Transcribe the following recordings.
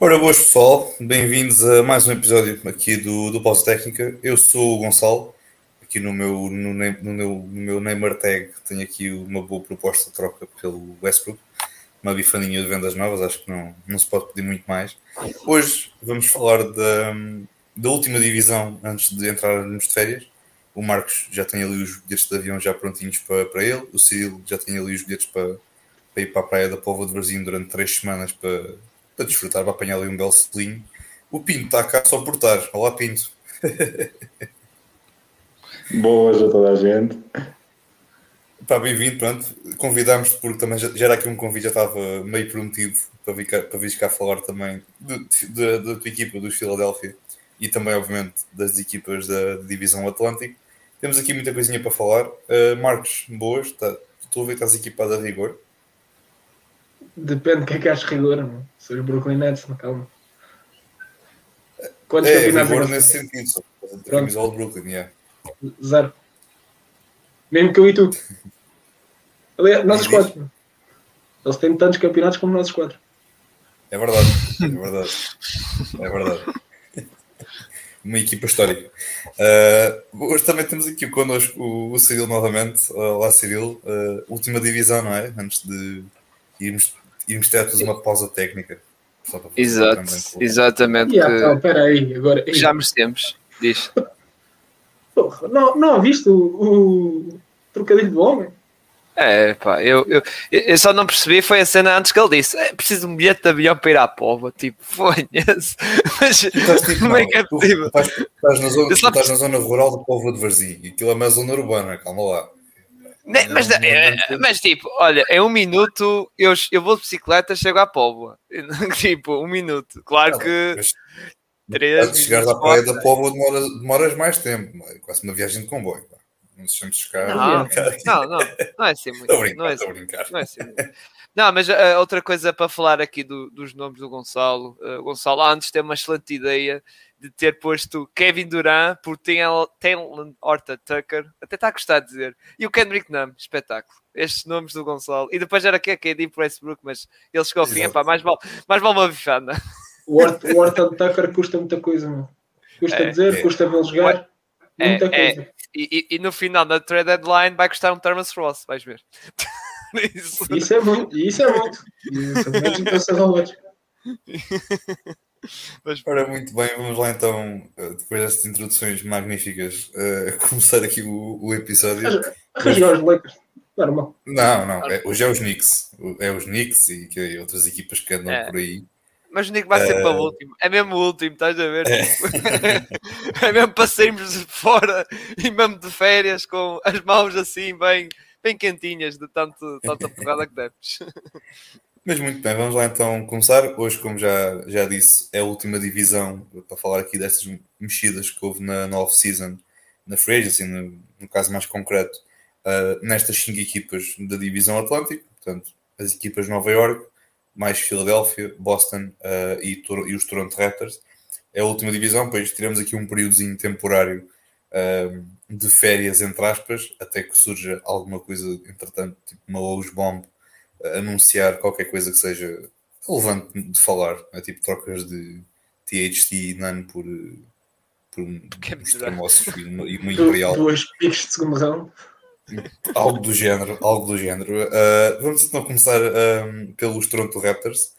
Ora, boas pessoal, bem-vindos a mais um episódio aqui do, do Pausa Técnica. Eu sou o Gonçalo, aqui no meu, no, no, meu, no meu Neymar Tag tenho aqui uma boa proposta de troca pelo Westbrook, uma bifaninha de vendas novas, acho que não, não se pode pedir muito mais. Hoje vamos falar da, da última divisão antes de entrarmos de férias. O Marcos já tem ali os bilhetes de avião já prontinhos para, para ele, o Cirilo já tem ali os bilhetes para, para ir para a praia da Póvoa de Varzim durante três semanas para para desfrutar, para apanhar ali um belo selinho. O Pinto está cá só por estar. Olá, Pinto. Boas a toda a gente. Pá, bem-vindo, pronto. Convidámos-te porque também já, já, era aqui um convite, já estava meio prometido para vir cá, para vir cá falar também da tua equipa, dos Philadelphia e também, obviamente, das equipas da, Divisão Atlântico. Temos aqui muita coisinha para falar. Uh, Marcos, boas, tá, estou a ver que estás equipado a rigor. Depende do que é que achas rigor, mano. Se os Brooklyn Nets, não calma. Quantos é, rigor nesse sentido, só. Camisola de Brooklyn, yeah. Zero. Mesmo que eu e tu. Aliás, nós os quatro. Eles têm tantos campeonatos como nós os quatro. É verdade, é verdade. É verdade. Uma equipa histórica. Uh, hoje também temos aqui connosco o, o Cirilo novamente. Olá, Cirilo. Uh, última divisão, não é? Antes de irmos íamos ter todos uma pausa técnica. Exato, exatamente. Yeah, então, peraí, agora, já merecemos, diz. Porra, não, não viste o, o trocadilho do homem? É, pá, eu, eu, eu só não percebi foi a cena antes que ele disse: é preciso um bilhete de avião para ir à pova. Tipo, fonha-se. Mas tipo, como é que é possível? Estás, estás, na zona, estás na zona rural do povo de Varzim e aquilo é uma zona urbana, calma lá. Né, mas, é, mas tipo, olha, em um minuto eu, eu vou de bicicleta chego à Póvoa. tipo, um minuto. Claro que. Mas, três mas chegares à praia da Póvoa demora, demoras mais tempo, é quase uma viagem de comboio. Não se chama chegar. Não, não, não, não é assim muito. Estou a brincar, não é assim, brincar. Não, é assim não, mas uh, outra coisa para falar aqui do, dos nomes do Gonçalo. Uh, Gonçalo antes tem uma excelente ideia de ter posto Kevin Durant por Taylor Horta Tucker, até está a gostar de dizer, e o Kendrick Nunn, espetáculo. Estes nomes do Gonçalo. E depois era que é KD Westbrook, mas ele chegou ao fim, pá, mais vale, mais vale uma bifana. O Horta Tucker custa muita coisa, meu. Custa é, dizer, é, custa vê-lo jogar. É, muita é, coisa. E, e, e, no final, na trade deadline, vai custar um Thomas Ross, vais ver. isso. isso é muito, isso é muito. Isso é muito então Mas... Ora, muito bem, vamos lá então, eh, depois destas introduções magníficas, uh, começar aqui o, o episódio. Arranjar os Lakers, normal. Não, não, é, hoje é os Knicks, é os Knicks e, e outras equipas que andam é. por aí. Mas o Nick vai ser uh... para o último. É mesmo o último, estás a ver? É, é mesmo para sairmos de fora e mesmo de férias com as mãos assim bem, bem quentinhas de tanto, tanta porrada que demos. Mas muito bem, vamos lá então começar. Hoje, como já, já disse, é a última divisão para falar aqui destas mexidas que houve na, na off-season, na free agency, no, no, caso mais concreto, uh, nestas cinco equipas da divisão Atlântico, portanto, as equipas de Nova York, mais Filadélfia, Boston uh, e, e, os Toronto Raptors. É a última divisão, pois tiramos aqui um períodozinho temporário uh, de férias, entre aspas, até que surja alguma coisa, entretanto, tipo uma Lowe's Bomb anunciar qualquer coisa que seja relevante de falar, é tipo trocas de THT e NAN por, por uns termossos e uma imperial. Duas picks de segundo round. Algo do género, algo do género. Uh, vamos então começar um, pelos Toronto Raptors.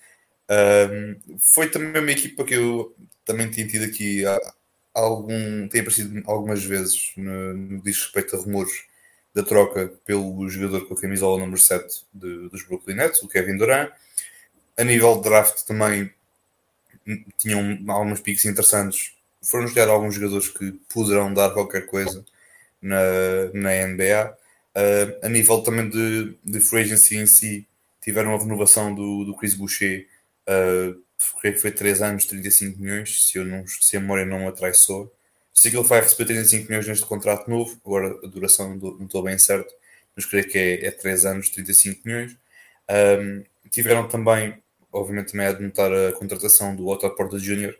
Um, foi também uma equipa que eu também tinha tido aqui algum, tem aparecido algumas vezes no, no diz respeito a rumores da troca pelo jogador com a camisola número 7 de, dos Brooklyn Nets, o Kevin Durant. A nível de draft também tinham algumas picks interessantes. Foram escolher alguns jogadores que poderão dar qualquer coisa na, na NBA. Uh, a nível também de, de free agency em si, tiveram a renovação do, do Chris Boucher, uh, creio que foi 3 anos, 35 milhões, se, eu não, se a memória não me atraiçou. Ele vai receber 35 milhões neste contrato novo, agora a duração não estou bem certo, mas creio que é, é 3 anos, 35 milhões. Um, tiveram também, obviamente, também a de notar a contratação do Otto Porta Jr.,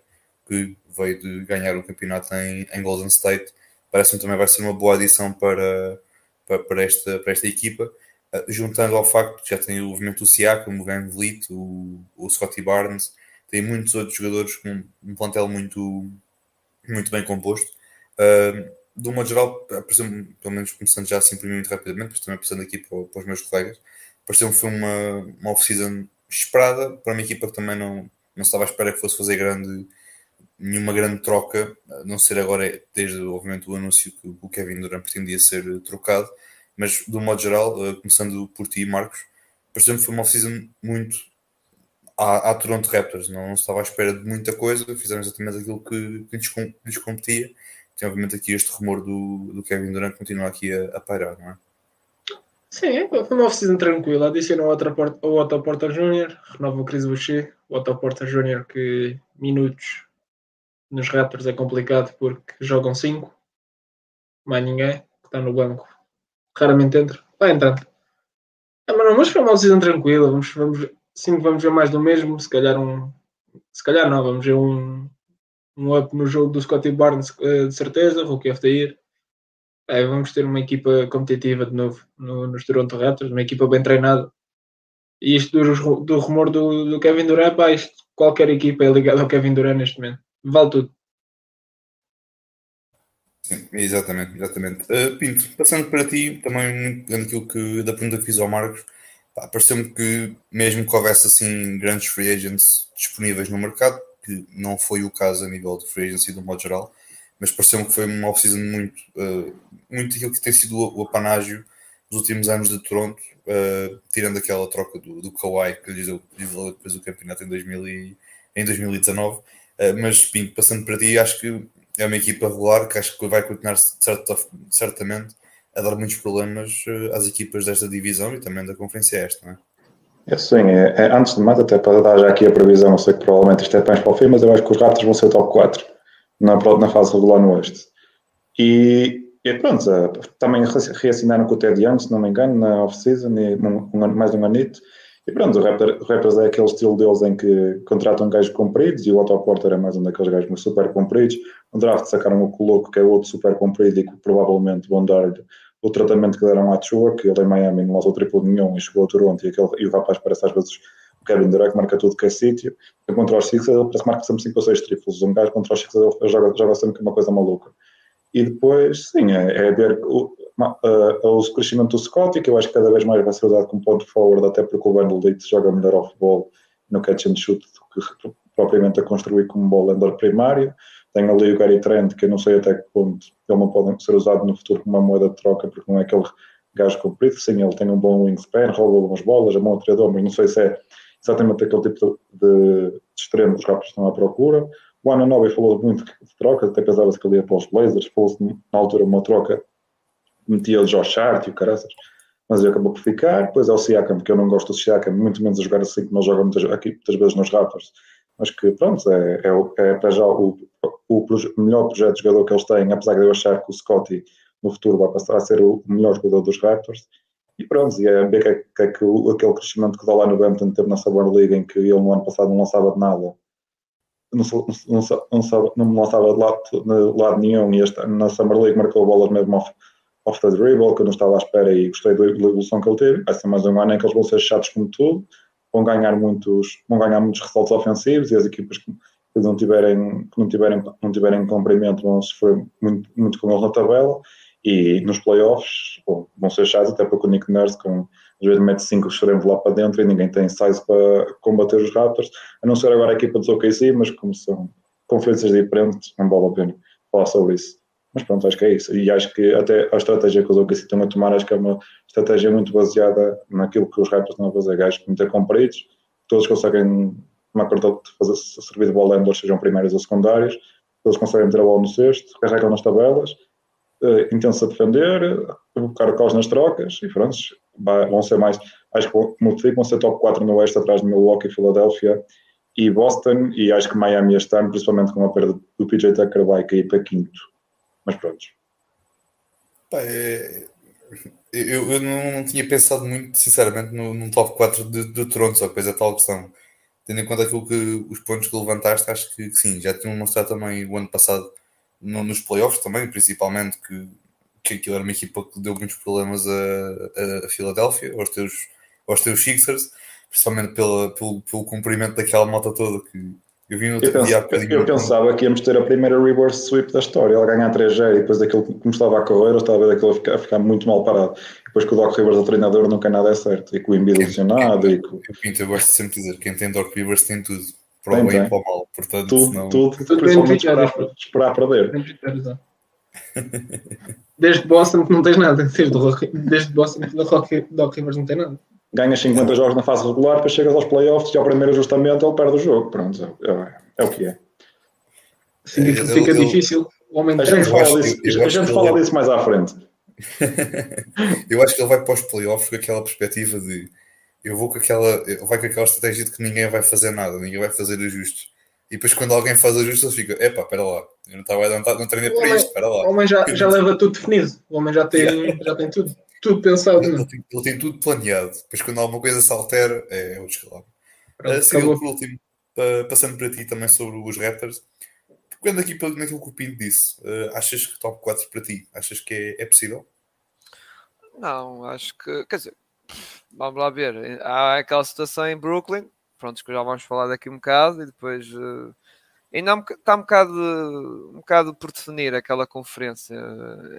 que veio de ganhar um campeonato em, em Golden State. Parece-me também vai ser uma boa adição para, para, para, esta, para esta equipa. Uh, juntando ao facto que já tem, o Siakam, o Van Vliet, o, o Scotty Barnes, tem muitos outros jogadores com um plantel muito, muito bem composto. Uh, de um modo geral, pelo menos começando já assim por mim muito rapidamente, mas também passando aqui para, para os meus colegas, pareceu-me foi uma, uma off-season esperada para uma equipa que também não, não estava à espera que fosse fazer grande, nenhuma grande troca, a não ser agora desde obviamente o anúncio que o Kevin Durant pretendia ser trocado, mas de um modo geral, uh, começando por ti, Marcos, pareceu-me foi uma off-season muito à, à Toronto Raptors, não, não, estava à espera de muita coisa, fizeram exatamente aquilo que, que lhes, lhes competia. Tem obviamente aqui este rumor do, do Kevin Durant continua aqui a, a pairar, não é? Sim, foi uma oficina tranquila. Adicionou o Otto Porter Jr., renova o Chris Boucher, o Otto Porter Jr. que minutos nos Raptors é complicado porque jogam 5, mais ninguém que está no banco raramente entra, vai entrando. Ah, mas, não, mas foi uma oficina tranquila, vamos, vamos, sim, vamos ver mais do mesmo, se calhar um. Se calhar não, vamos ver um, um up no jogo do Scotty Barnes, eh, de certeza, Rookie of the Year. É, vamos ter uma equipa competitiva de novo no, nos Toronto Raptors, uma equipa bem treinada. E isto do, do rumor do, do, Kevin Durant, pá, isto, qualquer equipa é ligada ao Kevin Durant neste momento. Vale tudo. Sim, exatamente, exatamente. Uh, Pinto, passando para ti, também aquilo que da pergunta que fiz ao Marcos, pareceu-me que mesmo que houvesse assim grandes free agents disponíveis no mercado, que não foi o caso a nível de free agency do modo geral, mas pareceu-me que foi uma off-season muito, uh, muito aquilo que tem sido o, apanágio dos últimos anos de Toronto, uh, tirando aquela troca do, do Kawhi que lhes deu, depois o campeonato em, 2000 e, em 2019. Uh, mas Pinto, passando para ti, acho que é uma equipa regular que acho que vai continuar certa, certamente a dar muitos problemas eh, às equipas desta divisão e também da Conferência Este, não é? É sim, é, é, antes de mais, até para dar já aqui a previsão, eu sei que provavelmente isto é mais para o fim, mas eu acho que os Raptors vão ser top 4 na, na fase regular no Oeste. E, e pronto, eh, também reassinaram com o Ted Young, se não me engano, na off-season, um, um, mais um anito. E pronto, o Raptors é aquele estilo deles em que contratam gajos compridos e o Otto Porter é mais um daqueles gajos super compridos. No draft sacaram o Coloco, que é outro super comprido e que provavelmente vão dar o tratamento que deram à Chua, que ele em Miami não lançou triplo nenhum e chegou a Toronto e, aquele, e o rapaz parece às vezes o Kevin Durant marca tudo que é sítio. Contra os Sixers ele parece que marca sempre 5 ou 6 triplos. Um gajo contra os Sixers ele joga, joga sempre uma coisa maluca. E depois, sim, é, é ver o, uh, o crescimento do Scotty, que eu acho que cada vez mais vai ser usado como ponto forward, até porque o Van Leite joga melhor futebol no catch and shoot do que propriamente a construir como ball primário. Tem ali o Gary Trent, que eu não sei até que ponto ele não pode ser usado no futuro como uma moeda de troca, porque não é aquele gajo comprido. Sim, ele tem um bom wingspan, rouba umas bolas, é bom treinador, mas não sei se é exatamente aquele tipo de, de extremo que os Raptors estão à procura. O Ananobi falou muito de trocas, até pensava-se que ele ia para os Blazers, falou-se na altura uma troca metia o Josh Hart e o caraças, mas ele acabou por ficar. Depois é o Siakam, porque eu não gosto do Siakam, muito menos a jogar assim, que nós jogamos muitas, aqui, muitas vezes nos Raptors. Mas que, pronto, é, é, é para já o, o, o, melhor projeto de jogador que eles têm, apesar de eu achar que o Scotty no futuro vai passar a ser o melhor jogador dos Raptors. E pronto, e é ver que, é, que, é que aquele crescimento que o Dalano Bampton teve na Summer League, em que ele no ano passado não lançava de nada, não, não, não, não lançava de lado, de lado nenhum, e este, na Summer League marcou bolas mesmo off, off the dribble, que eu não estava à espera e gostei da evolução que ele teve. Vai ser mais um ano em que eles vão ser chatos como tudo, vão ganhar muitos, vão ganhar muitos resultados ofensivos e as equipas que, não tiverem, que não tiverem, não tiverem comprimento vão sofrer muito, muito com eles na tabela. E nos playoffs bom, vão ser chatos, até porque o Nick Nurse, com, às vezes mete 5 extremos lá para dentro e ninguém tem size para combater os Raptors, a não ser agora a equipa dos OKC, mas como são conferências diferentes, não vale a pena falar sobre isso. Mas pronto, acho que é isso. E acho que até a estratégia que os OKC estão a tomar, acho que é uma estratégia muito baseada naquilo que os Raptors estão a fazer. Gajos muito compridos, todos conseguem uma carta de fazer servir de bola handlers, sejam primários ou secundários, todos conseguem ter a bola no cesto, carregam nas tabelas, uh, a defender, colocar o caos nas trocas e pronto, vão ser mais, acho que como te vão ser top 4 no Oeste atrás de Milwaukee, Filadélfia e Boston e acho que Miami este ano, principalmente com a perda do PJ Tucker, vai cair para quinto mas pronto. É... eu, eu não, tinha pensado muito, sinceramente, no, top 4 de, de Toronto, só depois é tal questão. Tendo em conta aquilo que os pontos que levantaste, acho que, que sim, já tinham mostrado também o ano passado no, nos playoffs também, principalmente, que, que aquilo era uma equipa que deu muitos problemas a, a, Filadélfia, aos teus, aos teus Sixers, principalmente pela, pelo, pelo cumprimento daquela moto toda que Eu, vi no eu, penso, eu, eu pensava que íamos ter a primeira reverse sweep da história. Ela ganhar 3G e depois daquilo como estava a correr, eu estava a ver aquilo a ficar, a ficar muito mal parado. Depois que o Doc Rivers, o treinador, nunca nada é certo. E com o Embiid lesionado. E com... eu, eu gosto sempre de dizer: quem tem Doc Rivers tem tudo. Para o bem e para o mal. Portanto, tudo, senão... tudo, tudo principalmente esperar, esperar perder. Desde Boston que não tens nada. Desde, desde Boston que o Doc Rivers não tem nada ganhas 50 jogos na fase regular, depois chegas aos playoffs e ao primeiro ajustamento ele perde o jogo. Pronto, é, é o que é. Sim, fica eu, difícil. O homem a gente fala, disso, a gente fala disso mais à frente. eu acho que ele vai para os playoffs com aquela perspectiva de eu vou com aquela, vai com aquela estratégia de que ninguém vai fazer nada, ninguém vai fazer ajustes. E depois quando alguém faz ajustes, ele fica, epá, espera lá, eu não, estava, não, não treinei para isto, espera lá. O homem já, já leva tudo definido, o homem já tem, já tem tudo tudo pensado. Ele, ele, tem, ele, tem, tudo planeado. Depois, quando alguma coisa se altera, é o escalado. Assim, por último, passando para ti também sobre os Raptors, pegando aqui naquilo que o Pinto disse, uh, achas que top 4 para ti? Achas que é, é possível? Não, acho que, quer dizer, vamos lá ver. Há aquela situação em Brooklyn, pronto, que já vamos falar daqui um bocado, e depois. Uh, ainda está um bocado, um bocado por definir aquela conferência.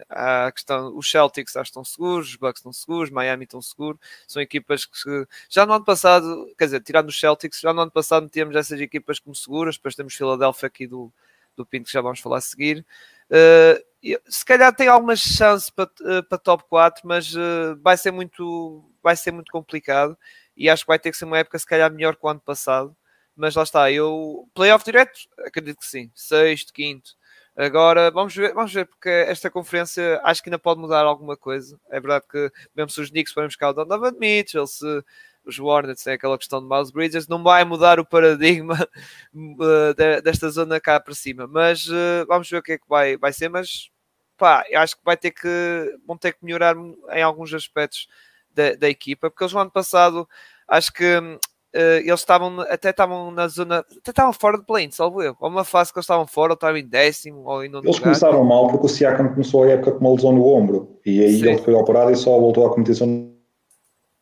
Há a questão, os Celtics já estão seguros, os Bucks estão seguros, Miami estão seguros. São equipas que já no ano passado, quer dizer, tirando os Celtics, já no ano passado tínhamos essas equipas como seguras. Depois temos Philadelphia aqui do, do Pinto que já vamos falar a seguir. Uh, se calhar tem algumas chances para, uh, para top 4, mas uh, vai ser muito vai ser muito complicado e acho que vai ter que ser uma época se calhar melhor que o ano passado mas lá está, eu playoff direto, acredito que sim, sexto, quinto. Agora vamos ver, vamos ver, porque esta conferência acho que ainda pode mudar alguma coisa. É verdade que mesmo se os Knicks forem buscar o Donovan Mitchell, se os Hornets têm aquela questão de Miles Bridges, não vai mudar o paradigma uh, desta zona cá para cima. Mas uh, vamos ver o que é que vai, vai ser. Mas pá, eu acho que vai ter que vão ter que melhorar em alguns aspectos da, da equipa, porque eles no ano passado acho que uh, eles estavam até estavam na zona, até estavam fora de play, salvo eu. Ou uma fase que eles estavam fora, ou estavam em décimo, ou em Eles começaram mal porque o Siakam começou a época com uma lesão no ombro e aí Sim. ele foi operado e só voltou à competição.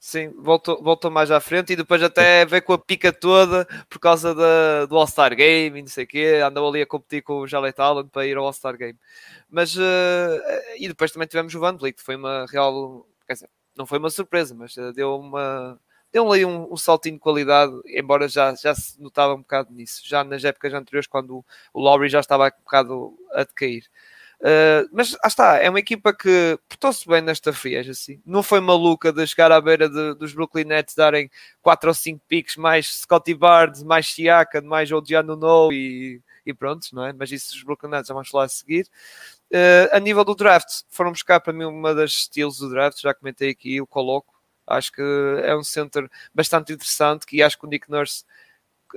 Sim, voltou, voltou mais à frente e depois até veio com a pica toda por causa da, do All-Star Game e não sei o quê, andou ali a competir com o Jalet Allen para ir ao All-Star Game. Mas, uh, e depois também tivemos o Van Vliet, foi uma real, dizer, não foi uma surpresa, mas uh, deu uma, deu ali um, um, saltinho de qualidade, embora já, já se notava um bocado nisso, já nas épocas anteriores, quando o, o Lowry já estava um bocado a decair. Uh, mas lá está, é uma equipa que portou-se bem nesta friagem, assim. Não foi maluca de chegar à beira de, dos Brooklyn Nets darem 4 ou 5 piques, mais Scotty Barnes, mais Siaka, mais Odiano No e, e pronto, não é? Mas isso os Brooklyn Nets vamos falar a seguir. Uh, a nível do draft, foram buscar para mim uma das estilos do draft, já comentei aqui, o coloco. Acho que é um center bastante interessante que acho que o Nick Nurse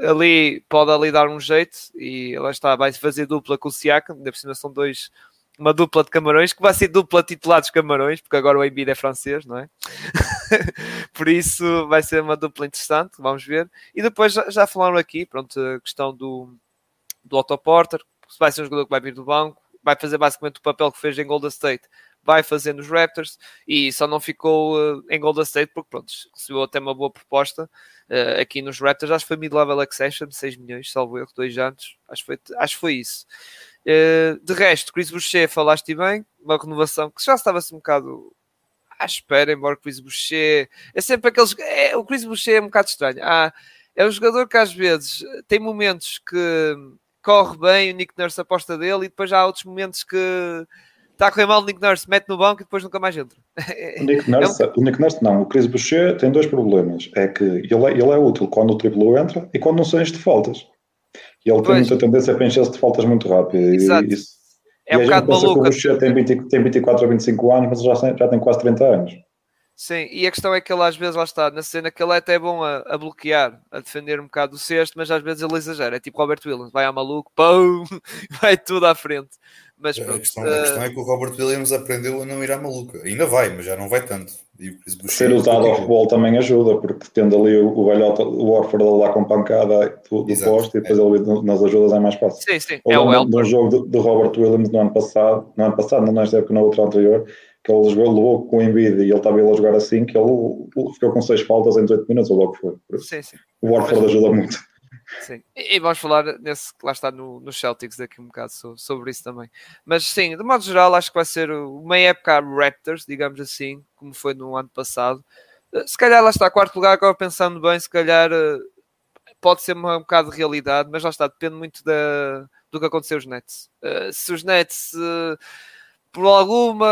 ali pode ali dar um jeito e lá está, vai fazer dupla com o Siakam, ainda por cima são dois uma dupla de camarões, que vai ser dupla titular dos camarões, porque agora o Embiid é francês, não é? Por isso vai ser uma dupla interessante, vamos ver. E depois já, já falaram aqui, pronto, a questão do, do Otto Porter, vai ser um jogador que vai vir do banco, vai fazer basicamente o papel que fez em Golden State vai fazer nos Raptors e só não ficou uh, em Golden State porque pronto, recebeu até uma boa proposta uh, aqui nos Raptors, acho que foi mid-level accession, 6 milhões, salvo erro, 2 anos, acho que foi, acho foi isso. Uh, de resto, Chris Boucher, falaste bem, uma renovação que já estava-se um bocado à espera, embora o Chris Boucher é sempre aqueles. É, o Chris Boucher é um bocado estranho. Ah, é um jogador que às vezes tem momentos que corre bem, o Nick Nurse aposta dele, e depois há outros momentos que está a correr mal o Nick Nurse, mete no banco e depois nunca mais entra. O Nick Nurse, é um... o Nick Nurse não, o Chris Boucher tem dois problemas. É que ele é, ele é útil quando o triplo entra e quando não se enche de faltas. E ele pois. tem muita tendência a encher-se de faltas muito rápido. Exato. E, isso, é um bocado maluco. O Boucher tem, 20, tem 24 ou 25 anos, mas já, já tem quase 30 anos. Sim, e a questão é que ele às vezes lá está na cena que ele é até bom a, a bloquear, a defender um bocado o cesto, mas às vezes ele exagera. É tipo Robert Williams, vai a maluco, pum, vai tudo à frente. Mas pronto, a, questão, uh... a, questão, é que o Robert Williams aprendeu a não ir à maluca. Ainda vai, mas já não vai tanto. E Ser usado ao futebol também ajuda, porque tendo ali o, o velhote, o Orford lá com pancada do, do posto e depois ele nas ajudas é mais fácil. Sim, sim. é o no, jogo do, do, Robert Williams no ano passado, no ano passado, não nesta época, na outra anterior, que ele jogou, levou com o Embiid e ele estava a jogar assim, que ele ficou com seis faltas em 18 minutos, ou logo foi. Sim, sim. O Warford ajuda muito. Sim, e, vamos falar nesse que lá está no, no Celtics daqui um bocado sobre, sobre, isso também. Mas sim, de modo geral, acho que vai ser uma época Raptors, digamos assim, como foi no ano passado. Eh, se calhar lá está quarto lugar, agora pensando bem, se calhar eh, pode ser um bocado de realidade, mas lá está, depende muito da, do que aconteceu os Nets. Uh, se os Nets por alguma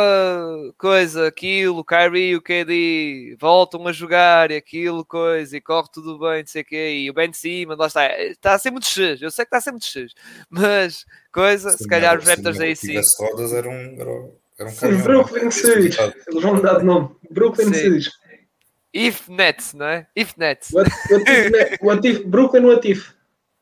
coisa, aquilo, o Kyrie e o KD voltam a jogar e aquilo, coisa, e corre tudo bem, não sei o quê, e o Ben Simmons, lá está, está a ser muito X, eu sei que está a ser muito X, mas coisa, se, se calhar os Raptors aí sim. Se rodas era um, era, um sim, Brooklyn Cities, eles vão mudar de nome, Brooklyn Cities. If Nets, não é? If Nets. What, what if, what if, Brooklyn What if.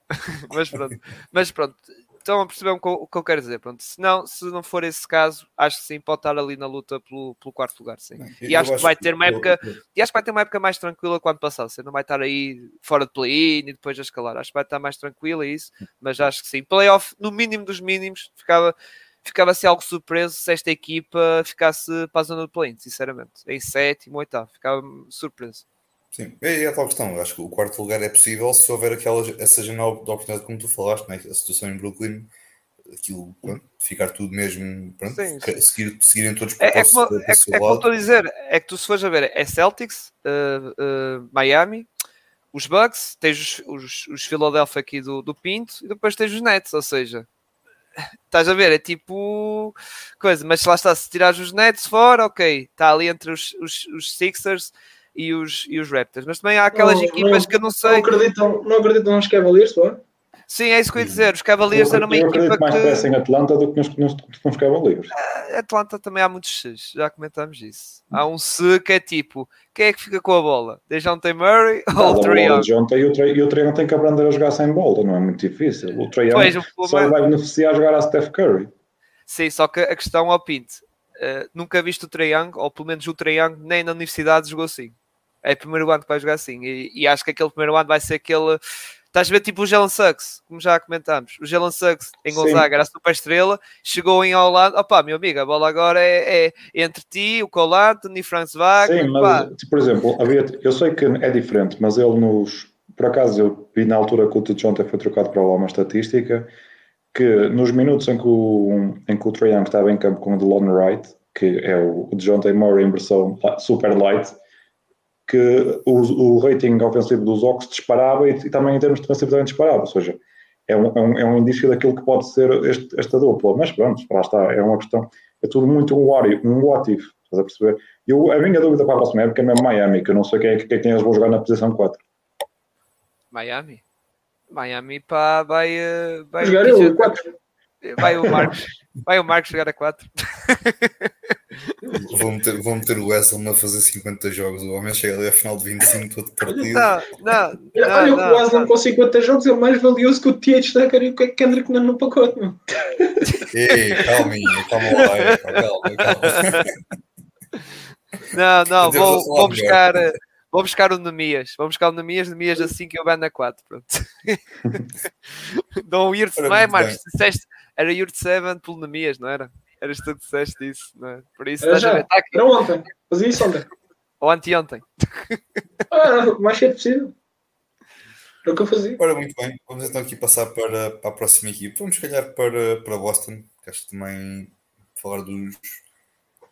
mas pronto, mas pronto, estão a perceber o que eu quero dizer. Pronto, se, não, se não for esse caso, acho que sim, pode estar ali na luta pelo, pelo quarto lugar, sim. E acho, acho que vai ter uma época, eu, eu, e acho que vai ter uma época mais tranquila quando passar. Você não vai estar aí fora de play-in e depois a escalar. Acho que vai estar mais tranquila isso, mas acho que sim. Playoff, no mínimo dos mínimos, ficava ficava-se algo surpreso se esta equipa ficasse para a zona do play-in, sinceramente. Em sétimo, oitavo, ficava surpreso. Sim, é, é a tal questão. Acho que o quarto lugar é possível se houver aquela, essa janela de oportunidade, como tu falaste, né? a situação em Brooklyn, aquilo, pronto, ficar tudo mesmo, pronto, sim, sim. Seguir, seguirem todos para, é, é, como, é, é como estou a dizer, é que tu se fores a ver, é Celtics, uh, uh, Miami, os Bucks, tens os, os, os Philadelphia aqui do, do Pinto e depois tens os Nets, ou seja, estás a ver, é tipo coisa, mas lá está, se tirares os Nets fora, ok, está ali entre os, os, os Sixers e os, e os Raptors. Mas também há aquelas não, equipas não, que eu não sei. Não acreditam, não acreditam nos Cavaliers, pô? Sim, é isso que eu ia dizer. Os Cavaliers eram uma equipa que. mais em Atlanta do que nos, nos, nos Cavaliers. Uh, Atlanta também há muitos Cs, já comentámos isso. Há um C que é tipo: quem é que fica com a bola? Dejounte Murray ou o Trae Young? E o Trae, tem que aprender a jogar sem bola, não é muito difícil. O Trae Young só vai beneficiar a jogar a Steph Curry. Sim, só que a questão ao Pinto, uh, nunca viste o Trae Young, ou pelo menos o Trae Young nem na universidade jogou assim é o primeiro ano que vai jogar assim. E, e, acho que aquele primeiro ano vai ser aquele. Estás a ver tipo o Jalen Suggs, como já comentámos. O Jalen Suggs em Gonzaga Sim. era super estrela, chegou em Holanda. Opá, meu amigo, a bola agora é, é entre ti, o Cole Anthony, Franz Wagner. Sim, mas por exemplo, havia, eu sei que é diferente, mas ele nos. Por acaso eu vi na altura que o Jonathan foi trocado para lá uma estatística que nos minutos em que o, em que o Trae Young estava em campo com o DeLon Wright, que é o, o John Moore em versão super light, que o, o rating ofensivo dos Ox disparava e, e, também em termos defensivos também disparava, ou seja, é um, é um, é um indício daquilo que pode ser este, esta dupla, mas pronto, lá está, é uma questão, é tudo muito um what if, um what if estás a perceber? Eu, a minha dúvida para a próxima época é mesmo Miami, que eu não sei quem é, quem é que eles vão jogar na posição 4. Miami? Miami pá, vai, eh, vai jogar ele, 4. Vai o Marcos, vai o Marcos jogar a 4. Vou meter, vou meter o Wesley a fazer 50 jogos. O homem chega ali ao final de 25 todo partido. Não, não, não, Olha, o Wesley com 50 jogos é mais valioso que o TH Tucker e o Kendrick Nunn no pacote. Meu. Ei, calminha, calma lá. Calma, calma. Não, não, vou, vou buscar. Vou buscar o Nemias. Vou buscar o Nemias, Nemias assim que eu bando a 4. Pronto. Dou um Yurt. Não é, Marcos? Disseste, era Yurt 7 pelo Nemias, não era? Eras tu que disseste isso, não é? Por isso, era, já. Tá era ontem. Fazia isso ontem. Ou anteontem. Ah, o mais cedo possível. Era o que eu fazia. Ora, muito bem. Vamos então aqui passar para, para a próxima equipe. Vamos, se calhar, para, para Boston, que acho que também falar dos,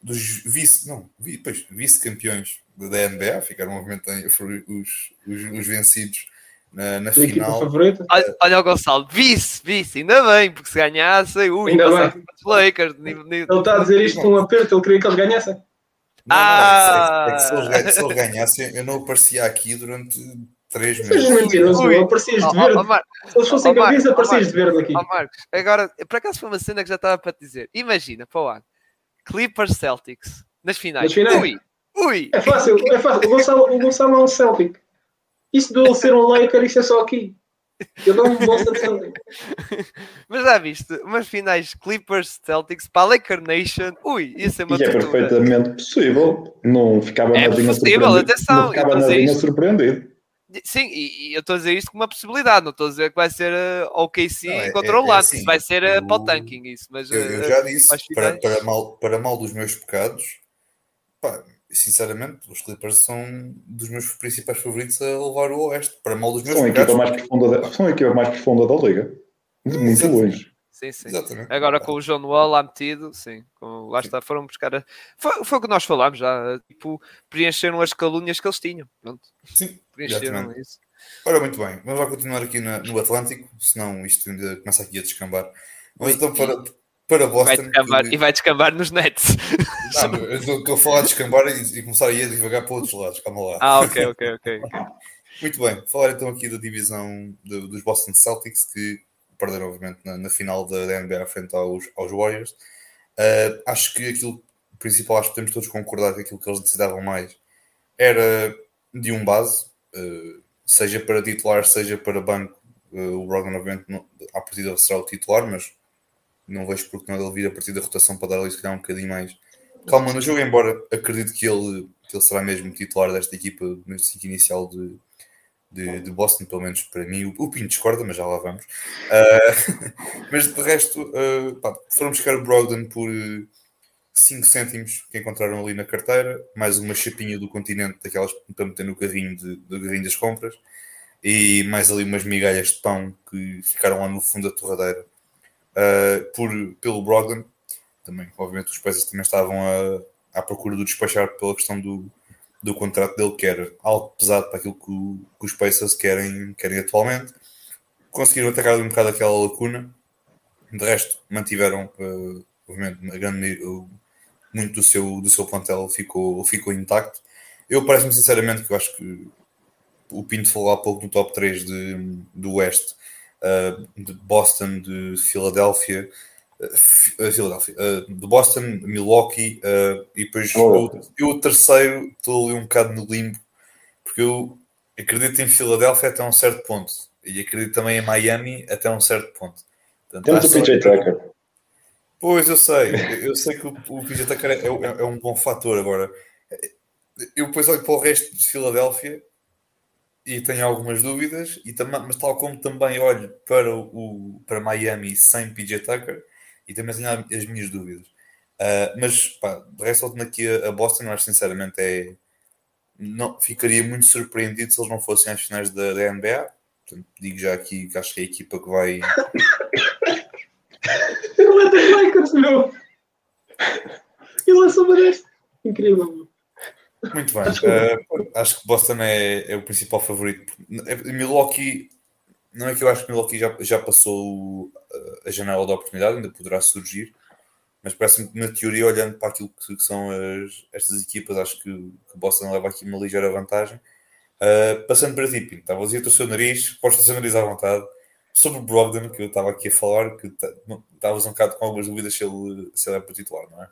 dos vice, não, vice-campeões da NBA, ficaram obviamente os, os, os vencidos na, na final. Favorita? Olha, olha o Gonçalo, vice, vice, ainda bem, porque se ganhassem, ui, ainda bem. os Lakers. Ele está a dizer isto com um aperto, ele queria que eles ganhassem. Não, ah! Não, é, que, é que se, eles, se eles ganhassem, eu não aparecia aqui durante três meses. Seja mentiroso, aparecias de verde. Oh, oh, se eles fossem oh, aparecias de verde aqui. Oh, Marcos, agora, por acaso foi uma cena que já estava para te dizer. Imagina, para o ano, Clippers Celtics nas finais. Nas finais. Ui, ui. É fácil, é fácil. O Gonçalo, o Gonçalo é um Celtic. Isso de ele ser um Laker, isso é só aqui. Eu não gosto de. Mas já viste, umas finais Clippers Celtics para a Laker Nation, ui, isso é uma E é perfeitamente possível. Não ficava é nadinha surpreendido. Atenção, não ficava nadinha surpreendido. Sim, e, eu estou a dizer isto como uma possibilidade, não estou a dizer que vai ser uh, OKC não, é, contra é, o Lance, é assim, vai ser uh, para o tanking isso. Mas, eu, eu uh, já disse, para, para, mal, para mal dos meus pecados, pá, sinceramente, os Clippers são dos meus principais favoritos a levar o Oeste, para mal dos meus são a equipa mais profunda da, São a equipa mais profunda da Liga. De muito Exatamente. longe. Sim, sim. Exatamente. Agora com o João Noel lá metido, sim. Com, lá está, foram buscar. A... Foi, foi o que nós falámos já. Tipo, preencheram as calúnias que eles tinham. Pronto. Sim, preencheram exatamente. isso. Ora, muito bem. Vamos lá continuar aqui na, no Atlântico, senão isto ainda começa aqui a descambar. Vamos então para, para Boston. Vai descambar, que... E vai descambar nos nets. Não, eu estou a falar de descambar e, e, começar a ir devagar para outros lados. Calma lá. Ah, ok, ok, ok. Muito bem. Falar então aqui da divisão de, dos Boston Celtics, que perderam, obviamente, na, na final da, da NBA frente aos, aos Warriors. Uh, acho que aquilo principal, acho que temos todos concordar que aquilo que eles necessitavam mais era de um base, uh, seja para titular, seja para banco. Uh, o Brogdon, obviamente, não, à partida será o titular, mas não vejo porque não ele vir a partir da rotação para dar ali, se calhar, um bocadinho mais calma no jogo, embora acredito que ele, que ele será mesmo titular desta equipa no 5 inicial de, de, de, Boston, pelo menos para mim. O, o Pinto discorda, mas já lá vamos. Uh, mas de resto, uh, pá, foram buscar o Brogdon por 5 cêntimos que encontraram ali na carteira, mais uma chapinha do continente, daquelas para meter no carrinho, de, do carrinho das compras, e mais ali umas migalhas de pão que ficaram lá no fundo da torradeira uh, por, pelo Brogdon. Também, obviamente, os Pacers também estavam a, à procura do despachar pela questão do, do contrato dele, que era algo pesado para aquilo que, o, que os Pacers querem, querem atualmente. Conseguiram atacar um bocado aquela lacuna. De resto, mantiveram, uh, obviamente, grande, uh, muito do seu, do seu plantel ficou, ficou intacto. Eu parece-me sinceramente que eu acho que o Pinto falou há pouco no top 3 de, do Oeste, de Boston, de Filadélfia, uh, Filadélfia, uh, de Boston, Milwaukee, e depois oh. eu, o terceiro estou ali um bocado no limbo, porque eu acredito em Filadélfia até um certo ponto, e acredito também em Miami até um certo ponto. Portanto, Temos o PJ Tucker. Pois, eu sei. Eu sei que o, o PJ Tucker é, é, é, um bom fator. Agora, eu depois olho para o resto de Filadélfia e tenho algumas dúvidas, e também, mas tal como também olho para, o, para Miami sem PJ Tucker, e também tenho as minhas dúvidas. Uh, mas, pá, de resto, voltando aqui a, Boston, eu acho sinceramente é. Não, ficaria muito surpreendido se eles não fossem às finais da, da NBA. Portanto, digo já aqui que acho que é a equipa que vai. Atlanta Lakers, meu. E lançou-me deste. Incrível, Muito bem. Uh, acho que Boston é, é, o principal favorito. Milwaukee, não é que eu acho que Milwaukee já, já passou a janela da oportunidade, ainda poderá surgir, mas parece-me que na teoria, olhando para aquilo que, que são as, estas equipas, acho que, que Boston leva aqui uma ligeira vantagem. Uh, passando para ti, Pinto, estava a dizer o seu nariz, podes o seu nariz à vontade sobre o Brogdon, que eu estava aqui a falar, que estavas um bocado com algumas dúvidas se ele, se ele é para titular, não é?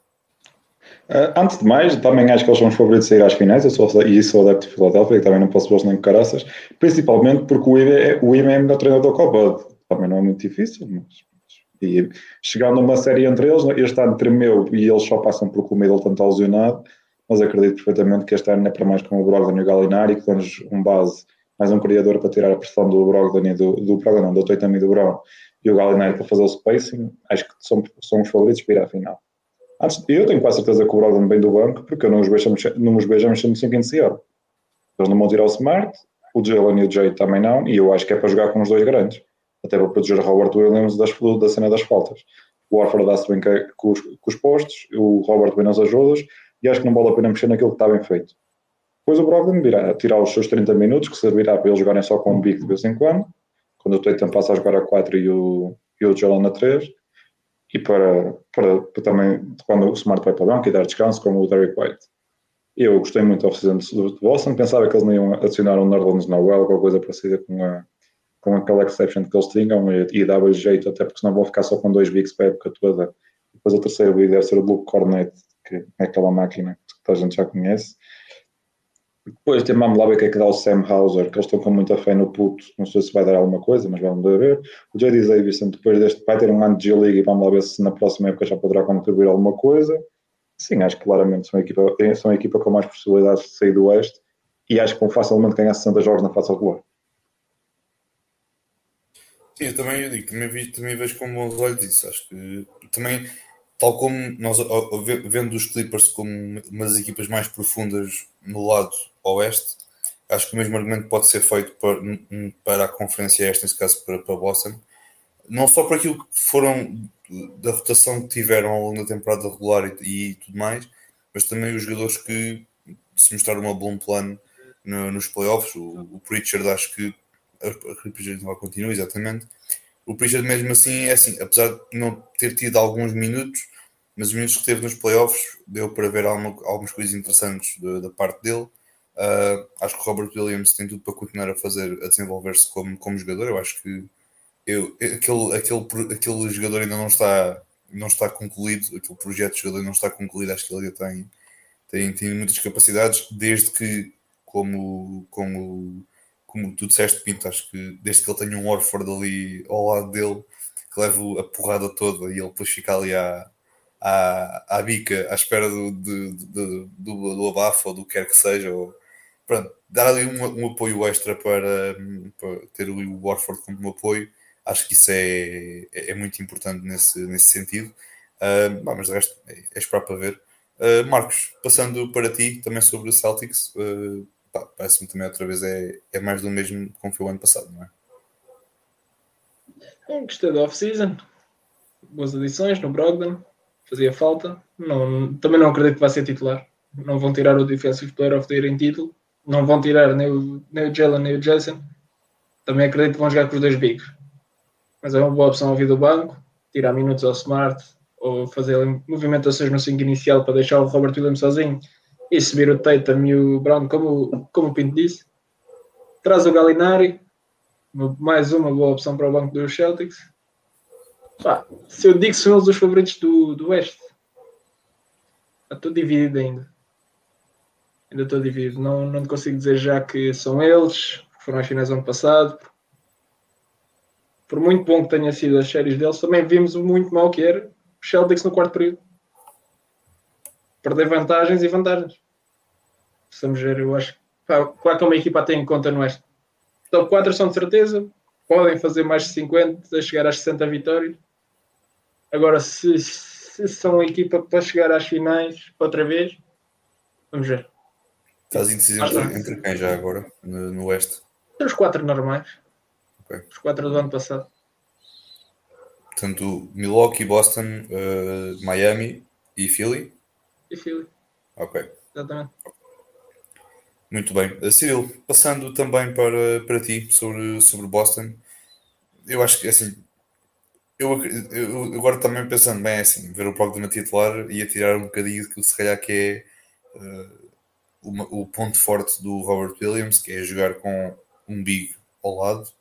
Uh, antes de mais, também acho que eles são os favoritos a sair às finais, eu sou, e sou adepto de Filadélfia, que também não posso ver nem caraças, principalmente porque o IBE é, o é melhor treinador que o também não é muito difícil, mas, e chegando a uma série entre eles, este ano tremeu e eles só passam porque o Middleton está mas acredito perfeitamente que este ano é para mais com o Brogdon e o Galinari, que dão-nos um base mais um criador para tirar a pressão do Brogdon e do, do Brogdon, não, do Tatum e do Brown, e o Gallinari para fazer o spacing, acho que são, são os favoritos para ir à final. Antes, eu tenho quase certeza que o Brogdon vem do banco, porque eu não os vejo, não os vejo a mexer no 5 inicial. Eles não vão tirar o Smart, o Jalen e o Jay também não, e eu acho que é para jogar com os dois grandes, até para proteger o Robert Williams das, da cena das faltas. O Warford dá-se bem com os, com os postos, o Robert bem nas ajudas, e acho que não vale a pena mexer naquilo que está bem feito. Depois o Brogdon virá tirar os seus 30 minutos, que servirá para eles jogarem só com um big de vez em quando, quando o Tatum passa a jogar a 4 e o, e o Jalen a 3, e para, para, para, também, quando o Smart vai para o banco e dar descanso, como o Derek White. Eu gostei muito da oficina do Boston, pensava que eles não iam adicionar um Nerlens Noel, alguma coisa parecida com, a, com aquela exception que eles tinham, e, e dava jeito, até porque senão vão ficar só com dois bigs para a época toda. Depois o terceiro big deve ser o Luke Cornet, que é aquela máquina que a gente já conhece. Depois tem o que é que dá o Sam Hauser, que eles estão com muita fé no puto. Não sei se vai dar alguma coisa, mas vamos ver. O J.D. Davidson, depois deste, vai ter um ano de G-League e vamos lá ver se na próxima época já poderá contribuir alguma coisa. Sim, acho que claramente são a equipa, são a equipa com mais possibilidades de sair do Oeste e acho que vão facilmente ganhar 60 jogos na fase regular. Sim, eu também eu digo, também, vi, também vejo com bons olhos isso. Acho que também tal como nós vendo os Clippers como umas equipas mais profundas no lado oeste, acho que o mesmo argumento pode ser feito para, para a conferência esta, nesse caso para, para Boston, não só por aquilo que foram da rotação que tiveram ao longo da temporada regular e, e tudo mais, mas também os jogadores que se mostraram um bom plano no, nos playoffs. O, o Pritchard, acho que a Pritchard não continua, exatamente. O Pritchard, mesmo assim, é assim, apesar de não ter tido alguns minutos, mas os minutos que teve nos playoffs deu para ver alguma, algumas coisas interessantes da, da parte dele. Uh, acho que o Robert Williams tem tudo para continuar a fazer, a desenvolver-se como, como jogador. Eu acho que eu, aquele, aquele, aquele jogador ainda não está, não está concluído, aquele projeto de jogador não está concluído. Acho que ele ainda tem, tem, tem muitas capacidades, desde que, como, como, como tu disseste, Pinto, acho que desde que ele tenha um Orford ali ao lado dele, que leva a porrada toda e ele depois fica ali à, à, à bica, à espera do, do, do, do, do abafo ou do que quer que seja, ou, pronto, dar ali um, um apoio extra para, para ter o Warford como um apoio, acho que isso é, é, é muito importante nesse, nesse sentido. Uh, mas de resto é, é esperar para ver. Uh, Marcos, passando para ti também sobre o Celtics, uh, parece-me também outra vez é, é mais do mesmo como foi o ano passado, não é? Gostei da off-season, boas adições no Brogdon, fazia falta. Não, também não acredito que vai ser titular. Não vão tirar o Defensive Player of the Year em título, não vão tirar nem o, nem o Jalen nem o Jason. Também acredito que vão jogar com os dois bigs. Mas é uma boa opção ouvir do banco, tirar minutos ao Smart, ou fazer movimentações no 5 inicial para deixar o Robert Williams sozinho e subir o Tatum e o Brown, como, como o Pinto disse. Traz o Galinari, mais uma boa opção para o banco dos Celtics. Pá, se eu digo que são eles os favoritos do, do Oeste, estou dividido ainda. Ainda estou dividido. Não, não consigo dizer já que são eles, foram às finais ano passado. Por muito bom que tenha sido as séries deles, também vimos o muito mal que era Celtics no quarto período. Perder vantagens e vantagens. Precisamos ver, eu acho. Pá, claro que é uma equipa a ter em conta no Oeste. Top 4 são de certeza. Podem fazer mais de 50, a chegar às 60 vitórias. Agora, se, se são uma equipa para chegar às finais outra vez, vamos ver. Estás indeciso entre, entre quem já agora, no, no Oeste? Os quatro normais. Okay. Os quatro do ano passado. Portanto, Milwaukee, Boston, uh, Miami e Philly? E Philly. Ok. Exatamente. Muito bem. Uh, Cyril, passando também para, para ti sobre, sobre Boston, eu acho que assim, eu, eu agora também pensando bem assim, ver o programa titular e a tirar um bocadinho que se calhar que é uh, uma, o ponto forte do Robert Williams, que é jogar com um big ao lado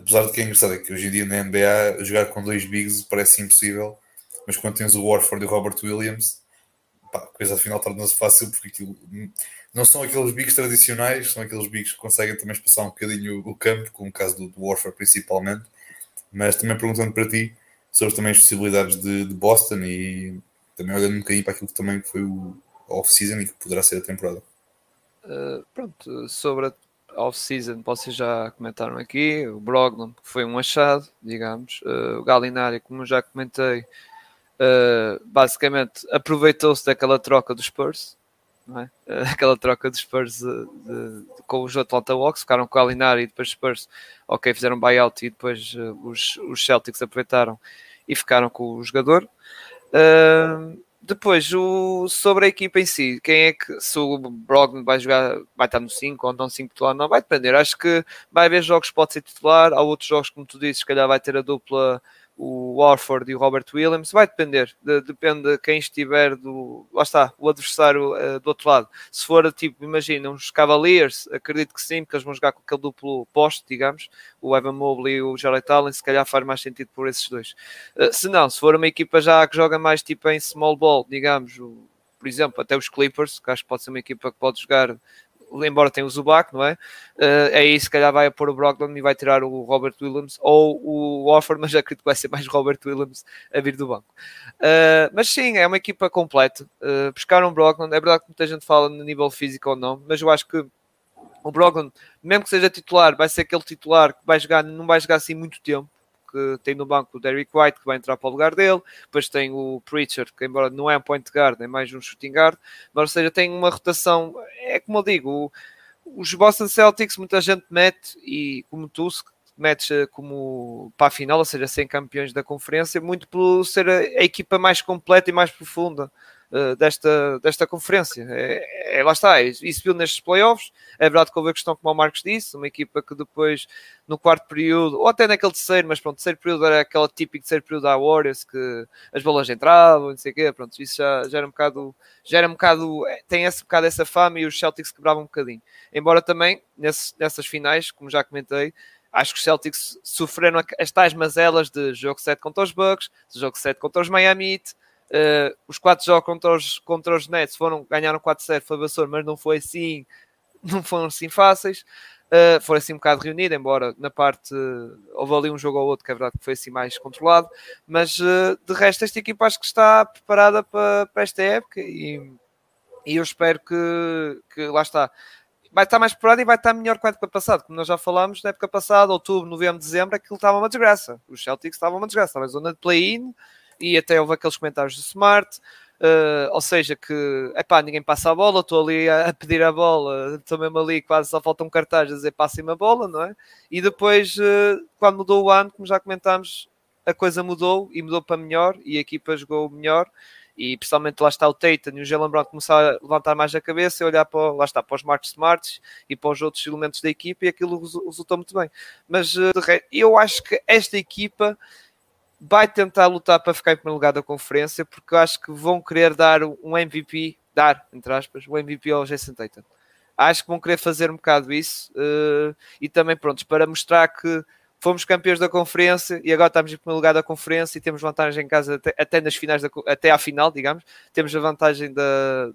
apesar de que é engraçado é que hoje em dia na NBA jogar com dois bigs parece impossível, mas quando tens o Warford e o Robert Williams, pá, a coisa afinal torna-se fácil porque aquilo não são aqueles bigs tradicionais, são aqueles bigs que conseguem também espaçar um bocadinho o campo, como o caso do, do Warford principalmente, mas também perguntando para ti sobre também as possibilidades de, de Boston e também olhando um bocadinho para aquilo que também foi o off-season e que poderá ser a temporada. Uh, pronto, sobre a off-season, vocês já comentaram aqui, o Brogdon foi um achado, digamos, uh, o Galinari, como já comentei, uh, basicamente aproveitou-se daquela troca dos Spurs, é? uh, aquela troca dos Spurs de, de, de, com os Atlanta Hawks, ficaram com o Galinari e depois os Spurs, ok, fizeram buyout e depois os, os Celtics aproveitaram e ficaram com o jogador. Uh, depois, o, sobre a equipa em si, quem é que, se o Brogdon vai jogar, vai estar no 5 ou não 5 titular, não vai depender. Acho que vai haver jogos que pode ser titular, há outros jogos, como tu dizes, se calhar vai ter a dupla o Warford e o Robert Williams, vai depender, de, depende de quem estiver do, lá está, o adversário uh, do outro lado. Se for tipo, imagina, uns Cavaliers, acredito que sim, porque eles vão jogar com aquele duplo poste, digamos, o Evan Mobley e o Jarrett Allen, se calhar faz mais sentido por esses dois. Uh, se não, se for uma equipa já que joga mais tipo em small ball, digamos, o, por exemplo, até os Clippers, que acho que pode ser uma equipa que pode jogar embora tenha o Zubac, não é? Uh, aí se calhar vai pôr o Brogdon e vai tirar o Robert Williams ou o Warford, mas acredito que vai ser mais Robert Williams a vir do banco. Uh, mas sim, é uma equipa completa. Uh, buscaram o Brogdon, é verdade que muita gente fala no nível físico ou não, mas eu acho que o Brogdon, mesmo que seja titular, vai ser aquele titular que vai jogar, não vai jogar assim muito tempo, porque tem no banco o Derrick White que vai entrar para o lugar dele, depois tem o Preacher, que embora não é um point guard, é mais um shooting guard, mas ou seja, tem uma rotação, é como eu digo, os Boston Celtics muita gente mete, e como tu, metes eh, como para a final, ou seja, sem campeões da conferência, muito por ser a, equipa mais completa e mais profunda desta, desta conferência. É, é, lá está, isso viu nestes playoffs. É verdade que houve a questão, como o Marcos disse, uma equipa que depois, no quarto período, ou até naquele terceiro, mas pronto, terceiro período era aquela típica terceiro período da Warriors, que as bolas entravam, não sei o quê, pronto, isso já, já era um bocado, já era um bocado, é, tem esse bocado essa fama e os Celtics quebravam um bocadinho. Embora também, nesse, nessas finais, como já comentei, acho que os Celtics sofreram as tais mazelas de jogo 7 contra os Bucks, jogo 7 contra os Miami Heat, uh, os 4 jogos contra os, contra os Nets foram, ganharam 4-0, foi vassoura, mas não foi assim, não foram assim fáceis. Uh, foi assim um bocado reunido, embora na parte uh, houve ali um jogo ou outro que é verdade que foi assim mais controlado, mas uh, de resto esta equipa acho que está preparada para, para esta época e, e eu espero que, que lá está vai estar mais preparado e vai estar melhor que a época passada. Como nós já falámos, na época passada, outubro, novembro, dezembro, aquilo estava uma desgraça. Os Celtics estavam uma desgraça. Estava em zona de play-in e até houve aqueles comentários do Smart. Uh, ou seja, que epá, ninguém passa a bola, estou ali a, a, pedir a bola, estou mesmo ali, quase só falta um cartaz a dizer passem a bola, não é? E depois, uh, quando mudou o ano, como já comentámos, a coisa mudou e mudou para melhor e a equipa jogou melhor e principalmente lá está o Tatum e o Jalen Brown começar a levantar mais a cabeça e olhar para, lá está, para os Marcos Smarts e para os outros elementos da equipa e aquilo resultou muito bem. Mas eh, eu acho que esta equipa vai tentar lutar para ficar em primeiro lugar da conferência porque eu acho que vão querer dar um MVP, dar, entre aspas, o um MVP ao Jason Tatum. Acho que vão querer fazer um bocado isso uh, e também, pronto, para mostrar que fomos campeões da conferência e agora estamos em primeiro lugar da conferência e temos vantagem em casa até, até nas finais, da, até à final, digamos. Temos a vantagem de,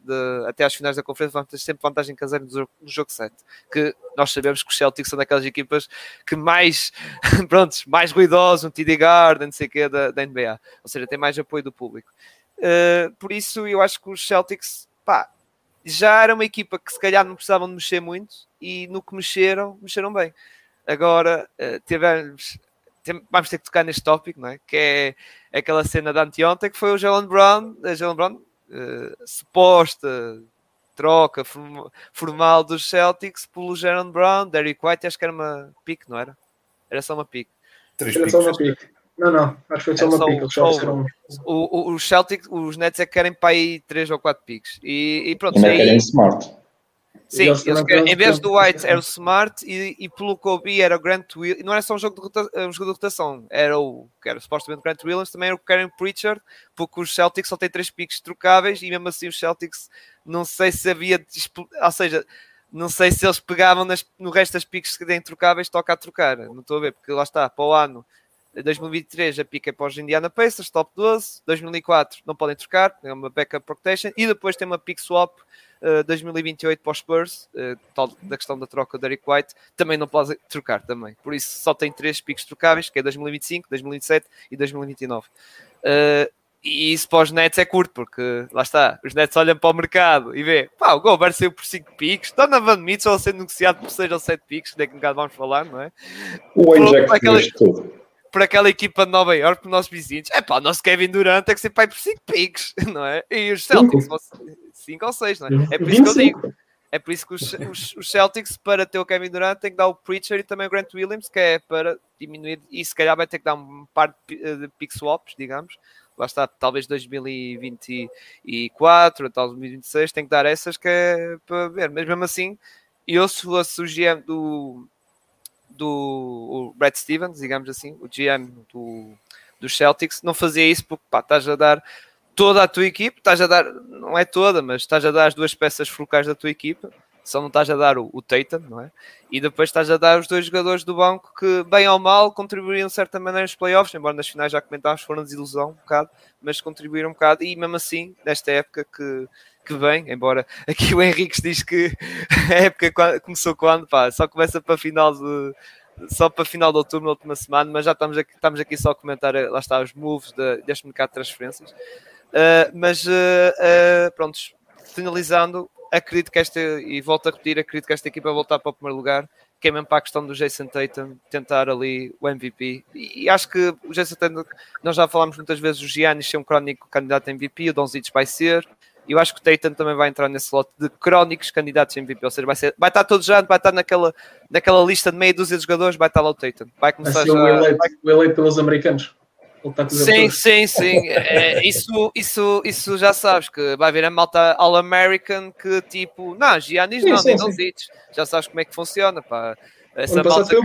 de, até às finais da conferência, vamos ter sempre vantagem no jogo, no jogo 7. Que nós sabemos que os Celtics são daquelas equipas que mais, prontos, mais ruidosos, um TD Garden, não sei o que, da, da NBA. Ou seja, tem mais apoio do público. Uh, por isso, eu acho que os Celtics, pá, já era uma equipa que se calhar não precisavam de mexer muito e no que mexeram, mexeram bem. Agora uh, tivemos, vamos ter que tocar neste tópico, não é? que é aquela cena de anteontem que foi o Jalen Brown, a Jalen Brown uh, suposta troca formal dos Celtics pelo Jalen Brown, Derrick White, acho que era uma pick, não era? Era só uma pick. Três era só uma pick. Não, não, acho que foi só uma pick. O, o, os Celtics, os Nets é que querem para aí 3 ou 4 picks. E, e pronto. E aí, querem smart. Sim, eles em vez do White era o Smart e, e pelo Kobe era o Grant Williams. Não era só um jogo de, rota, um jogo de rotação, era o que era supostamente Grant Williams, também era o Karen Pritchard, porque os Celtics só têm três picos trocáveis e mesmo assim os Celtics não sei se havia, ou seja, não sei se eles pegavam nas, no resto das picos que têm trocáveis, toca a trocar, não estou a ver, porque lá está, para o ano 2023 a pica é para os Indiana Pacers, top 12. 2004 não podem trocar, é uma backup protection. E depois tem uma pick swap uh, 2028 para os Spurs, uh, tal da questão da troca do Eric White, também não podem trocar também. Por isso só tem três picos trocáveis, que é 2025, 2027 e 2029. Uh, e isso para os Nets é curto, porque lá está, os Nets olham para o mercado e vê, pá, o Gobert saiu por 5 picos, Donovan Mitchell sendo negociado por 6 ou 7 picos, daqui a um bocado vamos falar, não é? O Ajax aquela... tudo por aquela equipa de Nova York, por nossos vizinhos. É pá, o nosso Kevin Durant tem que ser pai por 5 picks, não é? E os Celtics, 5 ou 6, não é? É por isso que eu digo. É por isso que os, os, os, Celtics, para ter o Kevin Durant, tem que dar o Preacher e também o Grant Williams, que é para diminuir, e se calhar vai ter que dar um par de, de pick swaps, digamos. Lá está, talvez 2024, tal 2026, tem que dar essas que é para ver. Mas mesmo assim, eu se fosse o GM do, do Brad Stevens, digamos assim, o GM do, dos Celtics, não fazia isso porque pá, estás a dar toda a tua equipe, estás a dar, não é toda, mas estás a dar as duas peças focais da tua equipa, só não estás a dar o, o Tatum, não é? E depois estás a dar os dois jogadores do banco que, bem ou mal, contribuíram de certa maneira nos playoffs, embora nas finais já comentámos, foram desilusão um bocado, mas contribuíram um bocado, e mesmo assim, nesta época que que vem, embora aqui o Henrique diz que a época começou quando, pá, só começa para final de só para final de outubro, na última semana, mas já estamos aqui, estamos aqui só a comentar, eh, lá está, os moves de, deste mercado de transferências. Uh, mas, uh, uh, pronto, finalizando, acredito que esta, e volto a repetir, acredito que esta equipa vai voltar para o primeiro lugar, que é mesmo para a questão do Jason Tatum tentar ali o MVP. E, e acho que o Jason Tatum, nós já falámos muitas vezes, o Giannis ser um crónico candidato a MVP, o Donzic vai ser. Eu acho que o Tatum também vai entrar nesse lote de crónicos candidatos a MVP, ou seja, vai, ser, vai estar todo já, vai estar naquela, naquela lista de meia dúzia de jogadores, vai estar lá o Tatum. Vai começar vai já, o eleito, vai... o eleito pelos americanos. Sim, sim, sim. É, isso, isso, isso já sabes que vai haver a malta All-American que tipo, não, Giannis não, sim, não dites. Já sabes como é que funciona, pá. Essa malta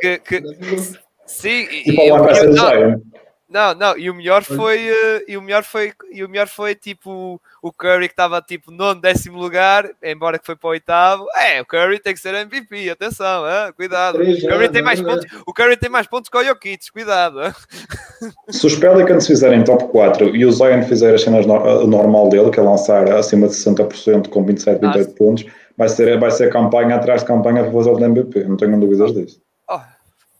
que, que, que, Sim, e, e, e, não, não, não, e o melhor foi, uh, e o melhor foi, e o melhor foi tipo o Curry que estava tipo nono, décimo lugar, embora que foi para o oitavo. É, o Curry tem que ser MVP, atenção, hein? cuidado. O Curry, tem mais pontos, o Curry tem mais pontos que o Jokic, cuidado. Hein? Se os Pelicans fizerem top 4 e o Zion fizer as cenas no, normal dele, que é lançar acima de 60% com 27, 28 ah, pontos, vai ser, vai ser campanha atrás de campanha para fazer o MVP, não tenho dúvidas disso.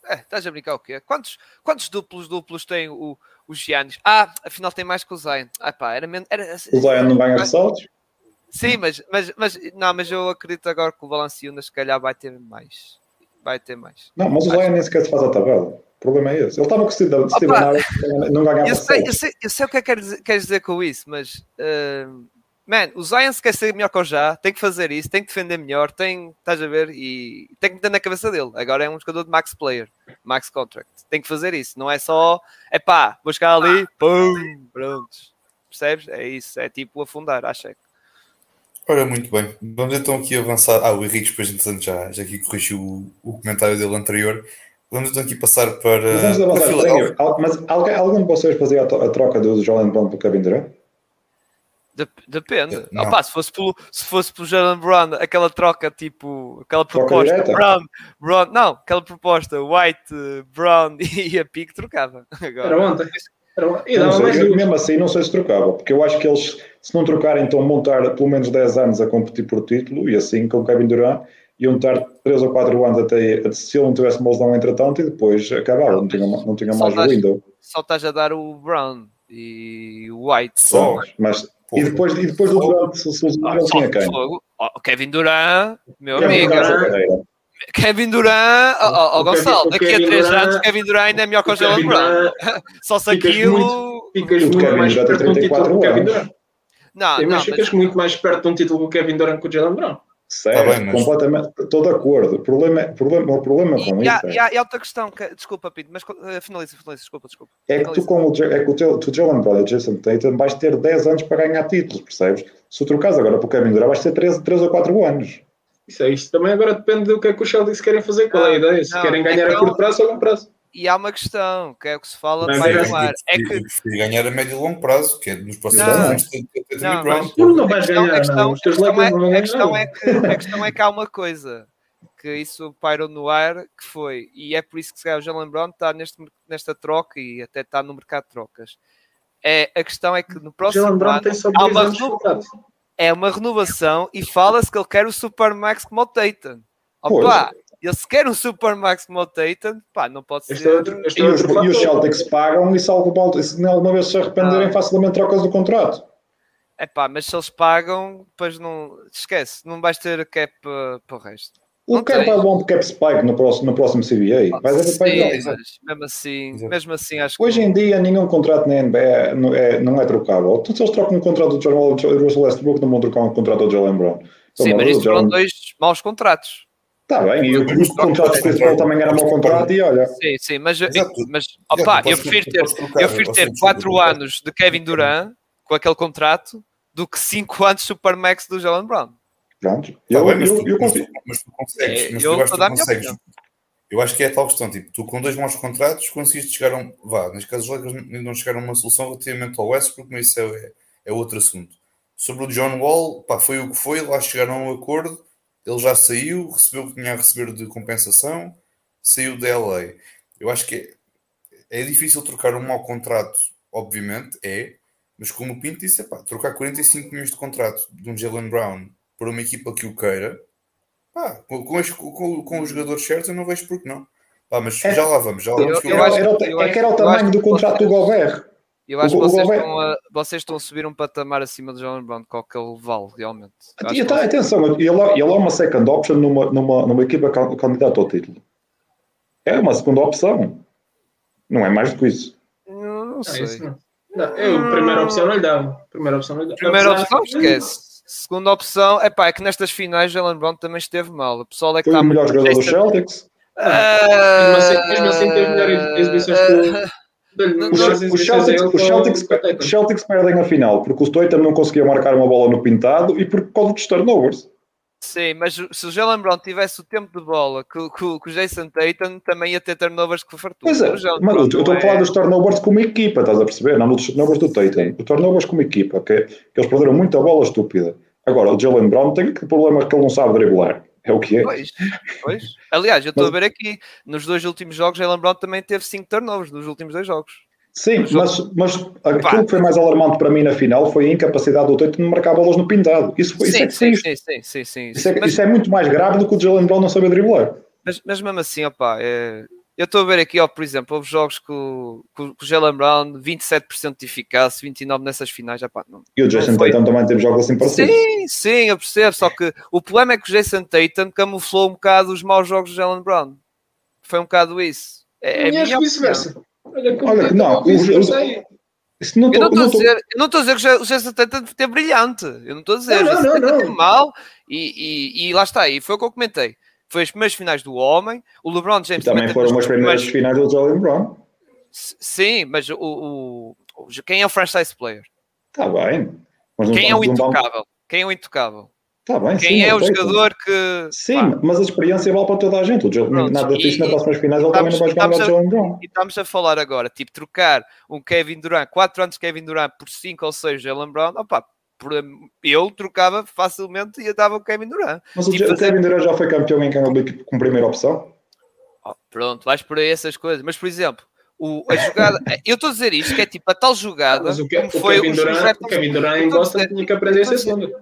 É, estás a brincar o quê? Quantos, quantos duplos duplos tem o, o Giannis? Ah, afinal tem mais que o Zion. Ah, pá, era, era, o Zion não ganha ressaltos? Sim, mas, mas, mas, não, mas eu acredito agora que o Valanciunas se calhar vai ter mais. Vai ter mais. Não, mas o Zion nem sequer se faz a tabela. O problema é esse. Ele estava com o Steve, Steve não ganhava eu sei, eu sei, eu sei o que é que queres dizer, dizer com isso, mas uh, Man, o Zion se quer ser melhor que o já, tem que fazer isso, tem que defender melhor, tem, estás a ver, e tem que meter na cabeça dele. Agora é um jogador de max player, max contract. Tem que fazer isso, não é só, é pá, vou chegar ali, pum, pronto. Percebes? É isso, é tipo afundar, acho que. Ora, muito bem. Vamos então aqui avançar. Ah, o Henrique depois já, já aqui corrigiu o, o comentário dele anterior. Vamos então aqui passar para. Mas, vamos para mas alguém, algum de vocês fazia a troca do Jalen Brown para o Kevin Durant? Depende. Opa, se fosse pelo, se fosse pelo Jalen Brown, aquela troca tipo, aquela proposta Brown, Brown, não, aquela proposta White, Brown e a Pique trocava. Agora, Era ontem. Era, e não, sei, eu, mesmo assim não sei se trocava, porque eu acho que eles, se não trocarem, então montar pelo menos 10 anos a competir por título, e assim com o Kevin Durant, iam estar 3 ou 4 anos até se ele não tivesse uma lesão entretanto e depois acabava, não, não tinha, não tinha mais o window. Só estás a dar o Brown e o White. Só, mas e depois, e depois do Durant, se ah, tinha quem? O Kevin Durant, meu Kevin amigo. Durant, Kevin Durant, oh, oh, Gonçalo, daqui a 3 anos Kevin Durant ainda é melhor que o Jalen Brown. Só se aquilo. Ficas muito, ficas muito mais perto de um título que o Kevin Durant. Não, não, ficas muito mais perto de um título que o Kevin Durant que o Jalen Brown. Certo, tá bem, mas... completamente, estou de acordo. O problema, problema, o problema com e, isso. E há, é... e há outra questão, que, desculpa, Pito, mas uh, finaliza, finaliza, desculpa, desculpa. É que tu, com o, é que o teu, tu, Jalen Brown e Jason Tatum vais ter 10 anos para ganhar títulos, percebes? Se tu trocares agora para o Kevin Durant, vais ter 3, 3 ou 4 anos. Isso é isto. Também agora depende do que é que os Celtics querem fazer, qual é a ideia? Se não, querem ganhar então, a curto prazo ou a longo prazo. E há uma questão, que é o que se fala de vai É que ganhar a médio e longo prazo, que é nos próximos anos. Não, vais ganhar. A questão, a questão, é, é que a questão é que há uma coisa que isso pairou no ar, que foi, e é por isso que se calhar o Jalen Brown está neste, nesta troca e até está no mercado de trocas. É, a questão é que no próximo ano há uma, renovação, é uma renovação e fala-se que ele quer o Supermax como o Tatum. Opa, ele se quer um Supermax como o Tatum, pá, não pode este ser. É outro, este é e, os, e os Celtics pagam e se alguma, se alguma vez se arrependerem, ah. facilmente trocas do contrato. É pá, mas se eles pagam, depois não. Esquece, não vais ter cap uh, para o resto. O cap é bom cap spike no próximo, no próximo CBA. Vai sim, mas mesmo assim, mesmo assim acho Hoje que... em dia nenhum contrato na NBA não é, não é trocável. Todos eles trocam um contrato do John Russell Westbrook, não vão trocar um contrato do Jalen Brown. Sim, mas isto foram dois maus contratos. Está bem, e o contrato principal também era mau contrato e olha. Sim, sim, mas, mas opa, eu prefiro ter, eu prefiro ter 4 anos de Kevin Durant com aquele contrato do que 5 anos Supermax do Jalen Brown. Pronto, tá eu, bem, mas, eu, tu, eu, mas, tu, mas tu consegues, é, mas eu, tu acho que tu consegues. Eu acho que é a tal questão, tipo, tu com dois maus contratos conseguiste chegar a um. Vá, neste caso os Lakers não chegaram a uma solução relativamente ao Westbrook, mas isso é, é outro assunto. Sobre o John Wall, pá, foi o que foi, lá chegaram a um acordo ele já saiu, recebeu o que tinha a receber de compensação, saiu da LA. Eu acho que é, é difícil trocar um mau contrato, obviamente, é, mas como o Pinto disse, é pá, trocar 45 milhões de contrato de um Jalen Brown por uma equipa que o queira, pá, com, com, com, com os jogadores certos, eu não vejo porque não. Pá, mas é, já lá vamos, já lá vamos. Eu, eu, eu, era, é que era o tamanho do contrato do Gobert. Eu acho o, que vocês, estão a, vocês estão a subir um patamar acima do Jalen Brown, qual que ele vale realmente. E, tá, atenção, ele, ele é uma second option numa, numa, numa equipa candidata ao título. É uma segunda opção. Não é mais do que isso. Não, não sei. É não. Não, eu, primeira opção não lhe dá. Primeira opção não lhe dá. Primeira opção, esquece. Segunda opção, é pá, é que nestas finais Jalen Brown também esteve mal. O pessoal é que Foi está o melhor jogador dos Celtics. Ah, mesmo, assim, mesmo assim teve melhores exibições que os Celtics, os, Celtics, perdem a final porque o Stoighton não conseguia marcar uma bola no pintado e por causa dos turnovers. Sim, mas se o Jalen Brown tivesse o tempo de bola que, que, que o Jason Tatum também ia ter turnovers que fartura. Pois é, mas eu estou a falar é... dos turnovers como equipa, estás a perceber? Não dos turnovers do Tatum. Os turnovers como equipa, que, que eles perderam muita bola estúpida. Agora, o Jalen Brown tem problemas que ele não sabe driblar. É o que é. Pois, pois. Aliás, eu estou a ver aqui, nos dois últimos jogos, Jalen Brown também teve 5 turnovers nos últimos dois jogos. Sim, mas, mas aquilo que foi mais alarmante para mim na final foi a incapacidade do Tatum de marcar bolas no pintado. Isso, foi, sim, isso é que sim, sim, sim, sim, Isso, é, mas, isso é muito mais grave do que o Jalen Brown não saber driblar. Mas, mas mesmo assim, opa, é, eu estou a ver aqui, ó, por exemplo, houve jogos com, com, com o Jalen Brown, 27% de eficácia, 29% nessas finais. Opa, não, e o Jason Tatum também teve jogos assim parecidos. Sim, sim, eu percebo. Só que o problema é que o Jason Tatum camuflou um bocado os maus jogos do Jalen Brown. Foi um bocado isso. É, é minha vice-versa. Olha, Olha não, o, eu não estou a dizer, eu não estou a dizer que o Jesus Tatum é brilhante. Eu não estou a dizer, não, não, não, não. mal e, e, e, lá está, e foi o que eu comentei. Foi as primeiras finais do homem, o LeBron James e também foram as primeiras finais do Jalen Brown. Sim, mas o, o, quem é o franchise player? Está bem. quem é o intocável? Quem é o intocável? Tá bem, Quem sim, é o jogador que. Sim, pá. mas a experiência vale para toda a gente. O Joe, Pronto, nada disso nas próximas finais ele também não vai jogar o Jalen Brown. E estamos a falar agora, tipo, trocar um Kevin Durant, 4 anos de Kevin Durant por 5 ou 6 Jalen Brown, opa, eu trocava facilmente e eu dava o Kevin Durant. Mas tipo, o. Kevin Durant já foi campeão em Canada com primeira opção? Oh, pronto, vais por aí essas coisas. Mas, por exemplo, o, a jogada. eu estou a dizer isto, que é tipo a tal jogada. Mas o, que, o foi Kevin Durant, o Kevin Durant em Boston tinha que aprender a ser segundo.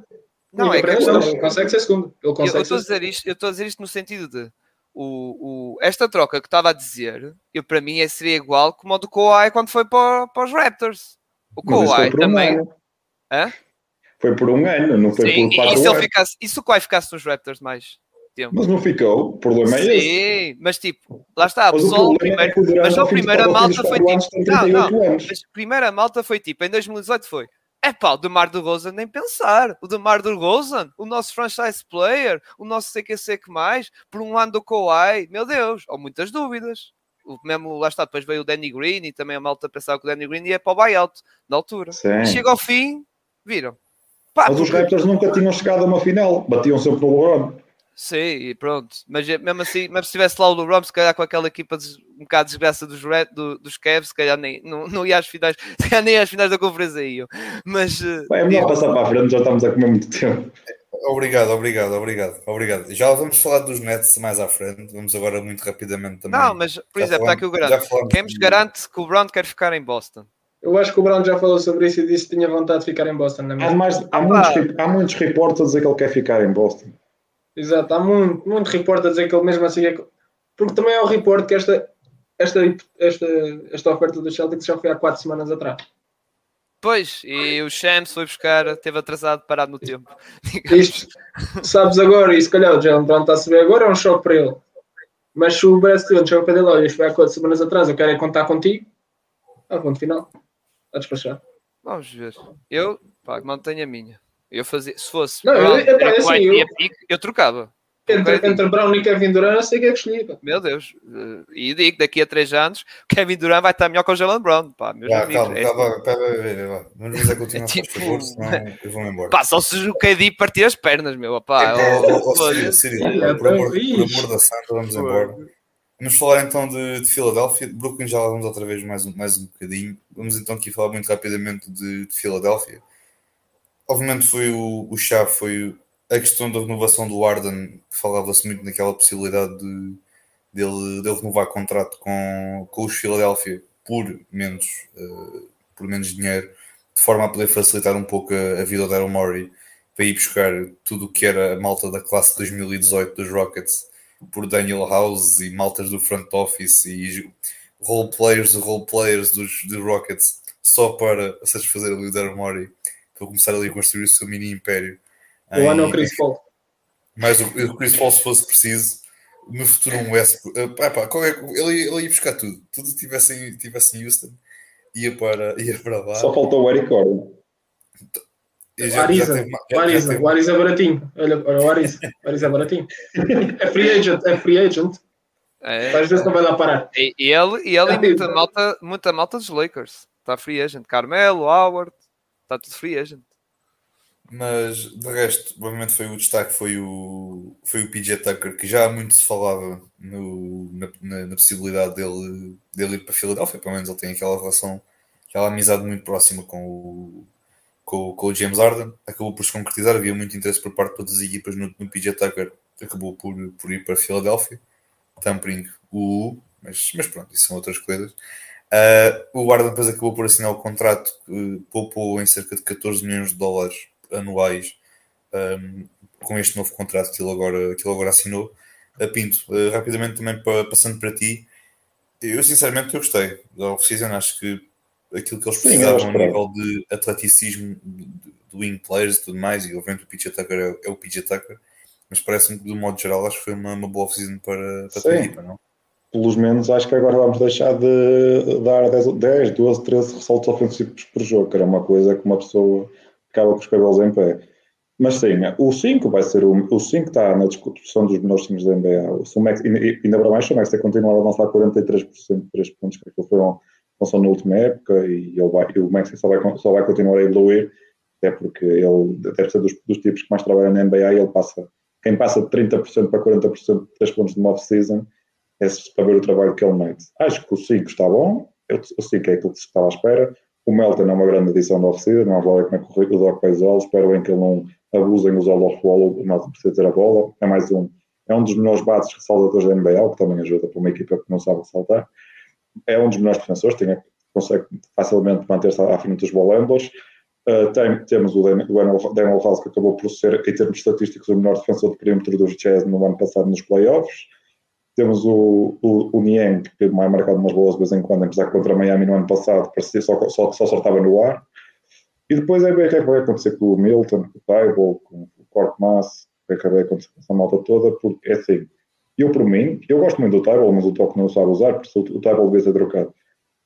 Não, é que não, ele consegue ser segundo. Ele consegue eu estou a dizer isto, eu estou a dizer isto no sentido de o, o, esta troca que estava a dizer, eu para mim é, seria igual como a do Kawhi quando foi para, para os Raptors. O Kawhi também. Hã? Foi por um ano, não foi Sim, por quatro e se ele ficasse, e se o Kawhi ficasse nos Raptors mais tempo? Mas não ficou, o problema é Sim, esse. Sim, mas tipo, lá está, mas pessoal, o primeiro, é mas a primeira malta foi tipo, não, não, mas a primeira malta foi tipo, em 2018 foi é pá, o Demar de Rosa nem pensar. O Demar de Rosa, o nosso franchise player, o nosso CQC que mais, por um ano do Kawhi, meu Deus, há muitas dúvidas. O mesmo, lá está, depois veio o Danny Green e também a malta pensava que o Danny Green ia para o buyout na altura. Chega ao fim, viram. Pá, Mas os Raptors nunca tinham chegado a uma final, batiam sempre no LeBron. Sim, e pronto. Mas mesmo assim, mas se tivesse lá o LeBron, se calhar com aquela equipa de, um bocado de desgraça dos, Red, do, dos Cavs, se calhar nem, não, não ia às finais, se calhar nem às finais da conferência iam. Mas. Eh, é melhor passar para a frente, já estamos a comer muito tempo. Obrigado, obrigado, obrigado, obrigado. Já vamos falar dos Nets mais à frente, vamos agora muito rapidamente também. Não, mas, por já exemplo, está aqui o garante. Quem nos garante que o Brown quer ficar em Boston? Eu acho que o Brown já falou sobre isso e disse que tinha vontade de ficar em Boston. Na há, mais, há, muitos, há muitos reportes a dizer que ele quer ficar em Boston. Exato, há muito, muito report a dizer que ele mesmo assim é. Porque também é o report que esta, esta, esta, esta oferta do Celtics já foi há quatro semanas atrás. Pois, e o Shams foi buscar, teve atrasado, parado no tempo. Isto, sabes agora, e se calhar o Jalen Brown está a saber agora, é um choque para ele. Mas se o Brad Stevens chegou para ele, olha, isto foi há quatro semanas atrás, eu quero é contar contigo. Ah, ponto final. Está despachado. Vamos ver. Eu, pá, mantenho a minha. Eu fazia, se fosse não, Brown, eu, eu, assim, eu, eu trocava. Entre, entre Brown e Kevin Durant, eu sei que é que escolhi. Meu Deus, eh, e digo, daqui a 3 anos, Kevin Durant vai estar melhor que o Jalen Brown. Pá, meus ah, amigos, calma, é calma, calma, vamos dizer continuar, tipo, por favor, senão eu vou-me embora. Pá, só se o KD partir as pernas, meu. Pá, é, por amor da santa, vamos embora. Vamos falar então de, de Filadélfia. Brooklyn já vamos outra vez mais um, mais um bocadinho. Vamos então aqui falar muito rapidamente de, de Filadélfia obviamente foi o, o chave, foi a questão da renovação do Arden, falava-se muito naquela possibilidade de dele, dele renovar contrato com, com os Philadelphia por menos, uh, por menos dinheiro, de forma a poder facilitar um pouco a, a vida do Daryl Morey para ir buscar tudo o que era a malta da classe 2018 dos Rockets por Daniel House e maltas do front office e role players e role players dos, dos Rockets só para satisfazer ali o Daryl Morey, para começar ali a construir o seu mini império. O ano é o Chris Paul. Mas o, o Chris Paul, se fosse preciso, no futuro um Westbrook, uh, epá, qualquer, ele, ele ia buscar tudo, tudo que tivesse em, tivesse em Houston, ia para, ia para lá. Só faltou o Eric Gordon. O Ariza, o Ariza, o Ariza é baratinho. Olha, o Ariza, o Ariza é baratinho. É free agent, é free agent. É. Às vezes não vai lá parar. E, e ele, e ele e muita malta, muita malta dos Lakers. Está free agent. Carmelo, Howard, está tudo free agent. Mas de resto, provavelmente foi o destaque foi o, foi o PJ Tucker, que já muito se falava no, na, na, na, possibilidade dele, dele ir para a Filadélfia, pelo menos ele tem aquela relação, aquela amizade muito próxima com o, com, com o James Harden, acabou por se concretizar, havia muito interesse por parte de todas as equipas no, no PJ Tucker, acabou por, por ir para a Filadélfia, tampering o mas, mas pronto, isso são outras coisas. Uh, o Harden depois acabou por assinar o contrato que poupou em cerca de 14 milhões de dólares anuais um, com este novo contrato que ele agora, que ele agora assinou. Uh, Pinto, uh, rapidamente também passando para ti, eu sinceramente eu gostei da off-season, acho que aquilo que eles precisavam a nível de atleticismo do wing players e tudo mais, e obviamente o PJ Tucker é, é o PJ Tucker, mas parece-me que de um modo geral acho que foi uma, uma boa off-season para, para a equipa, não? Pelos menos acho que agora vamos deixar de dar 10, 10 12, 13 ressaltos ofensivos por jogo, que era uma coisa que uma pessoa ficava com os cabelos em pé. Mas sim, o 5 vai ser o, o 5 está na discussão dos melhores times da NBA. O Max, ainda para mais, o Max tem continuado a lançar 43% de 3 pontos, que foi função na última época, e, ele vai, e o Max só vai, só vai continuar a evoluir, até porque ele deve ser dos, dos tipos que mais trabalham na NBA ele passa, quem passa de 30% para 40% de 3 pontos de uma off-season é para ver o trabalho que ele mete. Acho que o 5 está bom, o 5 é aquilo que se estava à espera. O Melton é uma grande edição da oficina, não há ver como é que o Doc Paisol, espero bem que ele não abusem os all off wall, o Melton precisa ter a bola, é mais um, é um dos melhores bates ressaltadores da NBA, que também ajuda para uma equipa que não sabe saltar. É um dos melhores defensores, tem, consegue facilmente manter-se à frente dos bolambos. Uh, tem, temos o Daniel House, que acabou por ser, em termos estatísticos, o melhor defensor de perímetro dos Jazz no ano passado nos playoffs. Temos o, o, o Niang, que mais marcado umas bolas de vez em quando, apesar que contra Miami no ano passado parecia só, só, só no ar. E depois é ver o que vai acontecer com o Milton, com o Tybalt, com o Korkmaz, o que vai acontecer com essa malta toda, porque é assim. Eu, por mim, eu gosto muito do Tybalt, mas o Toque não sabe usar, porque o Tybalt devia ser trocado.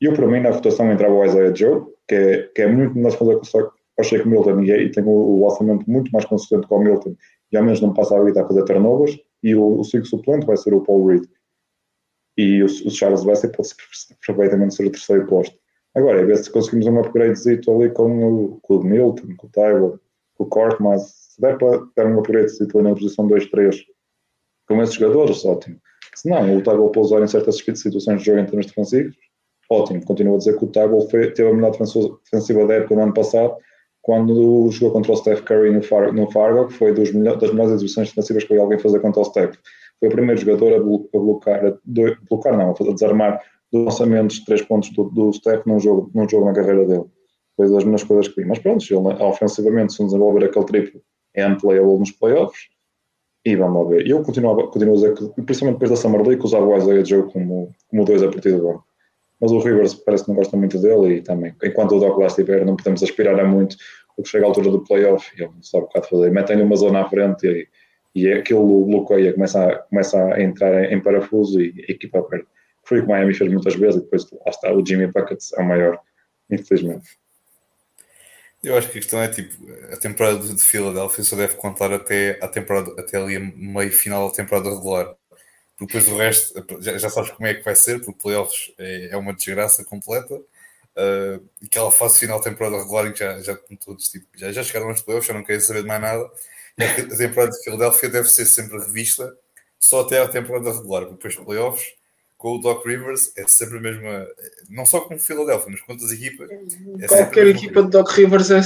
Eu, por mim, na votação entrava o Isaiah Joe, que é, que é muito que achei que o Milton e, e tem o, o orçamento muito mais consistente com o Milton, e ao menos não passa a vida a fazer turnovers e o, o suplente vai ser o Paul Reed. E o, o Charles Wesley pode perfeitamente ser o terceiro posto. Agora, é ver se conseguimos um upgradezito ali com o, com o Milton, com o Tyler, com o Cork, mas se der para dar um upgradezito ali na posição 2-3 com esses jogadores, ótimo. Se não, o Tyler pode usar em certas situações de jogo em termos defensivos, ótimo. Continuo a dizer que o Tyler teve a melhor defensiva da época no ano passado quando jogou contra o Steph Curry no, Far, no Fargo, que foi dos melhor, das melhores exibições defensivas que alguém fazer contra o Steph. Foi o primeiro jogador a, bloquear, a bloquear não, a desarmar dos lançamentos de três pontos do, do Steph num jogo, num jogo na carreira dele. Foi das melhores coisas que vi. Mas pronto, ele ofensivamente, se não desenvolver aquele triplo, é unplayable nos playoffs. E vamos ver. Eu continuo, continuo a dizer que, principalmente depois da Summer League, usava o Isaiah Joe como, como dois a partir de agora mas o Rivers parece que não gosta muito dele e também, enquanto o Doc lá estiver, não podemos aspirar a muito, porque chega à altura do playoff e ele não sabe o que há de fazer. Metem-lhe uma zona à frente e, e aquilo bloqueia, começa a, começa a entrar em, em parafuso e a equipa perde. Foi o que o Miami fez muitas vezes e depois lá está, o Jimmy Buckets é o maior, infelizmente. Eu acho que a questão é tipo, a temporada de Filadélfia só deve contar até, a temporada, até ali meio final da temporada regular porque depois o resto já, já, sabes como é que vai ser, porque playoffs é, é uma desgraça completa. Uh, aquela fase final da temporada regular em que já, já, todos, tipo, já, já chegaram aos playoffs, já não querem saber de mais nada. E a temporada de Filadélfia deve ser sempre revista só até a temporada regular, porque depois playoffs com o Doc Rivers é sempre a mesma, não só com o Philadelphia, mas com outras equipas. É Qualquer equipa de Doc Rivers é.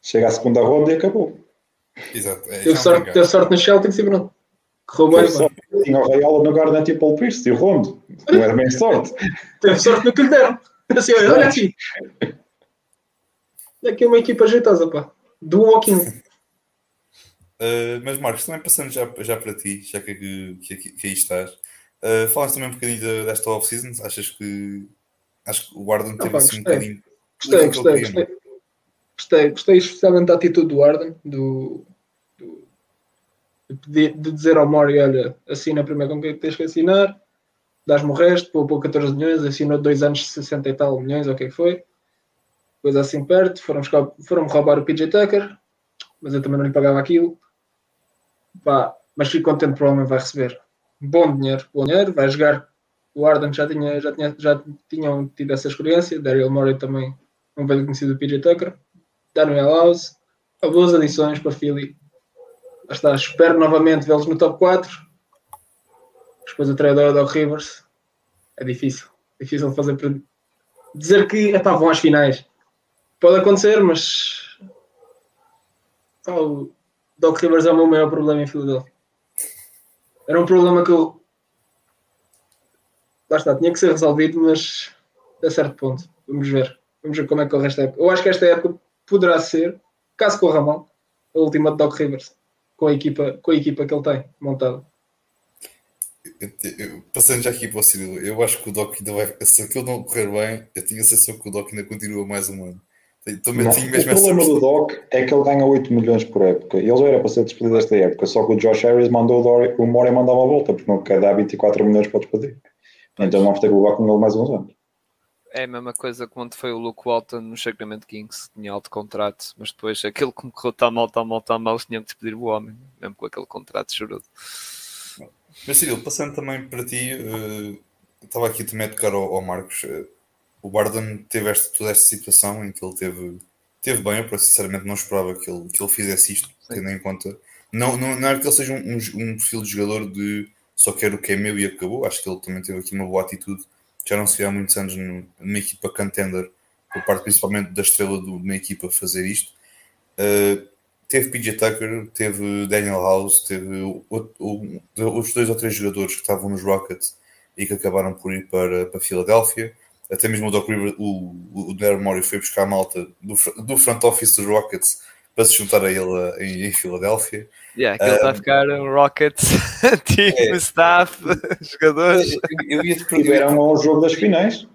Chega à segunda ronda e acabou. Exato. É, teve, sorte, teve sorte no Celtics e pronto. Correu bem, tinha o Raiola no guarda tipo o Pierce e o Rondo. Não era bem sorte. Teve sorte no que lhe deram. Assim, olha, aqui. Aqui uma equipa ajeitosa, pá. Do walking. Uh, mas Marcos, também passando já, já para ti, já que, que, que, que aí estás, uh, falaste também um bocadinho desta off-season. Achas que Acho que o Arden teve pá, assim um bocadinho. Gostei, gostei, gostei, gostei, gostei especialmente da atitude do Arden, do, do de, de, dizer ao Mori, olha, assina primeiro com quem tens que assinar, dás-me o resto, poupou 14 milhões, assinou dois anos de 60 e tal milhões, ou o que é foi. Coisa assim perto, foram, foram roubar o PJ Tucker, mas eu também não lhe pagava aquilo. Pá, mas fico contente, provavelmente vai receber bom dinheiro, bom dinheiro, vai jogar. O Arden já, tinha, já, tinha, já tinham tido essa experiência, Daryl Morey também, um velho conhecido do PJ Tucker, Daniel House, boas adições para Philly. Lá está, espero novamente vê-los no top 4 depois o treinador Doc Rivers, é difícil. Difícil fazer dizer que epá, vão às finais. Pode acontecer, mas o Doc Rivers é o meu maior problema em Filadélfia. Era um problema que eu lá está, tinha que ser resolvido, mas a certo ponto. Vamos ver. Vamos ver como é que corre esta época. Eu acho que esta época poderá ser, caso corra mal, a última de Doc Rivers, com a equipa, com a equipa que ele tem montada passando já aqui para o Cirilo, eu acho que o Doc ainda vai. Se aquilo não correr bem, eu tenho a sensação que o Doc ainda continua mais um ano. Não, o problema do Doc é que ele ganha 8 milhões por época. Ele já era para ser despedido desta época, só que o Josh Harris mandou o Mori mandar uma volta, porque não quer dar 24 milhões para despedir. Então vamos ter que levar com ele mais uns anos. É a mesma coisa quando foi o Luke Walton no Sacramento Kings, tinha alto contrato, mas depois aquele que me correu tão mal, tão mal, tão mal, tinham que despedir o homem, mesmo com aquele contrato chorudo. Mas Cirilo, passando também para ti, uh, estava aqui também a tocar ao, ao Marcos. Uh, o Barden teve esta, toda esta situação em que ele teve, teve bem, eu sinceramente não esperava que ele, que ele fizesse isto, Sim. tendo em conta. Não, não, não é que ele seja um, um, um, perfil de jogador de só quero o que é meu e acabou. Acho que ele também teve aqui uma boa atitude. Já não se vê há muitos anos numa equipa contender, por parte principalmente da estrela de uma equipa, fazer isto. Uh, teve PJ Tucker, teve Daniel House, teve os dois ou três jogadores que estavam nos Rockets e que acabaram por ir para, para Filadélfia. Até mesmo o Doc River, o, o Daryl Morey foi buscar a malta do, do front office dos Rockets para se juntar a ele em, em Filadélfia. Yeah, aquilo está um, a ficar um Rockets, time, é, staff, jogadores. Eu, eu ia te perguntar. Ao jogo das finais.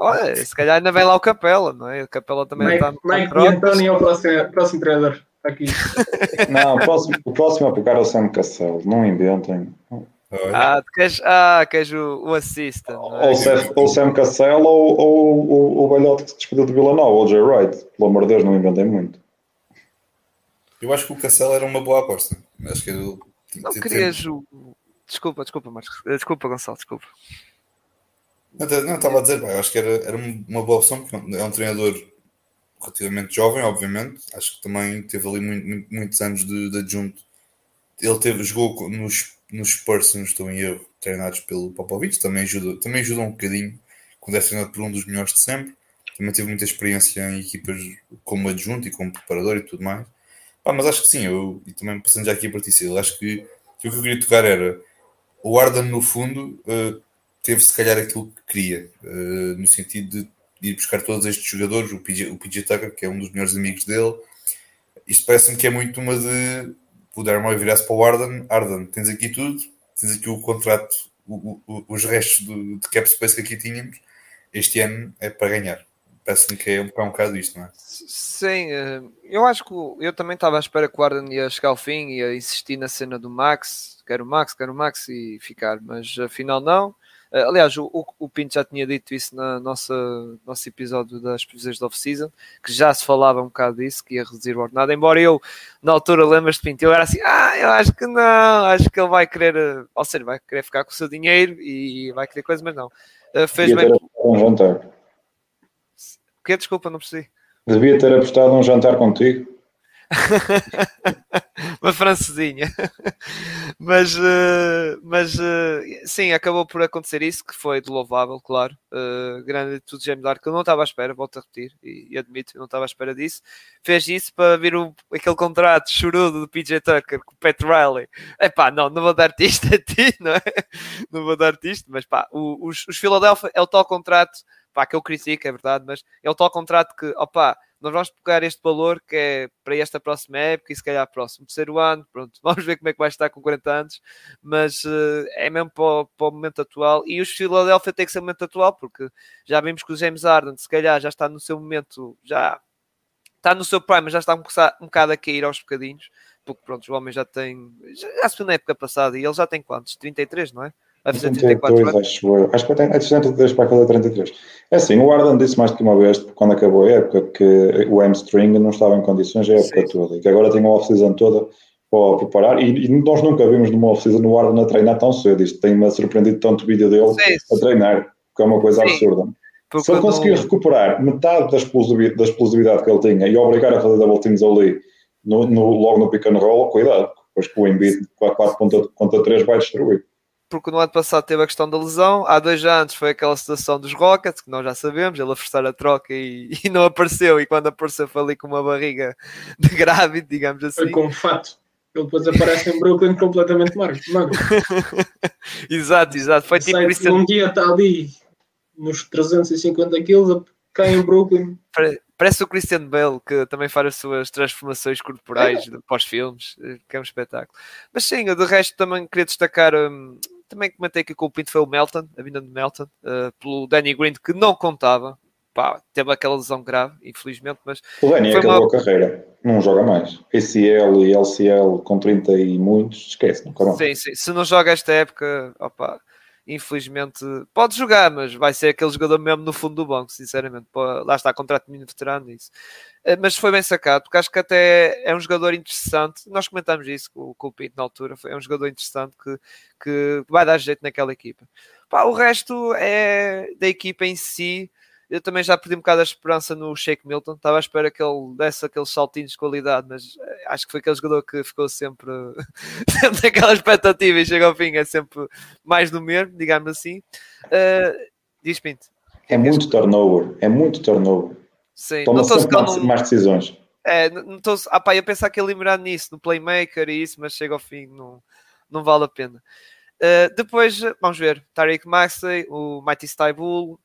Olha, se calhar ainda vem lá o Capela, não é? O Capela também Mike, está. Mike e António é o próximo, próximo treinador aqui. Não, o próximo, o próximo é pegar o Sam Cassell, não inventem. Ah, queres, ah, queres o, o assistant. É? Ou, Sam, ou Sam Cassell ou, ou, ou o velhote que se despediu de Vila Nova, ou Jay Wright. Pelo amor de Deus, não inventem muito. Eu acho que o Cassell era uma boa aposta. Acho que ele, não querias o. Desculpa, desculpa, Marcos. Desculpa, Gonçalo, desculpa. Não, não estava a dizer, acho que era, era uma boa opção, porque é um treinador relativamente jovem, obviamente. Acho que também teve ali muito, muito, muitos anos de, de, adjunto. Ele teve, jogou nos, nos Spurs, se não estou em erro, treinados pelo Popovich, também ajuda, também ajuda um bocadinho quando é treinado por um dos melhores de sempre. Também teve muita experiência em equipas como adjunto e como preparador e tudo mais. Ah, mas acho que sim, eu, e também passando já aqui a partir acho que, que, o que eu queria tocar era o Arden, no fundo, uh, teve se calhar aquilo que queria, uh, no sentido de ir buscar todos estes jogadores, o PJ, o PJ Tucker, que é um dos melhores amigos dele. Isto parece-me que é muito uma de o Darmoy virar-se para o Arden, Arden, tens aqui tudo, tens aqui o contrato, o, o, os restos do, de cap space que aqui tínhamos, este ano é para ganhar. Parece-me que é um, é um bocado isto, não é? Sim, eh, eu acho que eu também estava à espera que o Arden ia chegar ao fim, ia insistir na cena do Max, quero o Max, quero o Max e ficar, mas afinal não. Uh, aliás, o, o, Pinto já tinha dito isso no nossa, nosso episódio das previsões da off-season, que já se falava um bocado disso, que ia reduzir o ordenado, embora eu, na altura, lembras de Pinto, eu era assim, ah, eu acho que não, acho que ele vai querer, uh, ou seja, vai querer ficar com o seu dinheiro e vai querer coisa, mas não. Uh, fez Devia bem... ter um jantar. O que? Desculpa, não percebi. Devia ter apostado um jantar contigo. uma francesinha. mas, uh, mas uh, sim, acabou por acontecer isso, que foi de louvável, claro. Uh, grande tudo de James que eu não estava à espera, volto a repetir, e, e admito, eu não estava à espera disso. Fez isso para vir o, aquele contrato chorudo do PJ Tucker com o Pat Riley. É pá, não, não vou dar-te isto a ti, não é? Não vou dar-te isto, mas pá, os, os Philadelphia é o tal contrato pá, que eu critico, é verdade, mas é o tal contrato que, opá, nós vamos pegar este valor que é para esta próxima época e se calhar próximo terceiro ano, pronto, vamos ver como é que vai estar com 40 anos, mas uh, é mesmo para o, para o, momento atual e os Philadelphia tem que ser o momento atual, porque já vimos que o James Harden se calhar já está no seu momento, já está no seu prime, mas já está um, um bocado a cair aos bocadinhos, porque pronto, o homem já tem, já, se na época passada e ele já tem quantos? 33, não é? A fazer 34 anos. Acho, acho que tem 33 para fazer 33. É assim, o Arden disse mais do que uma vez, quando acabou a época, que o hamstring não estava em condições a época Sim. toda e que agora tem a off-season toda para preparar. E, e, nós nunca vimos numa off-season o Arden a treinar tão cedo. Isto tem-me surpreendido tanto o vídeo dele Sim. a treinar, que é uma coisa Sim. absurda. Porque Se ele conseguir recuperar metade da explosividade, da explosividade, que ele tinha e obrigar a fazer double teams ali no, no, logo no pick and roll, cuidado, pois que o Embiid 4.3 vai destruir porque no ano passado teve a questão da lesão, há dois anos foi aquela situação dos Rockets, que nós já sabemos, ele a forçar a troca e, e não apareceu, e quando apareceu foi ali com uma barriga de grávido, digamos assim. Foi com fato. Ele depois aparece em Brooklyn completamente magro. exato, exato. Foi tipo isso. Um dia está ali nos 350 quilos, cai em Brooklyn. Parece o Christian Bale, que também faz as suas transformações corporais é. pós-filmes, que é um espetáculo. Mas sim, de resto também queria destacar hum, também comentei que o Pinto foi o Melton, a vinda de Melton, uh, pelo Danny Green, que não contava. Pá, teve aquela lesão grave, infelizmente, mas... O Danny acabou uma... a carreira, não joga mais. ACL e LCL com 30 e muitos, esquece, mais. Sim, sim. Se não joga esta época, opa, infelizmente pode jogar, mas vai ser aquele jogador mesmo no fundo do banco, sinceramente. Lá está, contrato de veterano, isso. Eh, mas foi bem sacado, porque acho que até é um jogador interessante. Nós comentámos isso com, com o Pinto na altura. É um jogador interessante que, que vai dar jeito naquela equipa. Pá, o resto é da equipa em si. Eu também já perdi um bocado a esperança no Shake Milton. Estava à espera que ele desse aqueles saltinhos de qualidade, mas eh, acho que foi aquele jogador que ficou sempre, sempre naquela expectativa e chega ao fim, é sempre mais do mesmo, digamos assim. Uh, diz Pinto. É muito turnover, é muito turnover. Sim, Toma sempre mais, mais, decisões. É, não estou ah, pá, ia pensar que ia lembrar nisso, no Playmaker e isso, mas chega ao fim, não, não vale a pena. Uh, depois, vamos ver, Tariq Maxey, o Mighty Stybul,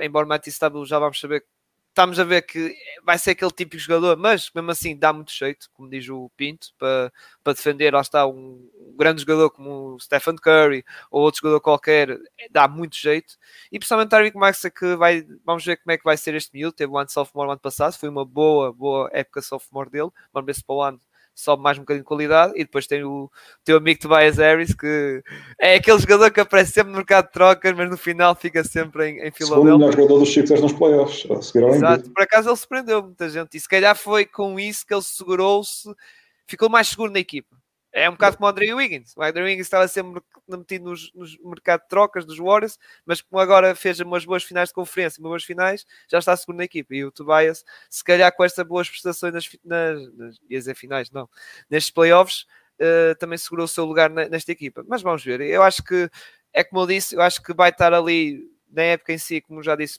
embora o Mighty Stybul já vamos saber estamos a ver que vai ser aquele típico jogador, mas mesmo assim dá muito jeito, como diz o Pinto, para, para defender. Lá está um, um grande jogador como o Stephen Curry ou outro jogador qualquer, dá muito jeito. E principalmente Tyreek Maxey, que vai, vamos ver como é que vai ser este miúdo. Teve o ano sophomore no ano passado, foi uma boa, boa época sophomore dele. Vamos ver se para o ano sobe mais um bocadinho de qualidade. E depois tem o teu amigo Tobias Harris, que é aquele jogador que aparece sempre no mercado de trocas, mas no final fica sempre em, em Filadélfia. o melhor jogador dos Sixers nos playoffs. Exato, por acaso ele surpreendeu muita gente. E se calhar foi com isso que ele segurou-se, ficou mais seguro na equipa. É um bocado como o André Wiggins. O André Wiggins estava sempre metido nos, nos mercado de trocas dos Warriors, mas como agora fez umas boas finais de conferência, umas boas finais, já está seguro na equipa. E o Tobias, se calhar com estas boas prestações nas, nas, nas ia dizer finais, não, nestes playoffs, uh, também segurou o seu lugar na, nesta equipa. Mas vamos ver. Eu acho que, é como eu disse, eu acho que vai estar ali na época em si, como já disse,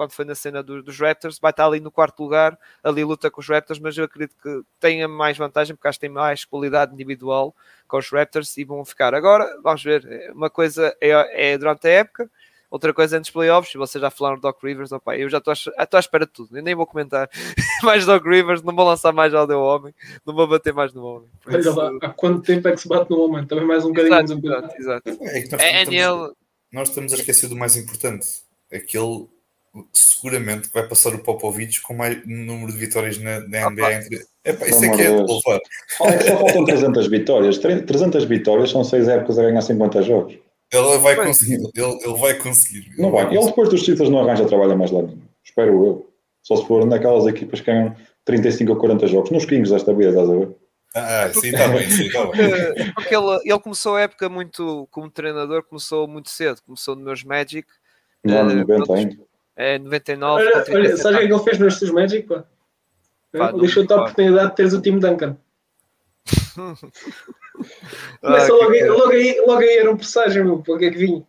quando foi na cena do, dos Raptors, vai estar ali no quarto lugar, ali luta com os Raptors, mas eu acredito que tenha mais vantagem porque acho que tem mais qualidade individual com os Raptors e vão ficar. Agora, vamos ver, uma coisa é, é durante a época, outra coisa é nos playoffs, e vocês já falaram do Doc Rivers, opa, eu já estou à espera de tudo, eu nem vou comentar mais Doc Rivers, não vou lançar mais ao ao homem, não vou bater mais no homem. Olha lá, há quanto tempo é que se bate no homem? Também mais um bocadinho. Exato, um exato, exato. É, nós, é, estamos, nós estamos a esquecer do mais importante, aquele seguramente vai passar o Popovich com mais número de vitórias na, na NBA. Entre... Epá, isso é que é de louvar. Só faltam 300 vitórias. 300 vitórias são 6 épocas a ganhar 50 jogos. Ele vai conseguir. Ele, ele vai conseguir. Não vai. Ele depois dos títulos não arranja trabalho mais lá nenhum. Espero eu. Só se for naquelas equipas que ganham 35 ou 40 jogos. Nos Kings desta vida, estás a ver? Ah, sim, está bem, sim, está bem. Porque ele, ele começou a época muito, como treinador, começou muito cedo. Começou no meus Magic. No ano 90 ainda é 99. Olha, olha sabe o que é ele fez nos seus Magic? Pá? Pá, Deixou-te a oportunidade de teres o time Duncan. Começa ah, logo, aí, logo, aí, logo aí era um presságio, meu, para que é que vinha?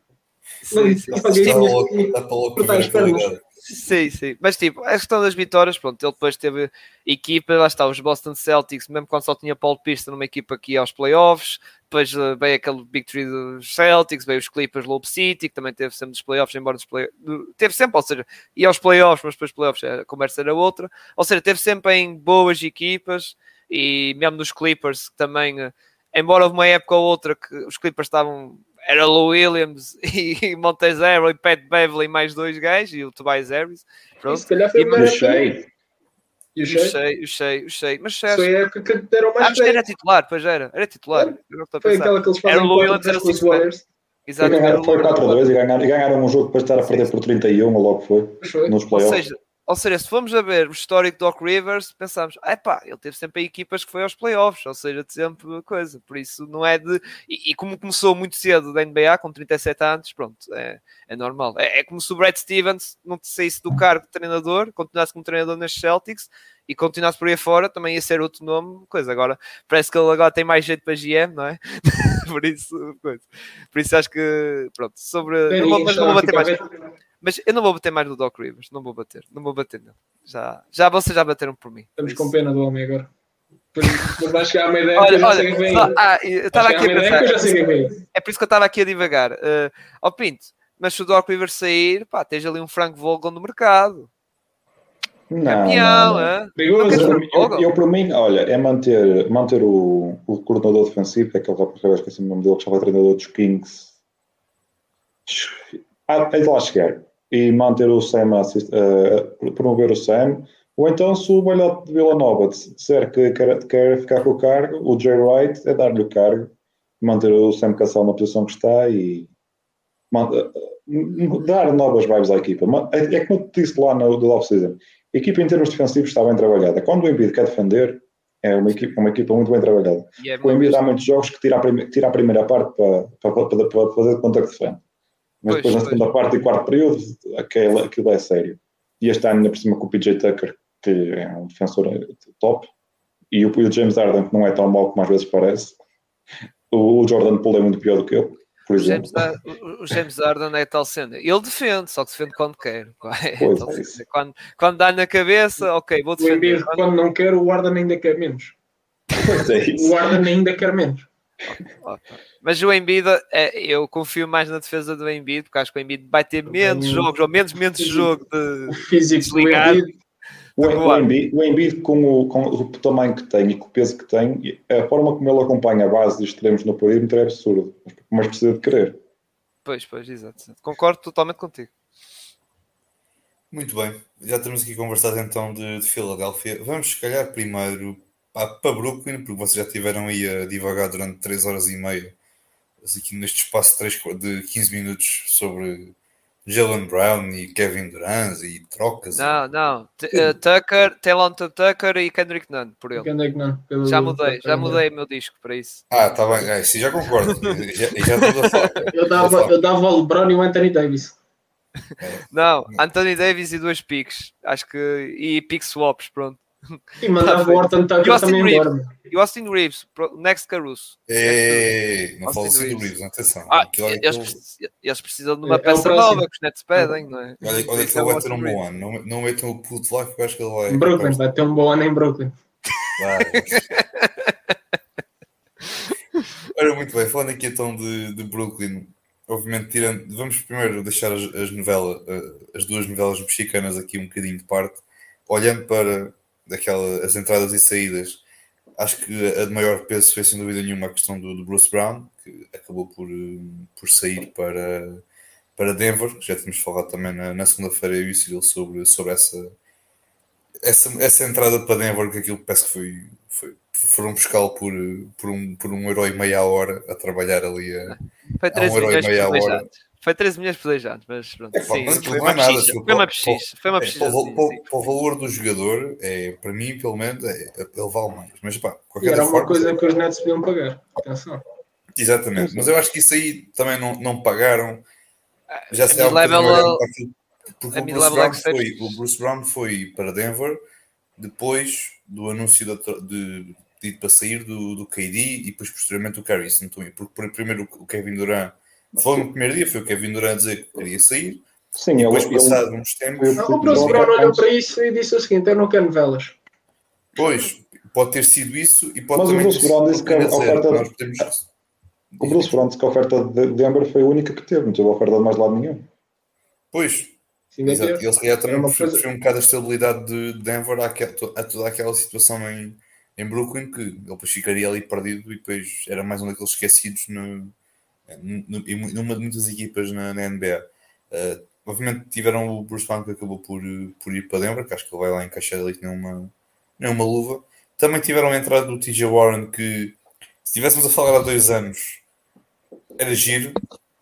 Sim, sim. Logo, sim. Está louco, está louco. Sim, sim. Mas tipo, a questão das vitórias, pronto, ele depois teve equipa, lá está, os Boston Celtics, mesmo quando só tinha Paul Pista numa equipa aqui aos playoffs, depois uh, veio aquele Big Three dos Celtics, veio os Clippers Lobe City, que também teve sempre dos playoffs, embora dos playoffs, teve sempre, ou seja, ia aos playoffs, mas depois playoffs a conversa era outra, ou seja, teve sempre em boas equipas, e mesmo nos Clippers também, uh, embora houve uma época ou outra que os Clippers estavam era Lou Williams e Montez Harrell e Pat Beverly mais dois gajos e o Tobias Harris. Pronto. Se calhar foi e, o Shea. E o Shea, o Shea, o Shea. Mas Shea, foi a época que deram mais ah, era titular, pois era. Era titular. É. Foi aquela que eles fazem era o Lou Williams, era os Warriors. Exato. Foi 4-2 e ganharam, e ganharam um jogo depois de estar a perder por 31, ou logo foi, foi. nos playoffs. Ou seja, ou seja, se formos a ver o histórico do Doc Rivers, pensamos, ah pá, ele teve sempre equipas que foi aos playoffs, ou seja, sempre coisa. Por isso não é de. E, e, como começou muito cedo da NBA, com 37 anos, pronto, é, é normal. É, é, como se o Brad Stevens não saísse do cargo de treinador, continuasse como treinador nas Celtics e continuasse por aí fora, também ia ser outro nome, coisa. Agora parece que ele agora tem mais jeito para GM, não é? por isso, coisa. Por isso acho que, pronto, sobre. Não vou, mas não vou bater mais. Mas eu não vou bater mais no Doc Rivers, não vou bater, não vou bater nele. Já, já vocês já bateram por mim. Estamos com pena do homem agora. Mas vai chegar a meia ideia olha, vem. Ah, eu estava aqui a pensar. É por isso que eu estava aqui a divagar. Uh, oh Pinto, mas se o Doc Rivers sair, pá, tens ali um Frank Vogel no mercado. Não, Campeão, não, não. Eu, eu, eu, por mim, olha, é manter, manter o, o coordenador defensivo, que é aquele rapaz, eu esqueci o nome dele, que estava treinador dos Kings. Ah, é de lá chegar e manter o Sam, assist, uh, promover o Sam, ou então se o Balhote de Vila Nova disser que quer, quer ficar com o cargo, o Jay Wright é dar-lhe o cargo, manter o Sam Cassell na posição que está e uh, dar novas vibes à equipa. É, é como eu disse lá no do off-season, a equipa em termos defensivos está bem trabalhada. Quando o Embiid quer defender, é uma equipa, uma equipa muito bem trabalhada. É o Embiid há muitos jogos que tira a, tira a primeira parte para, para, para, para fazer conta que defende. Mas depois, na segunda parte e quarto período, aquilo, aquilo é sério. E este ano, ainda por cima, com o PJ Tucker, que é um defensor top, e o, o James Harden, que não é tão mau como às vezes parece. O, o Jordan Poole é muito pior do que ele. Por exemplo. O James, o James Harden é tal cena. Ele defende, só que defende quando quer. É quando, quando dá na cabeça, ok, vou defender. Quando... quando não quer, o Harden ainda quer menos. É o Harden ainda quer menos. Mas o Embiid, é, eu confio mais na defesa do Embiid, porque acho que o Embiid vai ter menos jogos, ou menos, menos jogo de o físico desligar. O, o, Embiid, o Embiid com, o, com o tamanho que tem e com o peso que tem, a forma como ele acompanha a base de extremos no perímetro é absurdo, mas precisa de querer. Pois, pois, exato. Concordo totalmente contigo. Muito bem, já estamos aqui conversado então de, de Filadélfia. Vamos, se calhar, primeiro para Brooklyn, porque vocês já estiveram aí a divagar durante 3 horas e meia aqui neste espaço de, 3, de 15 minutos sobre Jalen Brown e Kevin Durant e trocas. Não, não. T uh, Tucker, Telon Tucker e Kendrick Nunn, por ele. Kendrick Nunn, já mudei, já mudei o meu disco para isso. Ah, tá bem, é, sim, já concordo. já, já. Eu dava, eu dava o LeBron e o Anthony Davis. É. Não, Anthony Davis e duas picks, acho que e pick swaps, pronto. E mandava o Orton Tucker também Reeves. embora. E o Austin Reeves, next Caruso. Ei, não fala assim do Reeves, atenção. Ah, eles, eles, precisam de uma é, peça é nova que os Nets pedem, não é? Olha, olha que ele vai ter um bom ano. Não, não metam o puto lá que eu acho que ele vai. Em Brooklyn, vai ter um bom ano em Brooklyn. Vai. Ora, muito bem, falando aqui então de, de Brooklyn, obviamente tirando, vamos primeiro deixar as, as novelas, eh, as duas novelas mexicanas aqui um bocadinho de parte, olhando para daquela, as entradas e saídas, acho que a de maior peso foi sem dúvida nenhuma a questão do, do Bruce Brown, que acabou por, por sair para, para Denver. Já tínhamos falado também na, na segunda-feira eu e o Cyril sobre, sobre essa, essa, essa entrada para Denver, que aquilo parece que foi, foi foram buscá-lo por, por, um, por um euro e meia hora a trabalhar ali a, foi a um euro e meia hora. Foi 13 milhões por 2 anos, mas pronto. É, sim, foi, uma nada, foi uma pesquisa. Foi uma pesquisa. É, para, para, para, o valor do jogador, é, para mim, pelo menos, é, ele vale mais. Mas pá, qualquer era forma, uma coisa que os Nets podiam pagar. Atenção. Exatamente, mas eu acho que isso aí também não, não pagaram. Já se sabe porque o Bruce, Brown foi, o Bruce Brown foi para Denver depois do anúncio de, de, ir para sair do, do KD e depois posteriormente o Curry, porque primeiro o Kevin Durant foi no primeiro dia, foi o Kevin Durant dizer que queria sair. Sim, depois ele, passado ele, uns tempos. o Bruce Brown olhou para isso e disse o seguinte: Eu não quero novelas. Pois, pode ter sido isso e pode Mas também o Bruce Brown disse que a oferta. Podemos... O Bruce Brown disse que a oferta de Denver foi a única que teve, não teve oferta de mais lado nenhum. Pois, Sim, Exato. Ele se calhar também coisa... um bocado a estabilidade de Denver a, a toda aquela situação em, em Brooklyn que ele depois ficaria ali perdido e depois era mais um daqueles esquecidos no, numa de muitas equipas na, na NBA. Uh, obviamente tiveram o Bruce Brown que acabou por, por ir para Denver, que acho que ele vai lá encaixar ali que nem uma, nem uma luva. Também tiveram a entrada do TJ Warren que se estivéssemos a falar há dois anos era giro.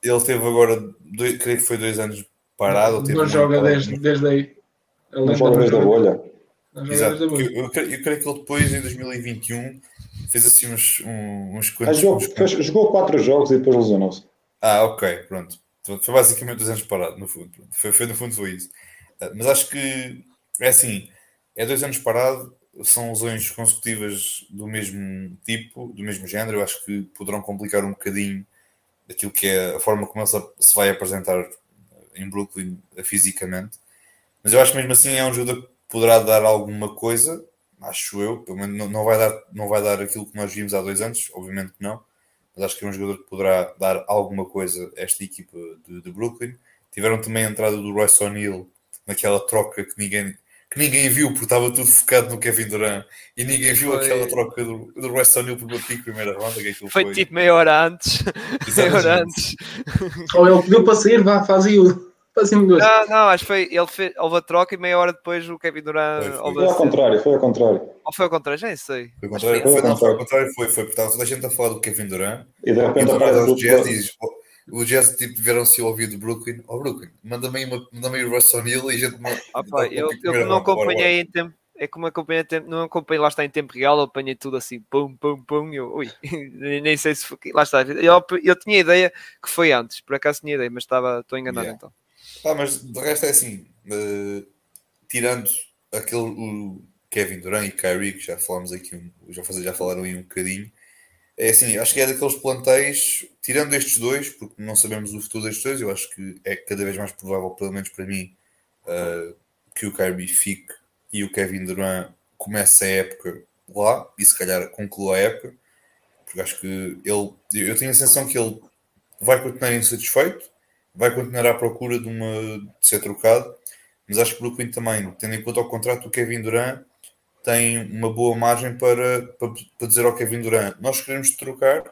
Ele teve agora, dois, creio que foi dois anos parado. Não joga desde, desde aí. Ele não joga desde a bolha. Exato. Eu, eu, eu, creio que ele depois, em 2021, fez assim uns, uns, uns, ah, jogou. Fez, jogou quatro jogos e depois lesionou-se. Ah, ok, pronto. Foi basicamente dois anos parado, no fundo. Foi, foi, no fundo foi isso. Ah, mas acho que é assim, é dois anos parado, são lesões consecutivas do mesmo tipo, do mesmo género. Eu acho que poderão complicar um bocadinho aquilo que é a forma como ele se vai apresentar em Brooklyn fisicamente. Mas eu acho mesmo assim é um jogador que poderá dar alguma coisa, acho eu. Pelo menos não, vai dar, não vai dar aquilo que nós vimos há dois anos, obviamente que não. Mas acho que é um jogador que poderá dar alguma coisa a esta equipa de, de Brooklyn. Tiveram também a entrada do Royce O'Neal naquela troca que ninguém, que ninguém viu porque estava tudo focado no Kevin Durant e ninguém viu foi... aquela troca do, do Royce O'Neal por uma pique primeira ronda. Que foi, foi tipo meia hora antes. meia hora antes. Ou ele pediu para sair, vá, fazia-o. Não, não, acho que foi. Ele fez, houve a troca e meia hora depois o Kevin Durant. Foi, foi. foi ao contrário, foi ao contrário. Ou foi ao contrário, já nem sei. Foi ao contrário, foi, foi, não, foi ao contrário, foi, foi, porque toda a gente a falar do Kevin Durant e de repente aparece o Jazz e diz, o Jazz tipo, tiveram-se ouvido do Brooklyn, ó oh, Brooklyn, manda-me manda o Russ O'Neal e a gente. Ah, pá, eu, eu não acompanhei em tempo é como acompanhei tempo, não acompanhei lá está em tempo real, eu apanhei tudo assim, pum, pum, pum, eu, ui, nem sei se foi, lá está, eu, eu tinha ideia que foi antes, por acaso tinha ideia, mas estava, estou enganado yeah. então. Ah, mas de resto é assim, uh, tirando aquele o Kevin Durant e Kyrie, que já falámos aqui, um, já, já falaram aí um bocadinho, é assim, acho que é daqueles plantéis, tirando estes dois, porque não sabemos o futuro destes dois, eu acho que é cada vez mais provável, pelo menos para mim, uh, que o Kyrie fique e o Kevin Durant comece a época lá e se calhar conclua a época, porque acho que ele, eu tenho a sensação que ele vai continuar insatisfeito, vai continuar à procura de, uma, de ser trocado, mas acho que o Brooklyn também, tendo em conta o contrato do Kevin Durant, tem uma boa margem para, para, para dizer ao Kevin Durant: Nós queremos trocar,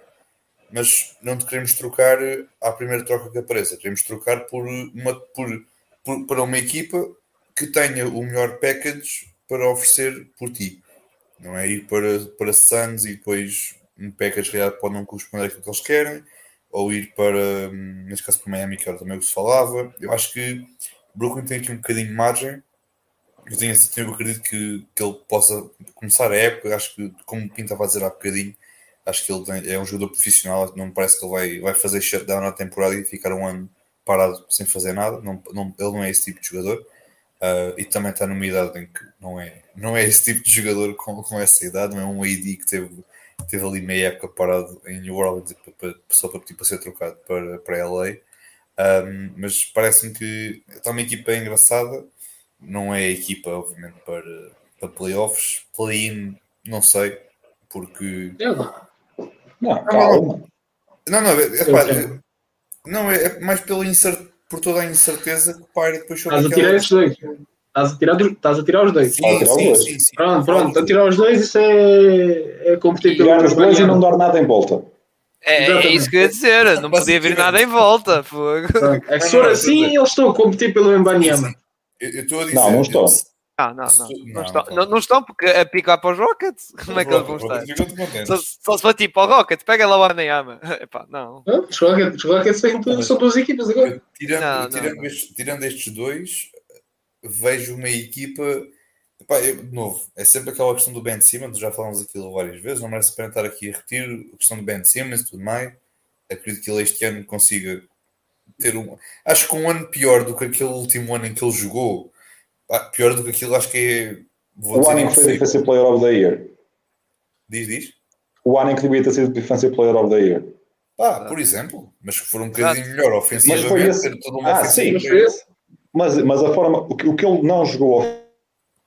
mas não te queremos trocar à primeira troca que apareça, queremos trocar por uma, por, por, para uma equipa que tenha o melhor package para oferecer por ti. Não é ir para, para Suns e depois um package pode não corresponder àquilo que eles querem, ou ir para, hum, neste caso, para Miami, que era também o que se falava. Eu acho que Brooklyn tem aqui um bocadinho de margem. Eu, tenho, eu acredito que, que ele possa começar a época. Acho que, como o estava a dizer há bocadinho, acho que ele tem, é um jogador profissional. Não me parece que ele vai, vai fazer shutdown na temporada e ficar um ano parado sem fazer nada. Não, não, ele não é esse tipo de jogador. Uh, e também está numa idade em que não é, não é esse tipo de jogador com, com essa idade, não é um AD que teve teve ali meia época parado em New Orleans só para pedir para ser trocado para, para LA. Um, mas parece-me que está uma equipa engraçada, não é a equipa, obviamente, para, para playoffs, play-in, não sei, porque. Não, calma. Não, não, é, é, não, é, é mais pela incert... por toda a incerteza que paira depois sobre Estás a tirar esses dois. Estás a tirar, estás a tirar os dois. Sim, sim, sim, sim, Pronto, pronto. A tirar os dois, isso é, é competir pelo os dois e não dar nada em volta. É, é, isso que eu ia dizer, não podia vir nada em volta. É que se for assim, eles estão a competir pelo Embanyama. Eu estou a dizer. Não, não estão. Ah, não, não. Não, não, estão, não, não estão porque a picar para os Rockets, como é que eles vão estar? Só, só se for tipo ao Rockets, pega lá o Anayama. Epá, não. Os Rockets, os Rockets são duas equipas agora. Tirando, tirando, estes, tirando estes dois, vejo uma equipa. Epá, eu, de novo, é sempre aquela questão do Ben Simmons, já falamos aquilo várias vezes, não merece para estar aqui a repetir a questão do Ben Simmons e tudo mais. Acredito que ele este ano consiga ter um. Acho que um ano pior do que aquele último ano em que ele jogou. Pior do que aquilo, acho que é. o ano em que foi Defensive Player of the Year. Diz, diz. O ano em que devia ter sido Defensive Player of the Year. Ah, por exemplo, mas que for um bocadinho melhor ofensivamente, ter toda uma ah, ofensiva. Sim, Mas, mas a forma, o que, o que ele não jogou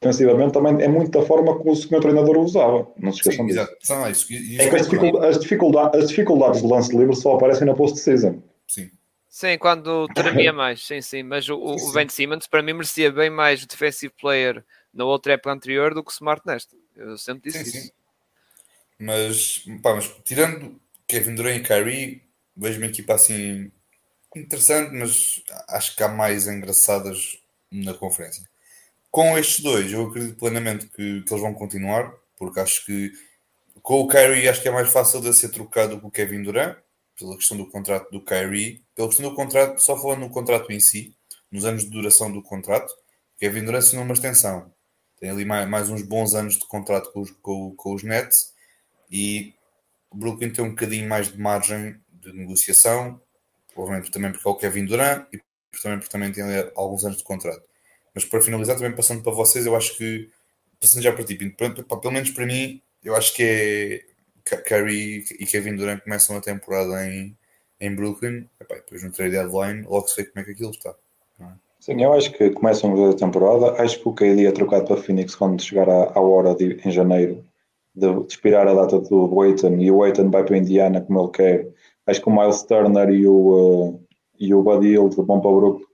ofensivamente também é muito da forma como o senhor treinador o usava. Não se esqueçam disso. Exato. Não, isso, isso é que as dificuldades, as, dificuldades, as dificuldades de lance livre só aparecem na post-season. Sim. Sim, quando tremia mais, sim, sim. Mas o, o Ben Simmons, para mim, merecia bem mais defensive player na outra época anterior do que o Smart nesta. Eu sempre disse sim, isso. Sim. Mas, pá, mas tirando Kevin Durant e Kyrie, vejo uma equipa assim interessante, mas acho que há mais engraçadas na conferência. Com estes dois, eu acredito plenamente que, que eles vão continuar, porque acho que com o Kyrie acho que é mais fácil de ser trocado com o Kevin Durant, pela questão do contrato do Kyrie, pela questão do contrato, só falando no contrato em si, nos anos de duração do contrato, Kevin Durant assinou uma extensão. Tem ali mais, mais uns bons anos de contrato com os, com, com os Nets e o Brooklyn tem um bocadinho mais de margem de negociação, provavelmente também porque é o Kevin Durant e também porque também tem alguns anos de contrato. Mas para finalizar, também passando para vocês, eu acho que, passando já para ti, pelo menos para mim, eu acho que é Curry e Kevin Durant começam a temporada em, em Brooklyn, Epá, depois no trade deadline, logo se vê como é que aquilo está. É? Sim, eu acho que começam a temporada. Acho que o KD é trocado para Phoenix quando chegar à, à hora de, em janeiro de, expirar a data do Waiton e o Waiton vai para Indiana como ele quer. Acho que o Miles Turner e o, uh, e o Buddy Hield vão para o Brooklyn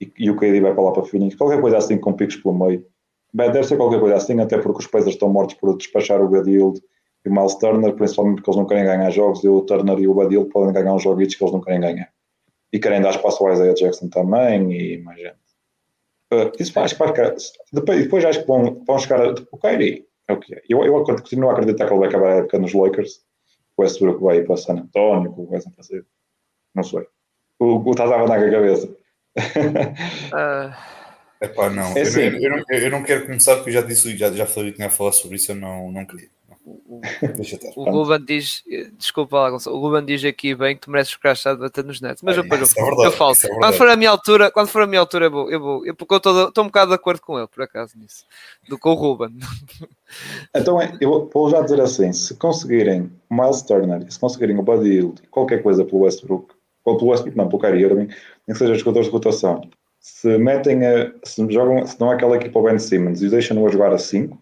e, e o KD vai para lá para Phoenix, qualquer coisa assim com picos pelo meio. Bem, deve ser qualquer coisa assim, até porque os Pacers estão mortos por despachar o Badild e o Miles Turner, principalmente porque eles não querem ganhar jogos, e o Turner e o Badild podem ganhar uns joguitos que eles não querem ganhar. E querem dar espaço ao Isaiah Jackson também e mais gente. Uh, isso vai ficar. Depois, depois acho que vão, vão chegar. O Kyrie é o que é. Eu, eu continuo a acreditar que ele vai acabar a época nos Lakers. O Westbrook vai para San Antonio, o Westbrook fazer. Não sei. O, o Tazava na cabeça uh... Epá, não. É eu, assim. não, eu, não, eu, não, quero começar porque eu já disse, já, já falei que tinha a falar sobre isso, eu não, não queria. O, o Ruben diz, desculpa lá, Gonçalo, o Ruben diz aqui bem que tu mereces ficar chado bater nos netos, mas é, depois eu, é eu falo. É quando for a minha altura, quando for a minha altura, eu vou, eu vou, eu, porque eu estou um bocado de acordo com ele, por acaso, nisso, do com o Ruben. Então, é, eu vou já dizer assim: se conseguirem o Miles Turner, se conseguirem o Buddy qualquer coisa pelo Westbrook, ou pelo Westbrook, não, pelo Kyrie Irving, nem que sejam jogadores de rotação, se metem a, se jogam, se dão aquela equipa ao Ben Simmons e deixam-no a jogar a 5,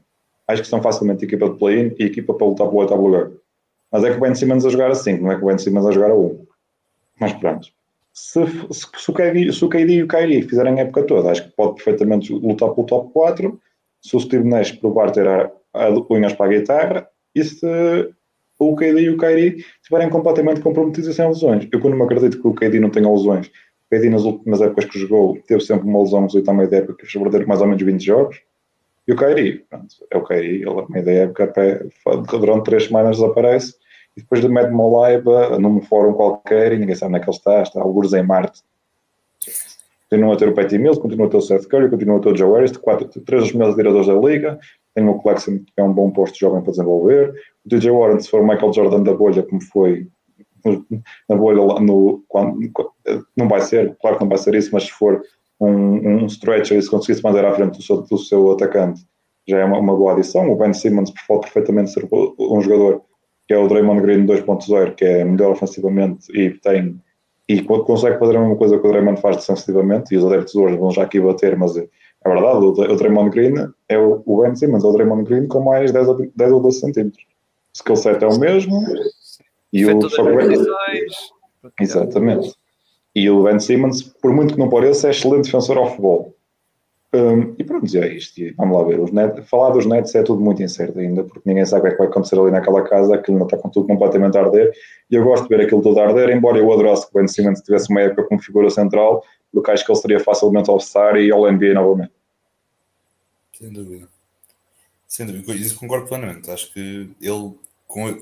acho que são facilmente equipa de play-in e equipa para lutar pelo oitavo lugar. Mas é que o Ben Simmons a jogar a 5, não é que o Ben Simmons a jogar a 1. Mas pronto. Se, se, se, o KD, se o KD e o Kyrie fizerem a época toda, acho que pode perfeitamente lutar pelo top 4. Se o Steve Nash provar ter a, a unhas para a guitarra e se o KD e o Kyrie estiverem completamente comprometidos sem lesões. Eu quando me acredito que o KD não tenha lesões Pedi nas últimas épocas que jogou, teve sempre uma lesão nos oito meio da época, que fez perder mais ou menos 20 jogos. E o Kairi, pronto, é o Kairi, ele a meio da época, durante três semanas desaparece, e depois mete uma live num fórum qualquer e ninguém sabe onde é que ele está, está alguns em Marte. Continua a ter o Patty Mills, continua a ter o Seth Curry, continua a ter o Joe Harris, quatro, três dos melhores tiradores da liga, tem o Clarkson que é um bom posto jovem para desenvolver, o DJ Warren, se for o Michael Jordan da bolha, como foi na bolha no, quando, não vai ser, claro que não vai ser isso, mas se for um, um stretcher e se conseguisse manter à frente do seu, do seu atacante, já é uma, uma, boa adição. O Ben Simmons pode perfeitamente ser um jogador que é o Draymond Green 2.0, que é melhor ofensivamente e tem e consegue fazer a mesma coisa que o Draymond faz defensivamente, e os adeptos hoje vão já aqui bater, mas é, é verdade, o, Draymond Green é o, o Ben Simmons, é o Draymond Green com mais 10 ou, 10 ou 12 centímetros. O skill set é o mesmo, e o Exatamente. E o Ben Simmons, por muito que não pareça, é excelente defensor ao futebol. Um, e pronto, é isto. Vamos lá ver. Os net, falar dos Nets é tudo muito incerto ainda, porque ninguém sabe o que, é que vai acontecer ali naquela casa, aquilo ainda está com tudo completamente a arder. E eu gosto de ver aquilo tudo a arder, embora eu adorasse que o Ben Simmons tivesse uma época como figura central, porque acho que ele seria facilmente All-Star e All-NBA novamente. Sem dúvida. Sem dúvida. Isso concordo plenamente. Acho que ele, com,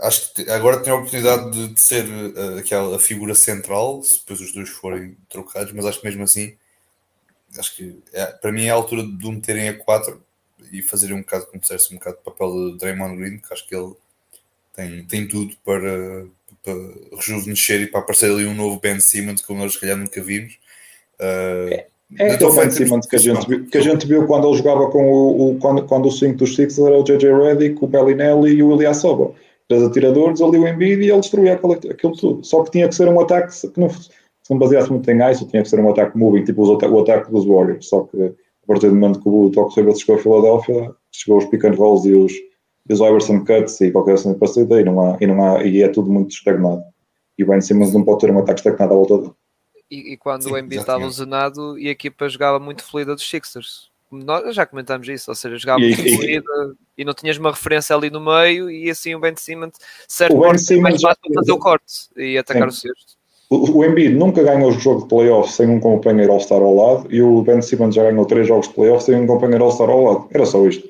acho que agora tem a oportunidade de, de ser uh, aquela figura central, se depois os dois forem trocados, mas acho que mesmo assim, acho que é, para mim é a altura de o meterem a 4 e fazerem um bocado, como disseste, um bocado de papel de Draymond Green, que acho que ele tem, tem tudo para, para rejuvenescer e para aparecer ali um novo Ben Simmons, como nós se calhar nunca vimos. Uh, é. É o Ben Simmons que a, gente viu, que a gente viu quando ele jogava com o, o quando, quando o 5 dos Six era o JJ Redick, o Bellinelli e o Ilyasova três atiradores, ali o Embiid e ele destruía aquilo, aquilo tudo. Só que tinha que ser um ataque que não, se não baseasse muito em ISO, tinha que ser um ataque moving, tipo o ataque dos Warriors. Só que a partir do momento que o Toque Rivers chegou a Filadélfia, chegou os pick and rolls e os, e os Iverson cuts e qualquer assim parecida, e não há, e não há, e é tudo muito estagnado. E o Ben Simmons não pode ter um ataque estagnado à volta dele. E, e quando Sim, o Embiid estava lesionado e a equipa jogava muito fluida dos Sixers. Nós já comentámos isso, ou seja, jogava muito fluida e não tinhas uma referência ali no meio e assim o Ben Simmons, certo, o ben Simmons mais fácil para fazer o corte e atacar Sim. o sexto. O, o Embiid nunca ganhou o jogo de playoff sem um companheiro All-Star ao lado e o Ben Simmons já ganhou três jogos de playoff sem um companheiro All-Star ao lado. Era só isto.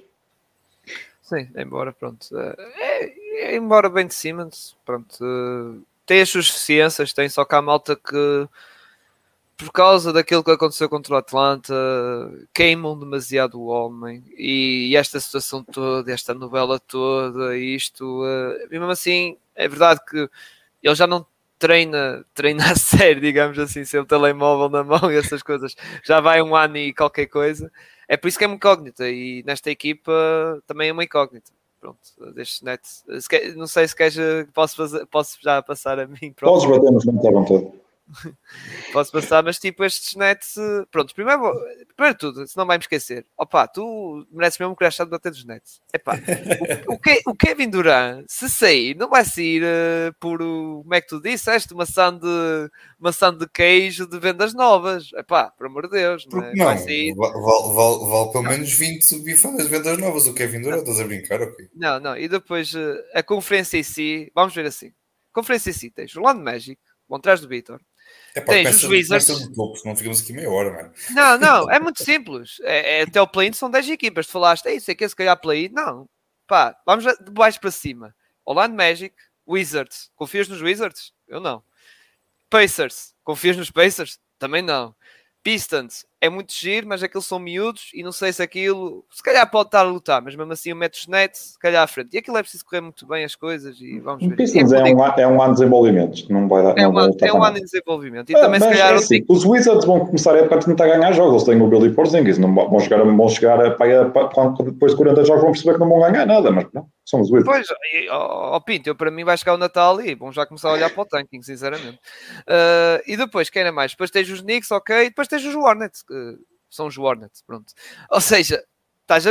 Sim, embora, pronto. É, é, embora Ben Simmons, pronto, tem as suas deficiências, tem só que há malta que por causa daquilo que aconteceu contra o Atlanta, queimam demasiado o homem e esta situação toda, esta novela toda, isto, uh, mesmo assim, é verdade que ele já não treina, treina a sério, digamos assim, sem o telemóvel na mão e essas coisas, já vai um ano e qualquer coisa. É por isso que é uma incógnita e nesta equipa também é uma incógnita. Pronto, destes nets. Não sei se queres, posso, fazer, posso já passar a mim. Podes bater nos à vontade. Posso passar, mas tipo, estes nets. Pronto, primeiro, primeiro tudo, se não vai me esquecer. Opa, tu mereces mesmo que de bater dos nets. Epá, o, o, o Kevin Durant, se sair, não vai sair uh, por. Como é que tu disseste? Maçã de, maçã de queijo de vendas novas. Epá, por amor de Deus. Não, é? não vai sair... vale, vale, vale, pelo menos 20 bifadas de vendas novas. O Kevin Durant, estás a brincar? Okay. Não, não, e depois uh, a conferência em si, vamos ver assim. Conferência em si, tens Orlando Magic, vão atrás do Vitor é pá, Tens os Wizards. Não ficamos aqui meia hora, mano. Não, não, é muito simples. É, é, até o play-in são 10 equipas. Tu falaste, é isso, é que se calhar play-in. Não, pá, vamos de baixo para cima. Orlando Magic, Wizards. Confias nos Wizards? Eu não. Pacers. Confias nos Pacers? Também não. Pistons é muito giro, mas aqueles são miúdos e não sei se aquilo se calhar pode estar a lutar, mas mesmo assim o metros net se calhar à frente. E aquilo é preciso correr muito bem as coisas e vamos ver. Pistons é, é, um, é um ano de desenvolvimento, não vai dar. É, um, ano, é um ano de desenvolvimento. E ah, também se calhar. É assim, Os Wizards vão começar a tentar ganhar jogos, eles têm o Billy Porzingis, não vão chegar, vão chegar a, a, a, depois de 40 jogos vão perceber que não vão ganhar nada, mas não. São os Wizards. Pois, ó oh, Pinto, eu, para mim vai chegar o Natal e vamos já começar a olhar para o tanking, sinceramente. Uh, e depois, quem é mais? Depois tens os Knicks, ok, depois tens os Hornets, que são os Hornets, pronto. Ou seja,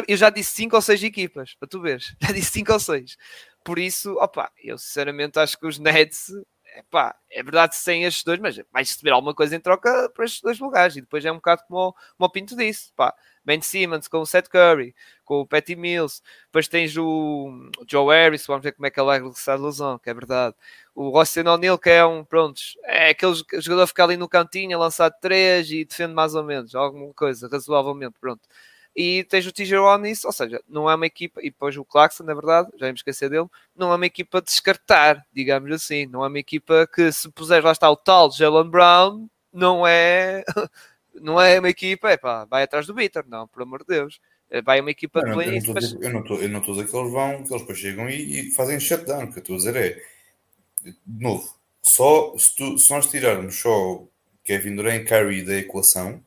eu já disse 5 ou 6 equipas, para tu veres, já disse 5 ou 6. Por isso, opa, eu sinceramente acho que os Nets, epá, é verdade sem estes dois, mas vais receber alguma coisa em troca para estes dois lugares. E depois é um bocado como, como o Pinto disse, pá, Ben Simmons com o Seth Curry, com o Patty Mills, depois tens o Joe Harris, vamos ver como é que ele vai regressar de lesão, que é verdade. O Austin O'Neill, que é um, pronto, é aquele jogador que fica ali no cantinho a lançar três e defende mais ou menos, alguma coisa, razoavelmente, pronto. E tens o TJ Onis, ou seja, não é uma equipa, e depois o Clarkson, na verdade, já me esquecer dele, não é uma equipa de descartar, digamos assim, não é uma equipa que se puser lá está o tal Jalen Brown, não é não é uma equipa, é pá, vai atrás do Bitter, não, por amor de Deus. É, vai uma equipa não, de eu, mas... eu não estou a dizer que eles vão, que eles depois chegam e, e fazem shutdown. O que eu estou a dizer é, de novo, só se, tu, se nós tirarmos só Kevin Durant e Curry da equação,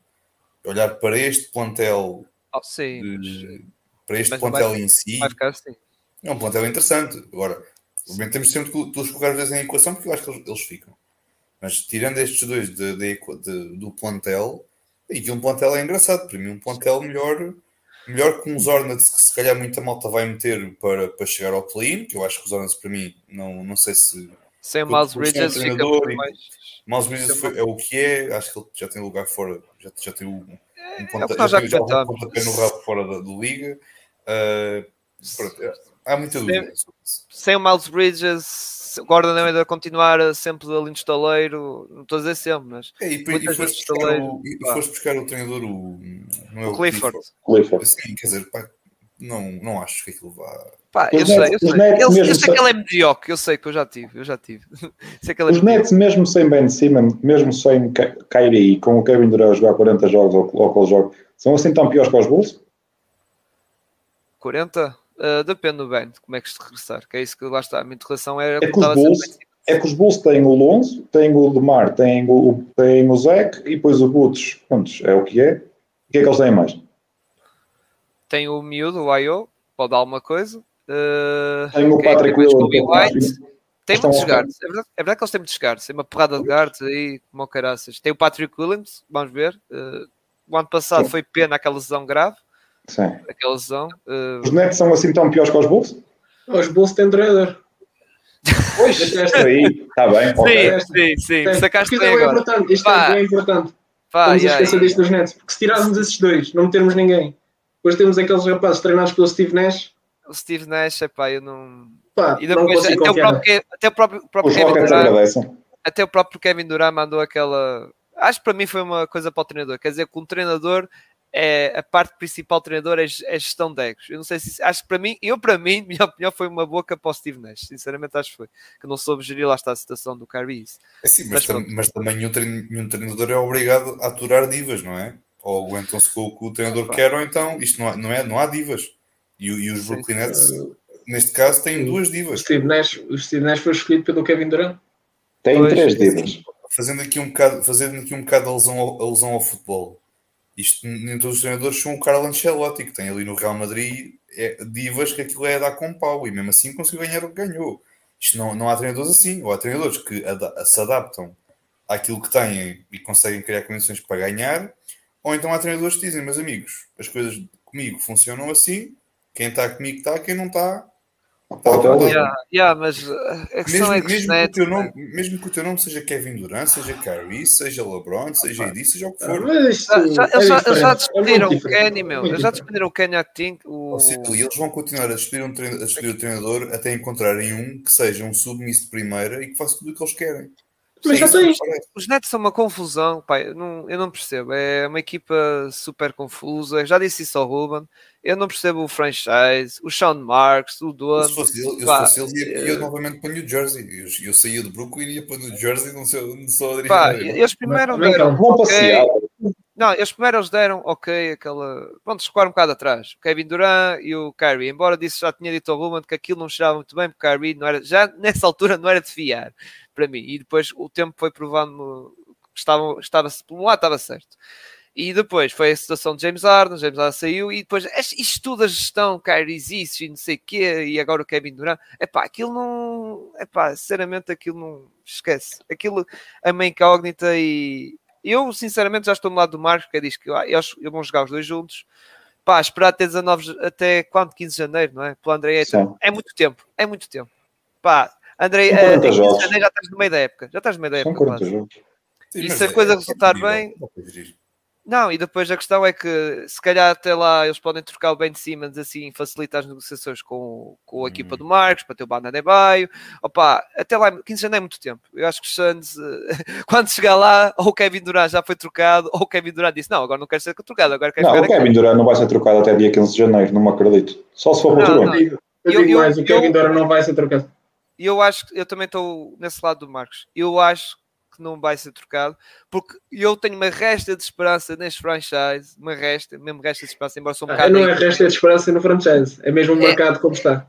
olhar para este plantel, oh, sim, de, para este plantel vai, em si, assim. é um plantel interessante. Agora, obviamente temos sempre que os colocar vezes em equação porque eu acho que eles, eles ficam. Mas tirando estes dois de, de, do plantel, e que um plantel é engraçado, para mim um plantel melhor, melhor que uns Hornets que se calhar muita malta vai meter para, para chegar ao play-in, que eu acho que os Hornets para mim não, não sei se sem Miles Bridges fica mais... Miles Bridges é o que é, acho que ele já tem lugar fora, já, já tem um, um é, ponta, já, já, já um pontapé no rabo fora da, da liga. Uh, pronto, é, há muita dúvida. Sem, sem o Miles Bridges o Gordon ainda continuar sempre ali no estaleiro, não estou a dizer sempre, mas. É, e, e, e, foste buscar o, e foste buscar o treinador, o, não é o, o Clifford. Clifford. Sim, quer dizer, pá, não, não acho que aquilo vá. Pá, eu, sei, eu, sei. Eu, eu sei que ele é mediocre, eu sei que eu já tive, eu já tive. sei que ele é os Nets, mesmo sem Ben Simmons, mesmo sem Kyrie, com o Kevin Durant a jogar 40 jogos ou, ou qual jogo, são assim tão piores que os Bulls? 40? Uh, depende do bem, de como é que se regressar, que é isso que lá está. A minha interrogação era é que, os Bulls, é que os Bulls têm o Lonzo, têm o Demar, têm o, têm o Zach e depois o Butch. Prontos, é o que é. O que é que eles têm mais? Tem o miúdo, o I.O., pode dar alguma coisa. Uh, tem o Patrick Williams. Tem muitos guards. É verdade, é verdade, que eles têm muitos guards. Tem uma porrada de guards aí, como caraças. Tem o Patrick Williams, vamos ver. Uh, o ano passado Sim. foi pena aquela lesão grave. Sim. Aquela lesão. Uh... Os Nets são assim tão piores que os Bulls? Os Bulls têm trailer. Pois, esta aí, está bem. Sim, okay. sim, sim. sim. Sacaste isto é agora. importante. Isto Pá. é bem importante. Pá, Estamos yeah, esquecer yeah. disto dos Nets. Porque se tirássemos esses dois, não metermos ninguém. Depois temos aqueles rapazes treinados pelo Steve Nash. O Steve Nash, epá, eu não. Pá, e depois, até o, próprio, até o próprio, próprio Kevin Durant, até o próprio Kevin Durant mandou aquela. Acho que para mim foi uma coisa para o treinador. Quer dizer, que um treinador é a parte principal do treinador é, é gestão de egos. Eu não sei se acho que para mim, eu para mim, minha opinião foi uma boca para o Steve Nash. Sinceramente, acho que foi que não soube gerir lá está a situação do Kyrie. É sim, mas, mas, mas, também nenhum, nenhum treinador é obrigado a aturar divas, não é? Ou aguentam-se com o que o treinador quer, ou então isto não, há, não, é, não há divas. E, e os Brooklyn Nets, neste caso, têm duas divas. O Steve, Nash, o Steve Nash foi escolhido pelo Kevin Durant. Tem pois, três divas. Fazendo aqui um bocado, fazendo aqui um bocado alusão ao, alusão ao futebol isto nem todos os treinadores são o Carlo Ancelotti, que tem ali no Real Madrid é, divas que aquilo é dar com pau e mesmo assim conseguiu ganhar o que ganhou. Isto não, não há treinadores assim, ou há treinadores que ad se adaptam àquilo que têm e conseguem criar condições para ganhar, ou então há treinadores que dizem, meus amigos, as coisas comigo funcionam assim, quem está comigo está, quem não está Yeah, yeah, mas a questão mesmo, é que mesmo, que o teu nome, mesmo que o teu nome seja Kevin Durant, seja Kyrie, seja LeBron, seja Edi, seja o que for. Mas já, é já, já é despediram é o Kenny, meu. Eles já despediram o Kenny Acting. O... e eles vão continuar a despedir, um treino, a despedir o treinador até encontrarem um que seja um submisso de primeira e que faça tudo o que eles querem. Mas tem. Os Nets são uma confusão, pai. Eu não, eu não percebo. É uma equipa super confusa. Eu já disse isso ao Ruben. Eu não percebo o franchise, o Sean Marks, o dono. Se fosse ele, pá, se fosse ele ia, ia é... novamente para New Jersey. Eu, eu saía do Brooklyn e ia para New Jersey, não sei, não sou pá, Eles primeiro Mas, deram. Vão okay. Não, eles primeiro eles deram, ok, aquela. Pronto, recuaram um bocado atrás. O Kevin Durant e o Kyrie. Embora disse, já tinha dito ao Ruben que aquilo não cheirava muito bem, porque o Kyrie não era, já nessa altura não era de fiar para mim. E depois o tempo foi provando que estava, estava, por um lado estava certo. E depois foi a situação de James Harden, James Harden saiu e depois isto tudo a gestão, Kyrie existe e não sei o quê, e agora o Kevin Durant, epá, aquilo não, epá, sinceramente aquilo não, esquece, aquilo é uma incógnita e eu sinceramente já estou no lado do Marcos, que diz que ah, eles, eles vão jogar os dois juntos, pá, esperar até 19, até quando? 15 de janeiro, não é? Pelo André é muito tempo, é muito tempo, pá, André, uh, 15 de janeiro já estás no meio da época, já estás no meio da época, e se a coisa é resultar bem... Não, e depois a questão é que se calhar até lá eles podem trocar o Ben Simmons assim facilitar as negociações com, com a equipa hum. do Marcos para ter o Banda de Baio. Opa, até lá 15 de janeiro é muito tempo. Eu acho que os Suns, quando chegar lá, ou o Kevin Durant já foi trocado, ou o Kevin Durant disse: Não, agora não quero ser trocado, agora quero Não, o Kevin aqui. Durant não vai ser trocado até dia 15 de janeiro, não me acredito. Só se for para o Eu, eu digo mais, o Kevin Durant não vai ser trocado. E eu acho que eu também estou nesse lado do Marcos. Eu acho que não vai ser trocado, porque eu tenho uma resta de esperança neste franchise, uma resta, mesmo resta de esperança, embora sou um ah, bocado. Não é resta de esperança no franchise, é mesmo o é, mercado como está.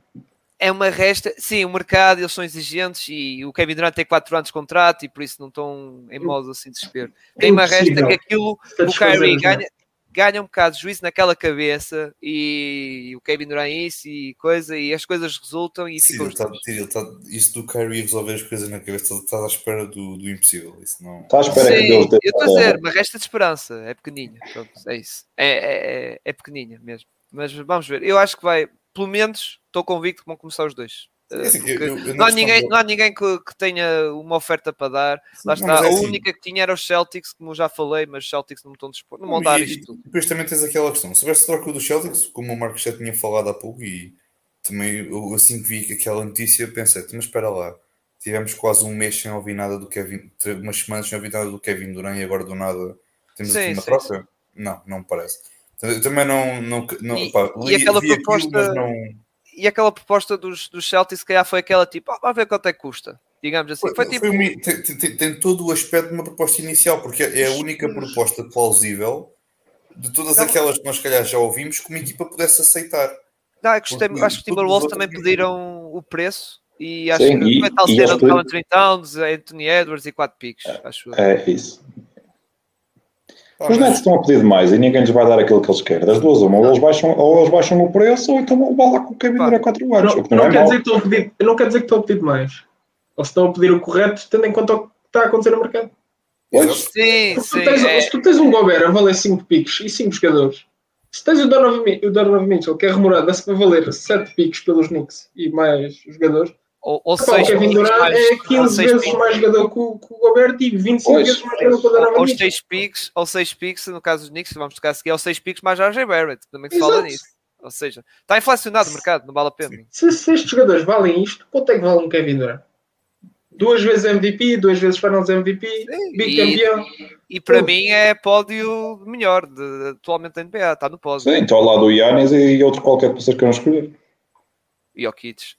É uma resta, sim, o mercado, eles são exigentes e o Kevin Durant tem 4 anos de contrato e por isso não estão em modo assim de desespero. Tem uma resta que aquilo, o Kyrie ganha, ganha um bocado de juízo naquela cabeça e o Kevin Durant isso e coisa e as coisas resultam e Sim, ficam... Tá, tá, isso do Kyrie resolver as coisas na cabeça está à espera do, do impossível isso não... está à espera Sim, que Deus eu estou a dizer, mas resta de esperança é pequeninha, Pronto, é isso. É, é, é, é pequeninha mesmo. Mas vamos ver, eu acho que vai pelo menos estou convicto que vão começar os dois. é assim, eu, eu, eu não, há ninguém, não há ninguém que, que, tenha uma oferta para dar. Lá está. É a assim, única que tinha era os Celtics, como já falei, mas os Celtics não estão dispostos. Não vão dar isto. E depois também tens aquela questão: se tivesse troca dos Celtics, como o Marcos já tinha falado há pouco, e também eu, assim que vi aquela notícia, pensei, mas espera lá, tivemos quase um mês sem ouvir nada do Kevin, umas semanas sem ouvir nada do Kevin Durant e agora do nada temos sim, aqui uma sim, troca? Sim. Não, não me parece. Eu também não. não, não e, pá, e li, aquela proposta. Aquilo, não e aquela proposta dos, dos Celtics, se calhar foi aquela tipo, ah, vamos ver quanto é que custa. Digamos assim. Foi, foi tipo... Foi, tem, tem, tem, todo o aspecto de uma proposta inicial, porque é a única proposta plausível de todas não. aquelas que nós, se calhar, já ouvimos que uma equipa pudesse aceitar. Não, é gostei, porque, acho que os Timberwolves também pediram o preço e acho Sim, que foi tal cena de Anthony Towns, Anthony Edwards e 4 picks. Acho é, isso. Os Nets estão a pedir demais e ninguém lhes vai dar aquilo que eles querem. Das duas, uma, ou eles baixam, ou eles baixam o preço, ou então vão levar lá com o Kevin Durant 4 anos. Não, não, não, quer dizer que estou a pedir, não quer dizer que estou a pedir demais. Ou se estão a pedir o correto, tendo em conta o que está a acontecer no mercado. Pois. Sim, sim. Tens, é... Se tu tens um Gobert a valer 5 picos e 5 jogadores, se tens o Donovan, o Donovan Mitchell, que é remorado a valer 7 picos pelos Knicks e mais jogadores, ou, ou Pá, seis, o Kevin Durant é 15 vezes picks. mais jogador que o, que o Gobert e 25 pois, vezes mais jogador que o Donovan Ou 6 picks, ou 6 picks, no caso dos Knicks, vamos tocar a seguir, ou 6 picks mais RJ Barrett, também se fala nisso. Ou seja, está inflacionado o mercado, não vale a pena. Se, se estes jogadores valem isto, quanto é que vale um Kevin Durant? Duas vezes MVP, duas vezes Finals MVP, bicampeão. E, e para mim é pódio melhor de, atualmente da NBA, está no pódio. Sim, está ao lado do Yannis e outro qualquer que vocês queiram escolher. E o Kids.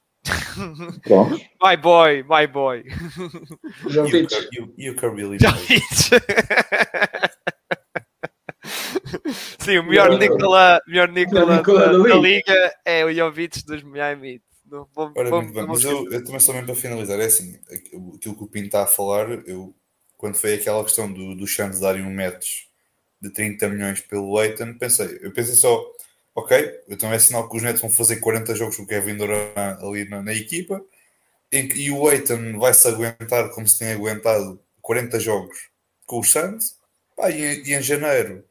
Pronto. My boy, my boy. Jovic. E o Kirby Jovic. Sim, o melhor Nicola, melhor Nicola, Nicola da, da, Liga é o Jovic dos Miami. Não, vamos, Ora, mas eu, eu, também só mesmo para finalizar, é assim, aquilo que o Pinto está a falar, eu, quando foi aquela questão do, do Santos darem um match de 30 milhões pelo Leighton, pensei, eu pensei só, ok, então é sinal que os Nets vão fazer 40 jogos com o Kevin Durant ali na, na equipa, em, e o Leighton vai se aguentar como se tem aguentado 40 jogos com os Santos, pá, e, e em janeiro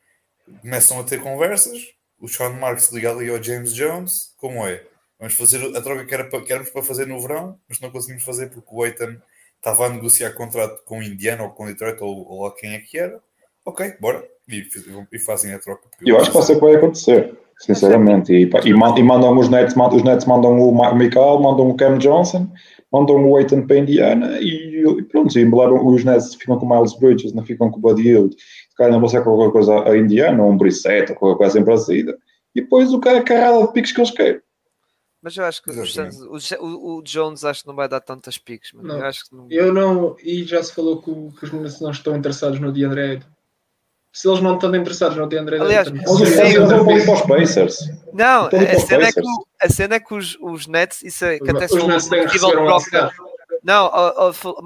começam a ter conversas, o Sean Marks liga ali ao James Jones, como é? Vamos fazer a troca que, era para, que éramos para fazer no verão, mas não conseguimos fazer porque o Eitan estava a negociar contrato com o Indiana ou com o Detroit ou, ou quem é que era. Ok, bora. E, e fazem a troca. Eu acho que ser que vai acontecer, sinceramente. E, e, e mandam os Nets, os Nets mandam o Michael, mandam o Cam Johnson, mandam o Eitan para a Indiana e, e pronto, e os Nets ficam com o Miles Bridges, não ficam com o Buddy Hield. Se calhar não vão ser qualquer coisa a Indiana, ou um Brissette, ou qualquer coisa em parecida. E depois o cara é carrada de piques que eles querem. Mas eu acho que os, o, o, Jones acho que não vai dar tantas piques. Não. Eu, acho que não... eu não. E já se falou que, que os Minas não estão interessados no DeAndre Se eles não estão interessados no DeAndre Aliás, eles vão para os Pacers. Não, a cena, é que, a cena é que os, os Nets, isso é, que até se uma possível troca. Não,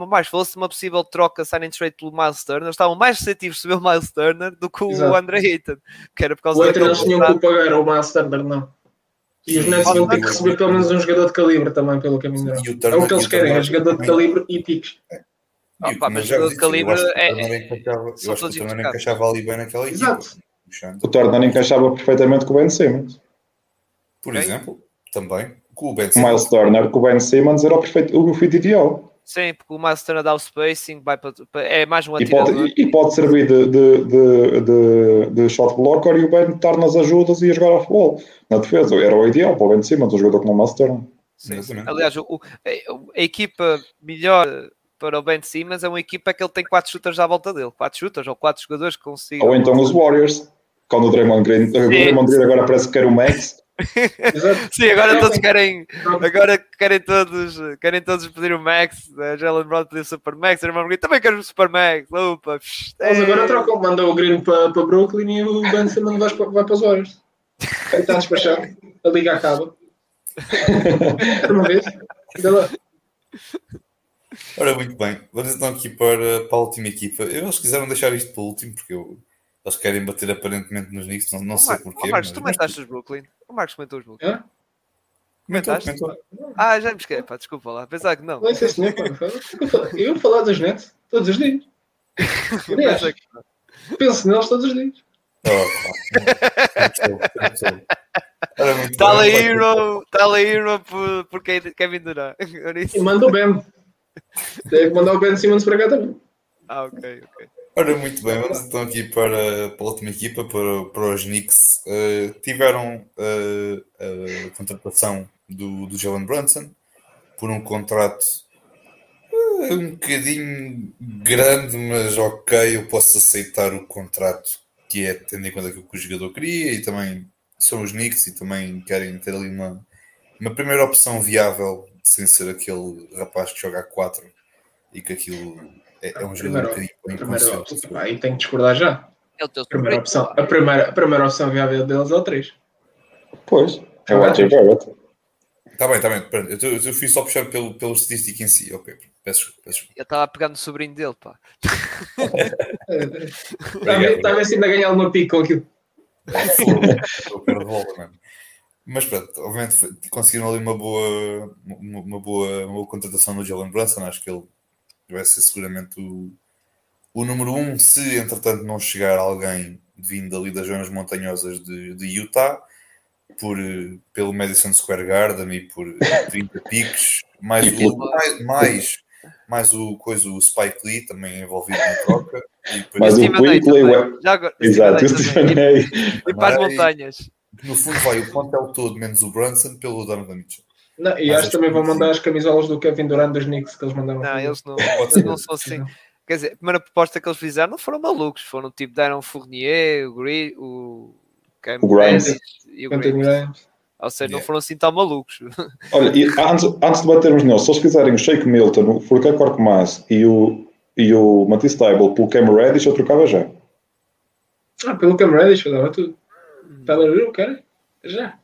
mais falou-se uma possível troca signing trade pelo Miles Turner. Estavam mais receptivos sobre o Miles Turner do que o Exato. André Ayton, que era por causa o Ayton eles tinham que pagar o Miles Turner, não. E os Nets vão ter que receber pelo menos um jogador de calibre também pelo caminho. É o que eles querem, é jogador de calibre e piques. Ah, pá, mas de calibre é. Eu acho que o Turner encaixava ali bem naquela equipa. Exato. O Turner encaixava perfeitamente com o Ben Simmons. Por exemplo, também. Com o Ben Simmons. Miles Turner com o Ben Simmons era o, perfeito, o fit ideal. Sim, porque o Master dá o spacing, vai para, é mais um atirador. E pode, e pode servir de, de, de, de, de shot blocker e o Ben estar nas ajudas e a jogar a futebol. Na defesa, era o ideal para o Ben Simmons, o jogador como o Master. Sim, sim. Aliás, o, a, equipa melhor para o Ben Simmons é uma equipa que ele tem quatro shooters à volta dele. Quatro shooters ou quatro jogadores que consigam... Ou então os Warriors. Quando o Draymond Green, o Draymond Green agora parece que quer o Max Sim, agora todos querem, agora querem todos, querem todos pedir o Max, a Jalen Brown pedir o Super Max, a Green também quero o Super Max, opa. Eles agora trocam, mandam o Green para, para Brooklyn e o Ben Simmons vai, vai para os Warriors. Está despachado, a liga acaba. Uma vez, ainda lá. Ora, muito bem, vamos então aqui para, para a última equipa. Eles quiseram deixar isto para o último porque eu eles querem bater aparentemente nos Knicks, não, não sei Mar porquê. Marcos, tu comentaste os Brooklyn? O Marcos comentou os Brooklyn. É? Comentaste? Ah, já me esqueci, pá, desculpa lá. Pensava que não. Não sei se não, Eu vou falar dos Nets todos os dias. Aliás, penso neles todos os dias. Está a Hero, está a Hero por, por Kevin Durant. E manda o Que mandar o Ben Simmons para cá também. Ah, ok, ok. Ora, muito bem, vamos então aqui para, para a última equipa, para, para os Knicks. Uh, tiveram uh, a contratação do, do Jalen Brunson por um contrato uh, um bocadinho grande, mas ok, eu posso aceitar o contrato que é, tendo em conta aquilo que o jogador queria e também são os Knicks e também querem ter ali uma, uma primeira opção viável sem ser aquele rapaz que joga a 4 e que aquilo é, é um jogador um bocadinho Aí tem que discordar já. É o teu primeira opção, a, primeira, a primeira opção viável deles é o 3. Pois, é o RJ Barrett. Está bem, está bem. Eu, eu, fui só puxar pelo, pelo estatístico em si. Ok, peço peço Eu estava a pegar no sobrinho dele, pá. Estava assim a ganhar uma pica com aquilo. Mas pronto, obviamente conseguiram ali uma boa, uma, uma boa, uma boa contratação no Jalen Brunson. Acho que ele vai ser seguramente o, o número um, se entretanto não chegar alguém vindo ali das zonas montanhosas de, de Utah, por, pelo Madison Square Garden e por 30 piques, mais, o, mais, mais, mais, o coisa, o Spike Lee também envolvido na troca. E mais o Quickly, exato, e para as montanhas no fundo vai o plantel todo, menos o Brunson, pelo Donovan Mitchell. Não, e Mas acho que também vão mandar as camisolas do Kevin Durant dos Knicks que eles mandaram. Não, eles não, eles não são assim. Quer dizer, a primeira proposta que eles fizeram não foram malucos, foram tipo, deram Fournier, o, Gri, o, o Grimes e o Grimes. Ou seja, yeah. não foram assim tão malucos. Olha, e antes, antes de batermos neles, se eles quiserem o Shake Milton, o Furkan Korkmaz e o, e o Matisse Tybalt pelo Cam Reddish, eu trocava já. Ah, pelo Cam Reddish, eu dava tudo. Tyler Hero, quer? Já.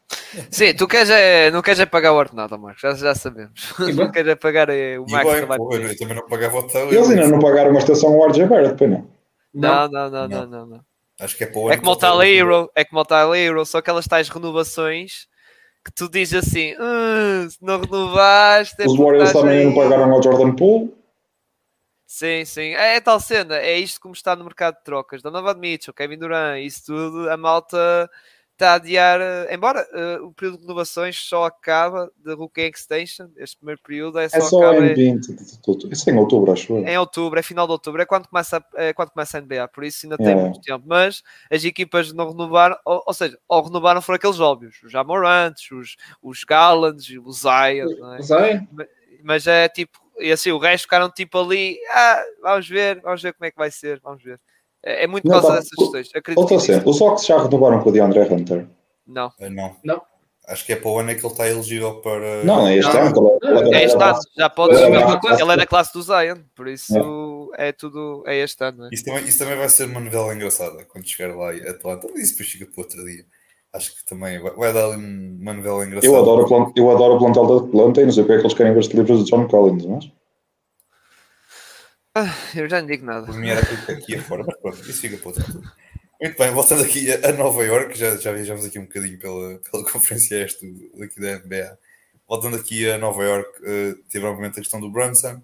Sim, tu queres é, não queres é pagar o ordenado, Marcos, já, já sabemos. não queres é pagar é, o Max Eu também não pagava o hotel. Eles ainda não pagaram uma estação ao RJ Barrett, depois não. Não, não, não, não, não, não. Acho que é para o É como o Tyler Hero, é como o Tyler Hero, só aquelas tais renovações que tu dizes assim, hum, se não renovaste... É Os Warriors também não pagaram ao Jordan Poole. Sim, sim. É, é, tal cena. É isto como está no mercado de trocas. Donovan Mitchell, Kevin Durant, isso tudo, a malta está a adiar, eh, embora uh, o período de renovações só acaba de Rookie Extension, este primeiro período é só, é só acaba em 20, isso é em outubro, acho eu. Em outubro, é final de outubro, é quando começa, é quando começa a NBA, por isso ainda tem é. muito tempo, mas as equipas não renovaram, ou, ou seja, ou renovaram foram aqueles óbvios, os Jamorantes, os, os Garlands, o Zion, é? Zion? Mas, mas é tipo, e assim, o resto ficaram tipo ali, ah, vamos ver, vamos ver como é que vai ser, vamos ver. É, é muito por causa dessas questões. Outra cena, os Hawks já renovaram com o DeAndre Hunter? Não. Uh, não. Não. Acho que é para o ano é que ele está elegível para. Não, é este ano. É este ano, já pode. É, ele é da classe do Zion, por isso é, é tudo. É este ano. É? Isso, também, isso também vai ser uma novela engraçada quando chegar lá em Atlanta. Isso depois fica para outro dia. Acho que também vai, dar uma novela engraçada. Eu adoro, o eu adoro o plantel da Atlanta e não sei o que é que eles querem ver os livros de John Collins, mas. Ah, eu já não digo nada. Por mim era tudo aqui afora, mas pronto, isso fica para outro Muito bem, voltando aqui a Nova York, já, já viajamos aqui um bocadinho pela, pela conferência este daqui da NBA. Voltando aqui a Nova York, uh, teve obviamente a questão do Brunson.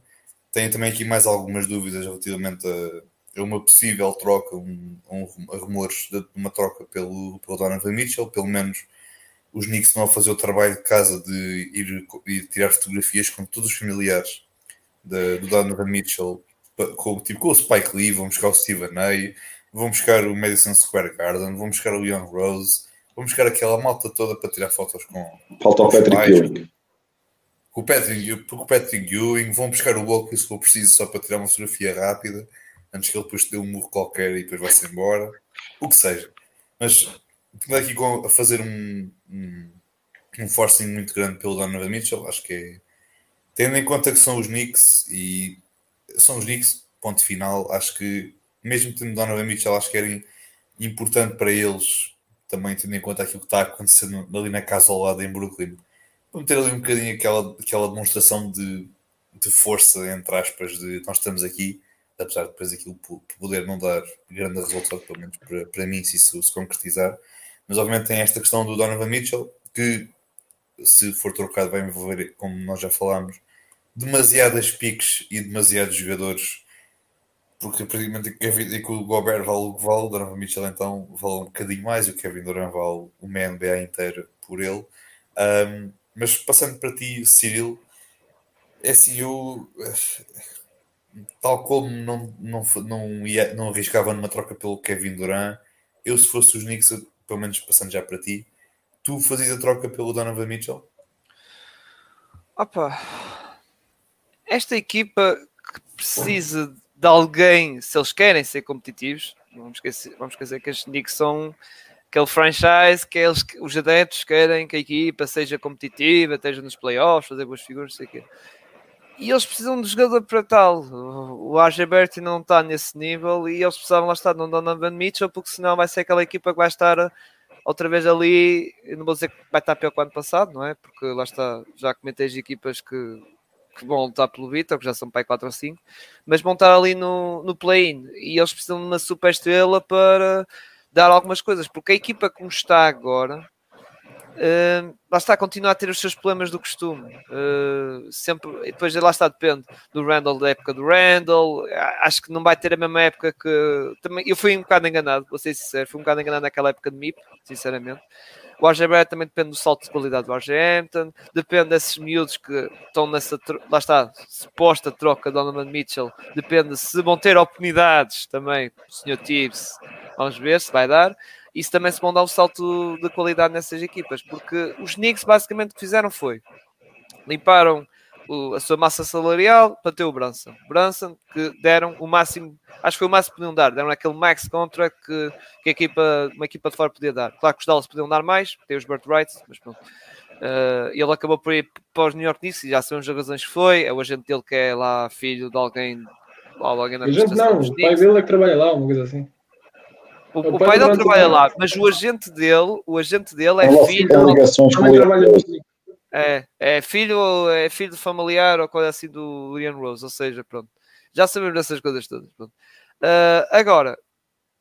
Tenho também aqui mais algumas dúvidas relativamente a, a uma possível troca, um, um, a rumores de uma troca pelo, pelo Donovan Mitchell. Pelo menos os Knicks vão fazer o trabalho de casa de ir, ir tirar fotografias com todos os familiares do Donovan Mitchell com, tipo, com o Spike Lee, vão buscar o Steven A, vão buscar o Madison Square Garden, vão buscar o Young Rose, vão buscar aquela malta toda para tirar fotos com. Falta o Patrick Ewing. Com o Patrick, o Patrick Ewing, vão buscar o Walker se for preciso só para tirar uma fotografia rápida, antes que ele depois dê um murro qualquer e depois vá-se embora, o que seja. Mas aqui a fazer um, um, um forcing muito grande pelo Donovan Mitchell, acho que é. Tendo em conta que são os Knicks e são os Knicks, ponto final. Acho que, mesmo tendo Donovan Mitchell, acho que era importante para eles, também tendo em conta aquilo que está acontecendo ali na casa ao lado em Brooklyn, vamos ter ali um bocadinho aquela, aquela demonstração de, de força, entre aspas, de nós estamos aqui, apesar de depois aquilo poder não dar grande resultado, pelo menos para, para mim, se isso se concretizar. Mas obviamente tem esta questão do Donovan Mitchell, que se for trocado vai envolver, como nós já falámos, demasiadas piques e demasiados jogadores, porque praticamente que o Gobert vale o que vale, o Donovan Mitchell então vale um bocadinho mais, e o Kevin Durant vale uma NBA inteira por ele. Um, mas passando para ti, Cyril, é assim, tal como não, não, não, ia, não arriscava numa troca pelo Kevin Durant, eu se fosse os Knicks, pelo menos passando já para ti, tu fazias a troca pelo Donovan Mitchell? Opa, esta equipa que precisa de alguém, se eles querem ser competitivos, vamos esquecer, vamos esquecer que os Knicks são aquele franchise que eles, os adeptos querem que a equipa seja competitiva, esteja nos playoffs, fazer boas figuras, não sei o quê. E eles precisam de jogador para tal. O RJ Berti não está nesse nível e eles precisavam lá estar no Donovan Mitchell, porque senão vai ser aquela equipa que vai estar outra vez ali. Eu não vou dizer que vai estar pior que o ano passado, não é? Porque lá está, já comentei as equipas que que vão lutar pelo Vitor, que já são para 4 ou 5, mas vão estar ali no, no play-in e eles precisam de uma super estrela para dar algumas coisas, porque a equipa como está agora Lá está, continua a ter os seus problemas do costume. Uh, sempre, depois lá está, depende do Randall, da época do Randall. Acho que não vai ter a mesma época que. Também, eu fui um bocado enganado, vou ser sincero, fui um bocado enganado naquela época de MIP, sinceramente. O Barrett também depende do salto de qualidade do Hampton, depende desses miúdos que estão nessa, lá está, suposta troca de Donovan Mitchell, depende se vão ter oportunidades também, o Sr. Tibbs, vamos ver se vai dar, se também se vão dar um salto de qualidade nessas equipas, porque os Knicks basicamente o que fizeram foi limparam a sua massa salarial para ter o Branson. Branson que deram o máximo, acho que foi o máximo que podiam dar, deram aquele max contract que, que equipa, uma equipa de fora podia dar. Claro que os Dallas podiam dar mais, tem os Burt Rights, mas pronto. Uh, ele acabou por ir para os New York Knicks e já sabemos as razões que foi. É o agente dele que é lá filho de alguém. alguém da gente não, o pai dele é que trabalha lá, uma coisa assim. O, o, pai, dele trabalha lá, mas o agente dele, o agente dele é filho. É, é filho, é filho familiar ou coisa assim do Leon Rose, ou seja, pronto. Já sabemos dessas coisas todas. Uh, agora,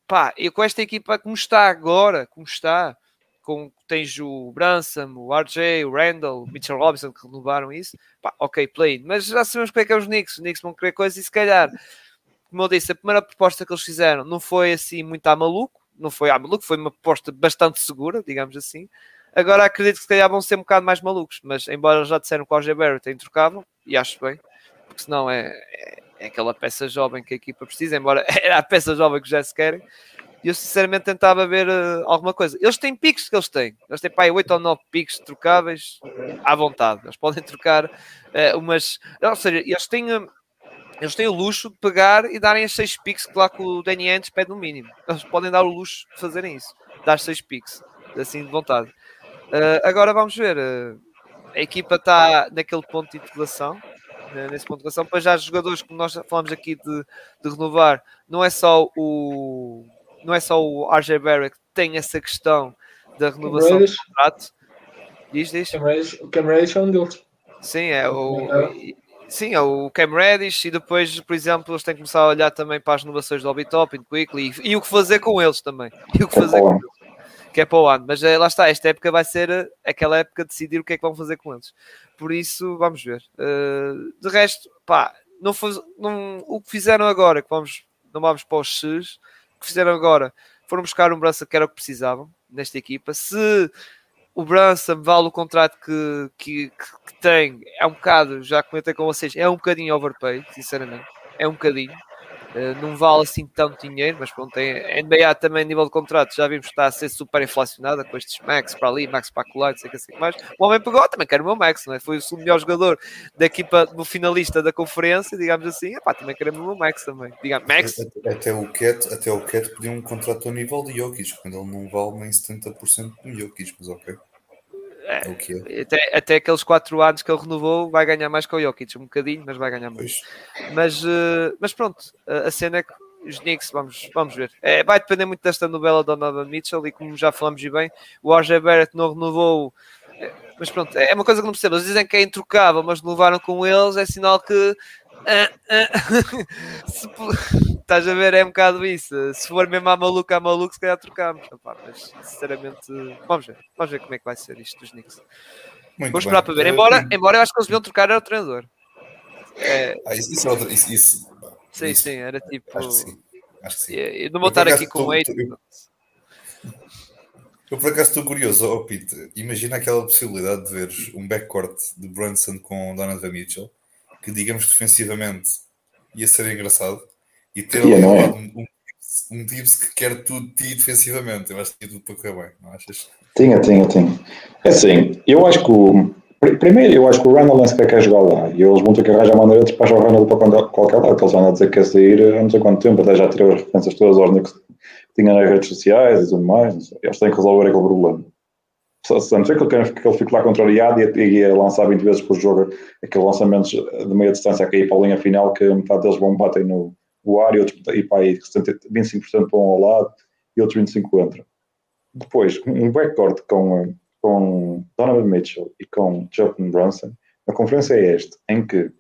pá, e com esta equipa como está agora, como está, com, tens o Branson, o RJ, o Randall, o Mitchell Robinson que renovaram isso, pá, ok, play, mas já sabemos como é que é os Knicks, os Knicks vão querer coisas e se calhar, como eu disse, a primeira proposta que eles fizeram não foi assim muito a maluco, não foi a maluco, foi uma proposta bastante segura, digamos assim, Agora acredito que se calhar vão ser um bocado mais malucos, mas embora já disseram que o RJ Barrett é introcável, e acho bem, porque senão é, é, é, aquela peça jovem que a equipa precisa, embora era a peça jovem que já se querem. E eu sinceramente tentava ver uh, alguma coisa. Eles têm piques que eles têm. Eles têm pai 8 ou 9 piques trocáveis à vontade. Eles podem trocar uh, umas. Ou seja, eles têm. Uh, eles têm o luxo de pegar e darem as 6 piques que lá que o Danny Antes pede no mínimo. Eles podem dar o luxo de fazerem isso. Dar 6 piques. Assim de vontade. Uh, agora vamos ver. Uh, a equipa está naquele ponto de interrogação. Né, nesse ponto de interrogação. Depois já os jogadores, como nós falamos aqui de, de renovar, não é só o não é só o RJ Barrett que tem essa questão da renovação do contrato. Diz, diz. O Cam Reddish é um deles. Sim, é o. Sim, é o Cam Reddish e depois, por exemplo, eles têm que começar a olhar também para as renovações do Obi Top, Quickly e, e, o que fazer com eles também. E o que fazer com eles que é para o ano. Mas eh, lá está, esta época vai ser eh, aquela época de decidir o que é que vão fazer com eles. Por isso, vamos ver. Uh, de resto, pá, não, faz, não, o que fizeram agora, que vamos, não vamos para os X, o que fizeram agora foram buscar um Brança que era o que precisavam nesta equipa. Se o Brança vale o contrato que, que, que, tem, é um bocado, já comentei com vocês, é um bocadinho overpay, sinceramente. É um bocadinho. Uh, não vale assim tanto dinheiro, mas pronto, a NBA também, nível de contratos, já vimos que está a ser super inflacionada com estes Max para ali, Max para lá, não sei o que assim mais. O homem pegou, também quero o meu Max, não é? Foi o melhor jogador da equipa, no finalista da conferência, digamos assim, epá, também queremos o meu Max também. Digamos, Max. Até, até, o Cat, até o Cat pediu um contrato ao nível de Jokic, quando ele não vale nem 70% do Jokic, mas ok. É, é até, até aqueles 4 anos que ele renovou, vai ganhar mais que o Jokic, um bocadinho, mas vai ganhar mais. Mas, uh, mas pronto, a, cena é que os Knicks, vamos, vamos ver. É, vai depender muito desta novela do Donovan Mitchell e como já falamos bem, o RJ Barrett não renovou. É, mas pronto, é uma coisa que não percebo. Eles dizem que é introcável, mas levaram com eles, é sinal que ah, ah. se, estás a ver, é um bocado isso. Se for mesmo a maluco, a maluco, se calhar trocamos. Opa, mas sinceramente, vamos ver. Vamos ver como é que vai ser isto dos Knicks. Muito Vamos esperar para ver. Embora, embora eu acho que eles deviam trocar era o treinador. É... Ah, isso, isso, é isso, isso, Sim, isso, sim, era tipo. Acho que sim. Acho que sim. Eu não vou estar aqui com o Eito. Eu por acaso estou curioso, oh, Pete, imagina aquela possibilidade de veres um backcourt de Brunson com Donovan Mitchell que digamos defensivamente ia ser engraçado e ter yeah, é? um, um, um Gibbs que quer tudo de ti defensivamente. Eu acho que tinha tudo para correr bem, não achas? Tinha, tinha, tinha. É assim, eu acho que o. Primeiro, eu acho que o Randall nem sequer quer jogar lá e eles vão ter que arranjar maneira de despachar o Randall para qualquer lado, que eles andam a dizer que quer sair há não sei quanto tempo, até já tirou as referências todas aos que tinha nas redes sociais e tudo mais. Eles têm que resolver aquele problema se não ser que ele, que ele fique lá contrariado e, e ia lançar 20 vezes por jogo aqueles lançamentos de meia distância a cair para a linha final que metade deles vão bater no, no ar e outros e para aí 25% para um ao lado e outros 25% entram. Depois, um backcourt com, com Donovan Mitchell e com Jordan Brunson, a conferência é este, em que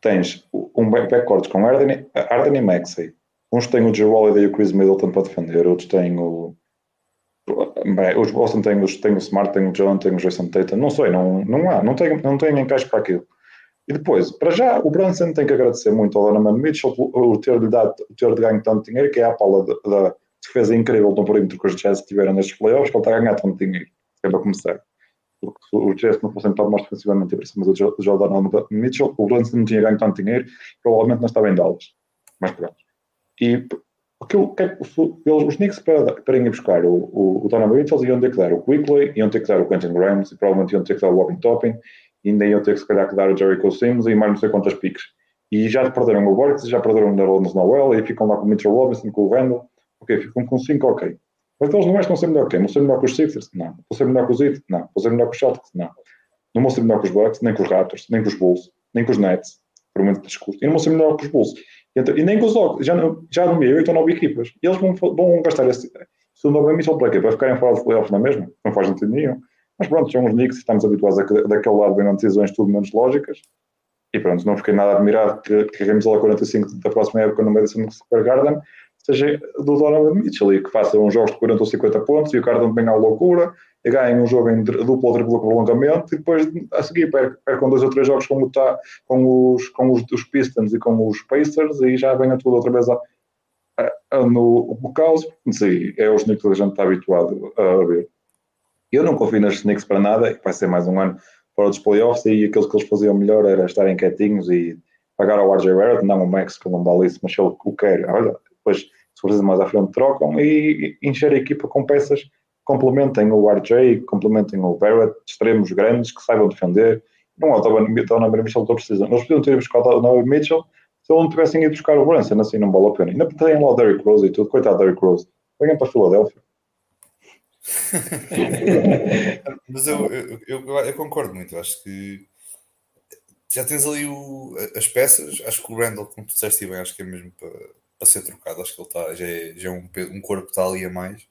tens um backcourt com Arden, Arden e Maxey. Uns têm o Joe Holiday e o Chris Middleton para defender, outros têm o Bem, os Boston têm, os, têm o Smart, têm o John, têm o Jason Tatum, não sei, não, não há, não tem, não tem encaixe para aquilo. E depois, para já, o Brunson tem que agradecer muito ao Donovan Mitchell por ter-lhe dado, ter ganho tanto dinheiro, que é a pala da defesa incrível no perímetro que os Jazz tiveram nestes playoffs, para ele estar a ganhar tanto dinheiro, é para começar. Porque se os Jazz não fossem tão mais defensivamente mas o Jordan Mitchell, o Brunson não tinha ganho tanto dinheiro, provavelmente não estava em Dallas. Mas pronto. E Aquilo, que, é os Knicks para, para irem buscar o, o, o Donovan Mitchell iam ter que dar o Quickly, iam ter que dar o Quentin Grimes, e provavelmente iam ter que dar o Robin Toppin, e ainda iam ter que se calhar que dar o Jericho Sims e mais não sei quantas piques. E já perderam o Borges, já perderam o Nerlens Noel, e ficam lá com o Mitchell Robinson, com o Randall, ok, ficam com 5, ok. Mas eles não vão ser melhor que quem? Vão ser melhor que os Sixers? Não. Vão ser melhor que os Heat? Não. Vão ser melhor que os Celtics? Não. Não vão ser melhor que os Bucks, nem com os Raptors, nem com os Bulls, nem com os Nets, por muito discurso. E não vão ser melhor que os Bulls. E nem com os jogos, já, já nomeei 8 ou 9 equipas. E eles vão, vão gastar esse. Se o novo Mitchell para quê? Para ficarem fora dos playoffs na mesma? Não faz sentido nenhum. Mas pronto, são os Knicks estamos habituados a que daquele lado venham decisões tudo menos lógicas. E pronto, não fiquei nada admirado que, que a camisola 45 da próxima época no Madison Square Garden seja do Donovan Mitchell e que faça uns jogos de 40 ou 50 pontos e o Garden venha à loucura e ganhem um jogo em duplo ou triplo prolongamento e depois a seguir percam dois ou três jogos como está com os, com os, os Pistons e com os Pacers e já venha tudo outra vez a, a, a, no, no caos. Sim, é os Knicks que a gente está habituado a ver. Eu não confio nas Knicks para nada, vai ser mais um ano fora dos playoffs e aquilo que eles faziam melhor era estarem quietinhos e pagar ao RJ Barrett, não o Max que não vale isso, mas ele o quer, olha, depois se for mais à frente trocam e encher a equipa com peças complementem o RJ, complementem o Barrett, extremos grandes que saibam defender. Não o Donovan Mitchell que precisam. Eles podiam ter buscado o Donovan Mitchell se não tivessem ido buscar o Brunson, assim não vale a pena. Ainda tem lá o Derrick Rose e tudo, coitado Derrick Rose. Venham para a Filadélfia. Mas eu, eu, eu, eu, concordo muito, acho que já tens ali o, as peças, acho que o Randall, como tu disseste bem, acho que é mesmo para, para ser trocado, acho que ele está, já é, já é um, um corpo está ali a mais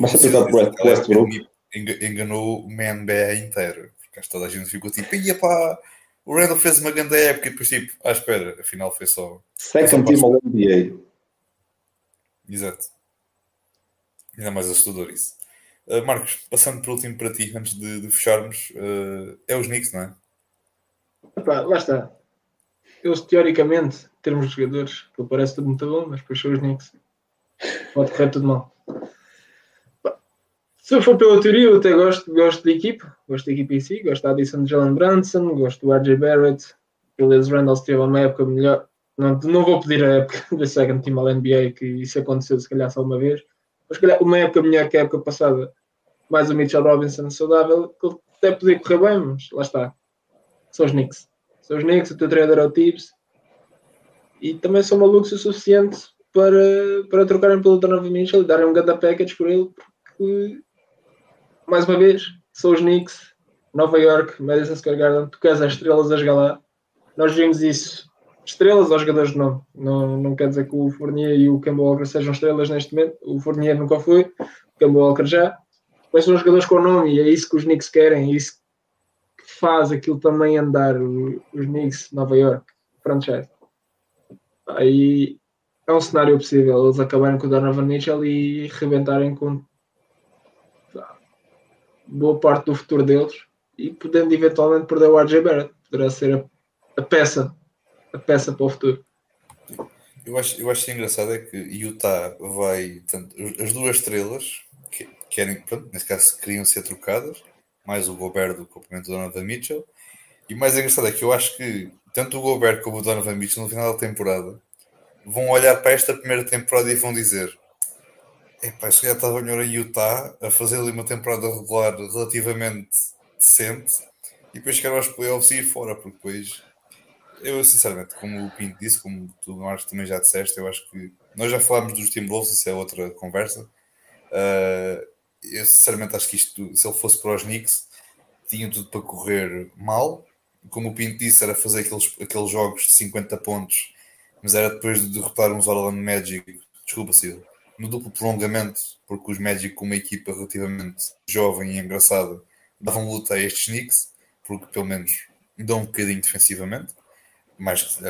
mas a pensar para Westbrook. Enganou o NBA inteiro. Porque acho que toda a gente ficou tipo, ia pá, o Randall fez uma grande época e depois tipo, ah, espera, afinal foi só. Second team ao NBA. Exato. Ainda mais assustador isso. Uh, Marcos, passando por último para ti, antes de, de fecharmos, uh, é os Knicks, não é? Epá, lá está. Eles, teoricamente, em termos de jogadores, que parece tudo muito bom, mas depois são os Knicks. Pode correr tudo mal. Se eu for pela teoria, eu até gosto, gosto da equipa, gosto da equipa em si, gosto da adição de Jalen Brunson, gosto do RJ Barrett, Julius Randall teve uma época melhor. Não, não vou pedir a época da second team ao NBA, que isso aconteceu se calhar só uma vez, mas se calhar uma época melhor que a época passada, mais o Mitchell Robinson saudável, que até podia correr bem, mas lá está. São os Knicks. São os Knicks, o teu treinador é o Tibbs, e também são malucos o suficiente para, para trocarem pelo Donovan Mitchell e darem um grande package por ele, porque mais uma vez, são os Knicks, Nova York, Madison Square Garden, tu queres as estrelas a jogar lá. Nós vimos isso. Estrelas aos jogadores de nome. Não, não quer dizer que o Fournier e o Campbell Walker sejam estrelas neste momento. O Fournier nunca foi, o Campbell Walker já. Mas são jogadores com nome e é isso que os Knicks querem, é isso que faz aquilo também andar os Knicks, Nova York, franchise. Aí é um cenário possível eles acabarem com o Donovan Mitchell e rebentarem com boa parte do futuro deles e podendo eventualmente perder o RJ Barrett. Poderá ser a, a, peça, a peça para o futuro. Eu acho, eu acho engraçado é que Utah vai. As duas estrelas querem, pronto, nesse caso, queriam ser trocadas, mais o Gobert do complemento do Donovan Mitchell. E mais engraçado é que eu acho que tanto o Gobert como o Donovan Mitchell no final da temporada vão olhar para esta primeira temporada e vão dizer Epá, se já estava melhor em Utah a fazer ali uma temporada regular relativamente decente e depois chegar aos playoffs e ir fora, porque depois eu sinceramente, como o Pinto disse, como tu Marcos também já disseste, eu acho que nós já falámos dos Timberwolves, isso é outra conversa. Uh, eu sinceramente acho que isto, se ele fosse para os Knicks, tinha tudo para correr mal. Como o Pinto disse, era fazer aqueles, aqueles jogos de 50 pontos, mas era depois de derrotar uns Orlando Magic. Desculpa, Cida no duplo prolongamento, porque os Magic, com uma equipa relativamente jovem e engraçada, davam luta a estes Knicks, porque pelo menos dão um bocadinho defensivamente, mais que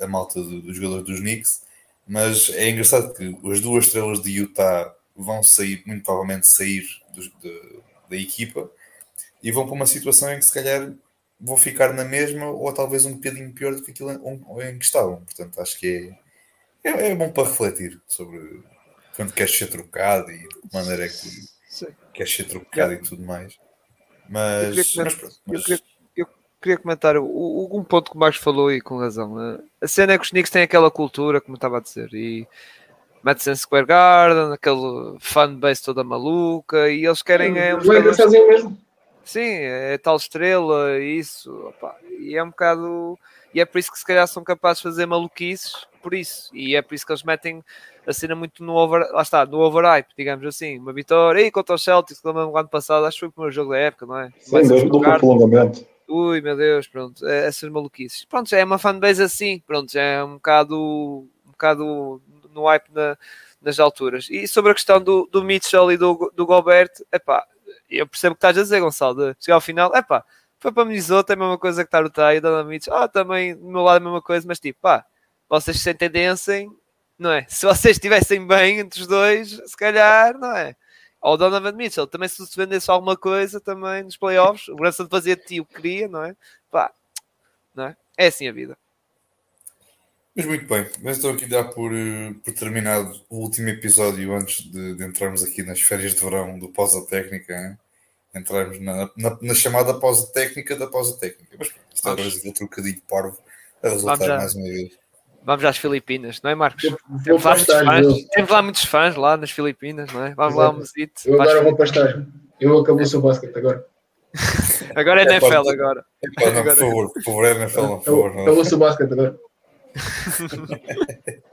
a malta dos jogadores dos Knicks. Mas é engraçado que as duas estrelas de Utah vão sair, muito provavelmente sair do, de, da equipa e vão para uma situação em que se calhar vão ficar na mesma ou talvez um bocadinho pior do que aquilo em que estavam. Portanto, acho que é, é, é bom para refletir sobre quando queres ser trocado e de que maneira é que Sim. queres ser trocado e tudo mais. Mas, eu queria, mas, mas... Eu queria, eu queria comentar o, um ponto que o Marcos falou e com razão. A cena é que os Knicks têm aquela cultura, como estava a dizer, e Madison Square Garden, aquele fanbase toda maluca, e eles querem. É, os jogadores... fazem mesmo. Sim, é tal estrela, isso, opa, e é um bocado. E é por isso que se calhar são capazes de fazer maluquices, por isso. E é por isso que eles metem a cena muito no over, lá está, no overhype, digamos assim. Uma vitória e contra os Celtics, no ano passado, acho que foi o primeiro jogo da época, não é? Sim, duplo prolongamento. Ui, meu Deus, pronto, é, essas maluquices. Pronto, é uma fanbase assim, pronto, já é um bocado, um bocado no hype na, nas alturas. E sobre a questão do, do Mitchell e do, do Gobert, epá, eu percebo o que estás a dizer, Gonçalo, chegar ao final, epá, foi para Minnesota, é a mesma coisa que estar o Tai, Dona Mitchell, ah, também do meu lado é a mesma coisa, mas tipo, pá, vocês se entendessem, não é? Se vocês estivessem bem entre os dois, se calhar, não é? Ou Donovan Mitchell, também se se vendesse alguma coisa também nos playoffs, o Branson fazia de ti o que queria, não é? Pá, não é? É assim a vida. Mas muito bem, mas estou aqui dar por, eh, por terminado o último episódio antes de, de entrarmos aqui nas férias de verão do pausa técnica. Hein? Entrarmos na, na, na, chamada pausa técnica da pausa técnica. Mas isto é agora um trocadilho parvo a resultar mais uma vez. Vamos às Filipinas, não é, Marcos? Temos lá, fãs, temos lá, muitos fãs lá nas Filipinas, não é? Vamos Exato. lá, Musito. Eu agora vou pastar. Eu acabou o seu basquete agora. agora é, é NFL, agora. É, não, por favor, por favor, é NFL, por favor. Acabou o seu basquete agora.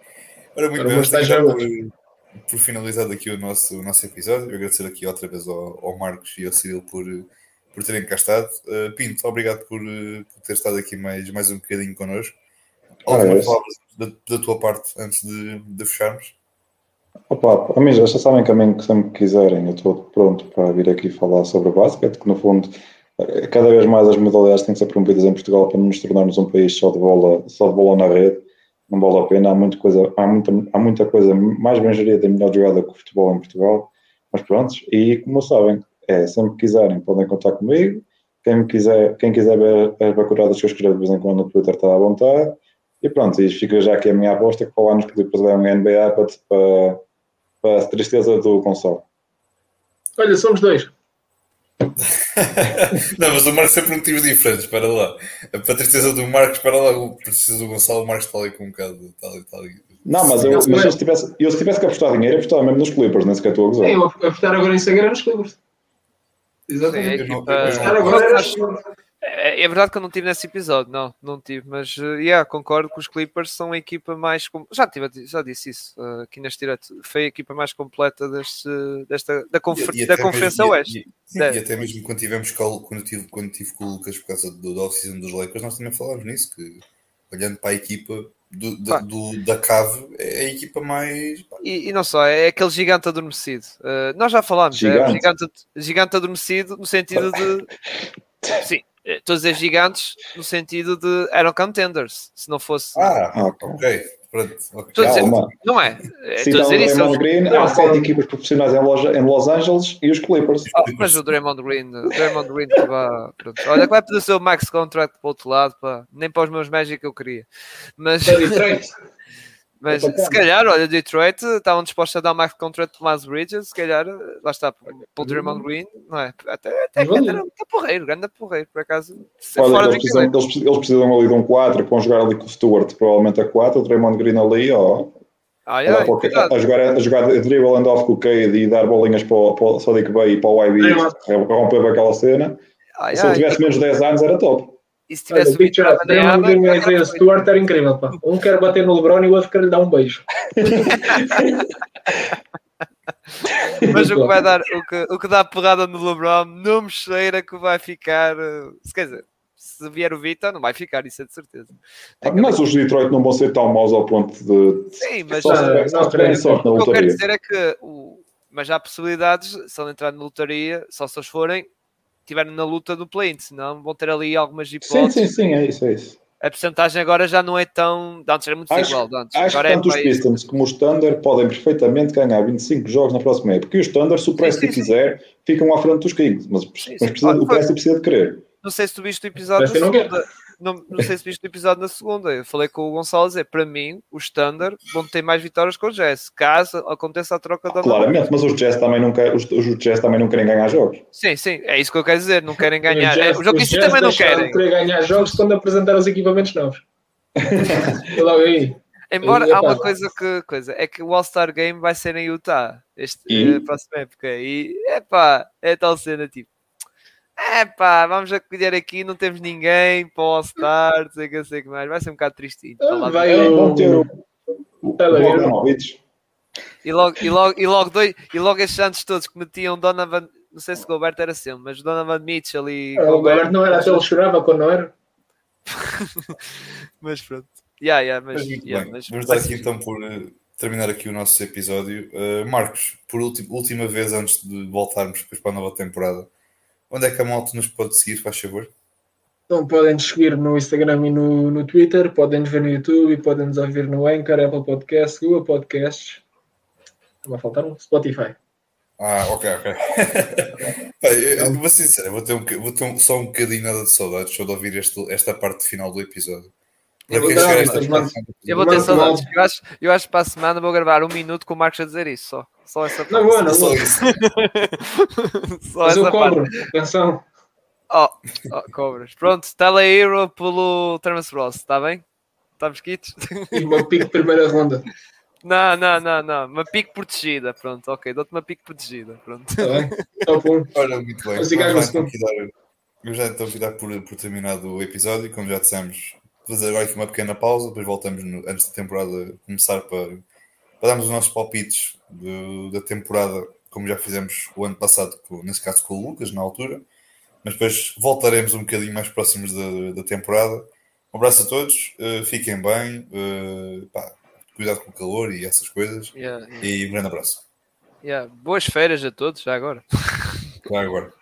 Ora, muito bem, por, por finalizado aqui o nosso, o nosso episódio, agradecer aqui outra vez ao, ao Marcos e ao Cirilo por, por terem cá estado. Uh, Pinto, obrigado por, por, ter estado aqui mais, mais um bocadinho connosco. Algumas ah, palavras da, da, tua parte antes de, de fecharmos? Opa, amigos, já sabem que a mim que sempre quiserem, eu estou pronto para vir aqui falar sobre o basquete, que no fundo eh, cada vez mais as modalidades têm que ser promovidas em Portugal para nos tornarmos um país só de bola, só de bola na rede. Não vale a pena, há muita coisa, há muita, há muita coisa mais bem gerida e melhor jogada que o futebol em Portugal. Mas pronto, e como sabem, é, sempre que quiserem podem contar comigo. Quem, quiser, quem quiser ver as bacuradas que eu escrevo de vez em quando no Twitter está à vontade. E pronto, e fica já aqui a minha aposta que ano que depois é um NBA para, para, a tristeza do Gonçalo. Olha, somos dois. não, mas o Marcos sempre um tiro diferente, espera lá. Para a tristeza do Marcos, espera lá, a tristeza do Gonçalo, o Marcos está ali com um bocado. Está ali, está ali. Não, mas, eu, mas eu, se tivesse, eu se tivesse que apostar dinheiro, apostava mesmo nos Clippers, nem sequer estou a gozar. Sim, eu apostar agora em Instagram nos Clippers. Exatamente. Sim, eu não, eu agora era... É, é, verdade que eu não tive nesse episódio, não, não tive, mas uh, yeah, concordo que os Clippers são a equipa mais. Com... Já, tive, já disse isso uh, aqui neste direto. Foi a equipa mais completa deste, desta, da, confer... e, e da Conferência mesmo, Oeste. E, e, e, até mesmo quando tivemos quando tive, quando tive com o Lucas por causa do, off-season dos Lakers, nós também falámos nisso. Que olhando para a equipa do, da, do, da cave, é a equipa mais. E, e, não só, é aquele gigante adormecido. Uh, nós já falámos, gigante. é gigante, gigante adormecido no sentido de. Sim, estou a dizer gigantes no sentido de eram contenders, se não fosse. Ah, ok. Pronto, okay. Dizer, não é? Estou a dizer isso. Draymond Green, há sete equipas profissionais em Los, em Los Angeles e os Clippers. Oh, mas o Draymond Green, o Draymond Green que vai, pronto. Olha, que vai pedir o seu max contract para o outro lado, pá. nem para os meus Magic eu queria. Mas. É Mas se calhar, olha, Detroit estavam dispostos a dar mais contrato para Miles Bridges, se calhar, lá está, para o Draymond Green, não é? Até, até que era um porreiro, grande porreiro, por acaso. Olha, eles, precisam, eles, eles, precisam ali de um 4 que vão jogar ali com o Stewart, provavelmente a 4, o Draymond Green ali, ó. Ai, ai, a, a, jogar, a jogar dribble and off com o Cade e dar bolinhas para o, para o Sadiq Bay e para o YB, é, romper aquela cena. Ai, se ele tivesse menos de 10 anos, era top. E se tivesse Olha, Picture, a Stuart era incrível. Pá. Um quer bater no LeBron e o outro quer lhe dar um beijo. Mas o que vai dar, o que, o que dá porrada no LeBron não me cheira que vai ficar. Eh, se quer dizer, se vier o Vita, não vai ficar, isso é de certeza. Ah, mas os Detroit não vão ser tão maus ao ponto de. Sim, mas só, uh, não, não, sorte na o que eu quero dizer é que. O, mas há possibilidades, se ele entrar na lotaria, só se eles forem estiverem na luta do play senão vão ter ali algumas hipóteses. Sim, sim, sim, é isso, é isso. a porcentagem agora já não é tão. Antes era muito acho, igual. Antes. Acho agora que é tanto os Pistons como os Thunder podem perfeitamente ganhar 25 jogos na próxima época. Porque os Thunder, se o Presti fizer, ficam à frente dos Kings. Mas, Sim, mas precisa, o Presti precisa de querer. Não sei se tu viste o episódio não. Não, não sei se viste o episódio na segunda. Eu falei com o Gonçalo a dizer, para mim, os Thunder vão ter mais vitórias que o Jazz, caso aconteça a troca da Claramente, mas os Jazz também não querem, os, os Jazz também não querem ganhar jogos. Sim, sim, é isso que eu quero dizer. Não querem ganhar. Os É, Jazz- os jogadores os Jazz também não querem. querer ganhar jogos quando apresentaram os equipamentos novos. Logo aí. Embora E, há uma coisa que coisa, é que o All-Star Game vai ser em Utah este, E? eh, próxima época. E epá, é tal cena tipo. Epá, vamos acolher aqui, não temos ninguém para o All-Star, não sei o que, não sei o que mais. Vai ser um bocado tristinho. Ah, vai disso. o- ter o, o. E logo, e, logo, e, logo dois, e logo estes anos todos que metiam Donovan, não sei se Gobert era sempre, mas Donovan Mitchell e O Gobert não era até ele chorava quando não era. mas pronto. Yeah, yeah, mas, yeah, bem. mas- Vamos dar aqui então por eh, terminar aqui o nosso episódio. Eh, Marcos, por ulti- última vez antes de voltarmos depois para a nova temporada, onde é que a malta nos pode seguir, faz favor? Então podem nos seguir no Instagram e no, no Twitter, podem nos ver no YouTube, podem nos ouvir no Anchor, Apple Podcasts, Google Podcasts. Vai faltar um Spotify. Ah, ok, ok. Pá, eu, vou ser sincero, vou ter, um, vou ter um- só um bocadinho nada de saudades só de ouvir este- esta parte final do episódio. Eu vou dar a uma- mas- parte do Eu vou ter saudades. Eu acho, eu acho que para a semana vou gravar um minuto com o Marcos a dizer isso só. Só essa parte. Não vou, não Só vou. isso. Só Mas eu essa parte. cobro. Atenção. Oh, oh, cobras. Pronto, Tele Hero pelo Termas Ross, está bem? Estamos quites? E pico de primeira ronda. Não, não, não, não. Uma pique protegida. Pronto, ok. Dou-te uma pique protegida. Pronto. Está bem? Top 1. Ora, muito bem. Vamos ficar Vamos com já aqui dar por, por terminado o episódio. Como já dissemos, fazer agora aqui uma pequena pausa, depois voltamos no- antes da temporada começar para, para darmos os nossos palpites do- da temporada, como já fizemos o ano passado, com, nesse caso com o Lucas, na altura. Mas depois voltaremos um bocadinho mais próximos da, da temporada. Um abraço a todos, eh, fiquem bem, eh, pá, cuidado com o calor e essas coisas. Yeah, yeah, E um grande abraço. yeah. Boas férias a todos, já agora. Até agora.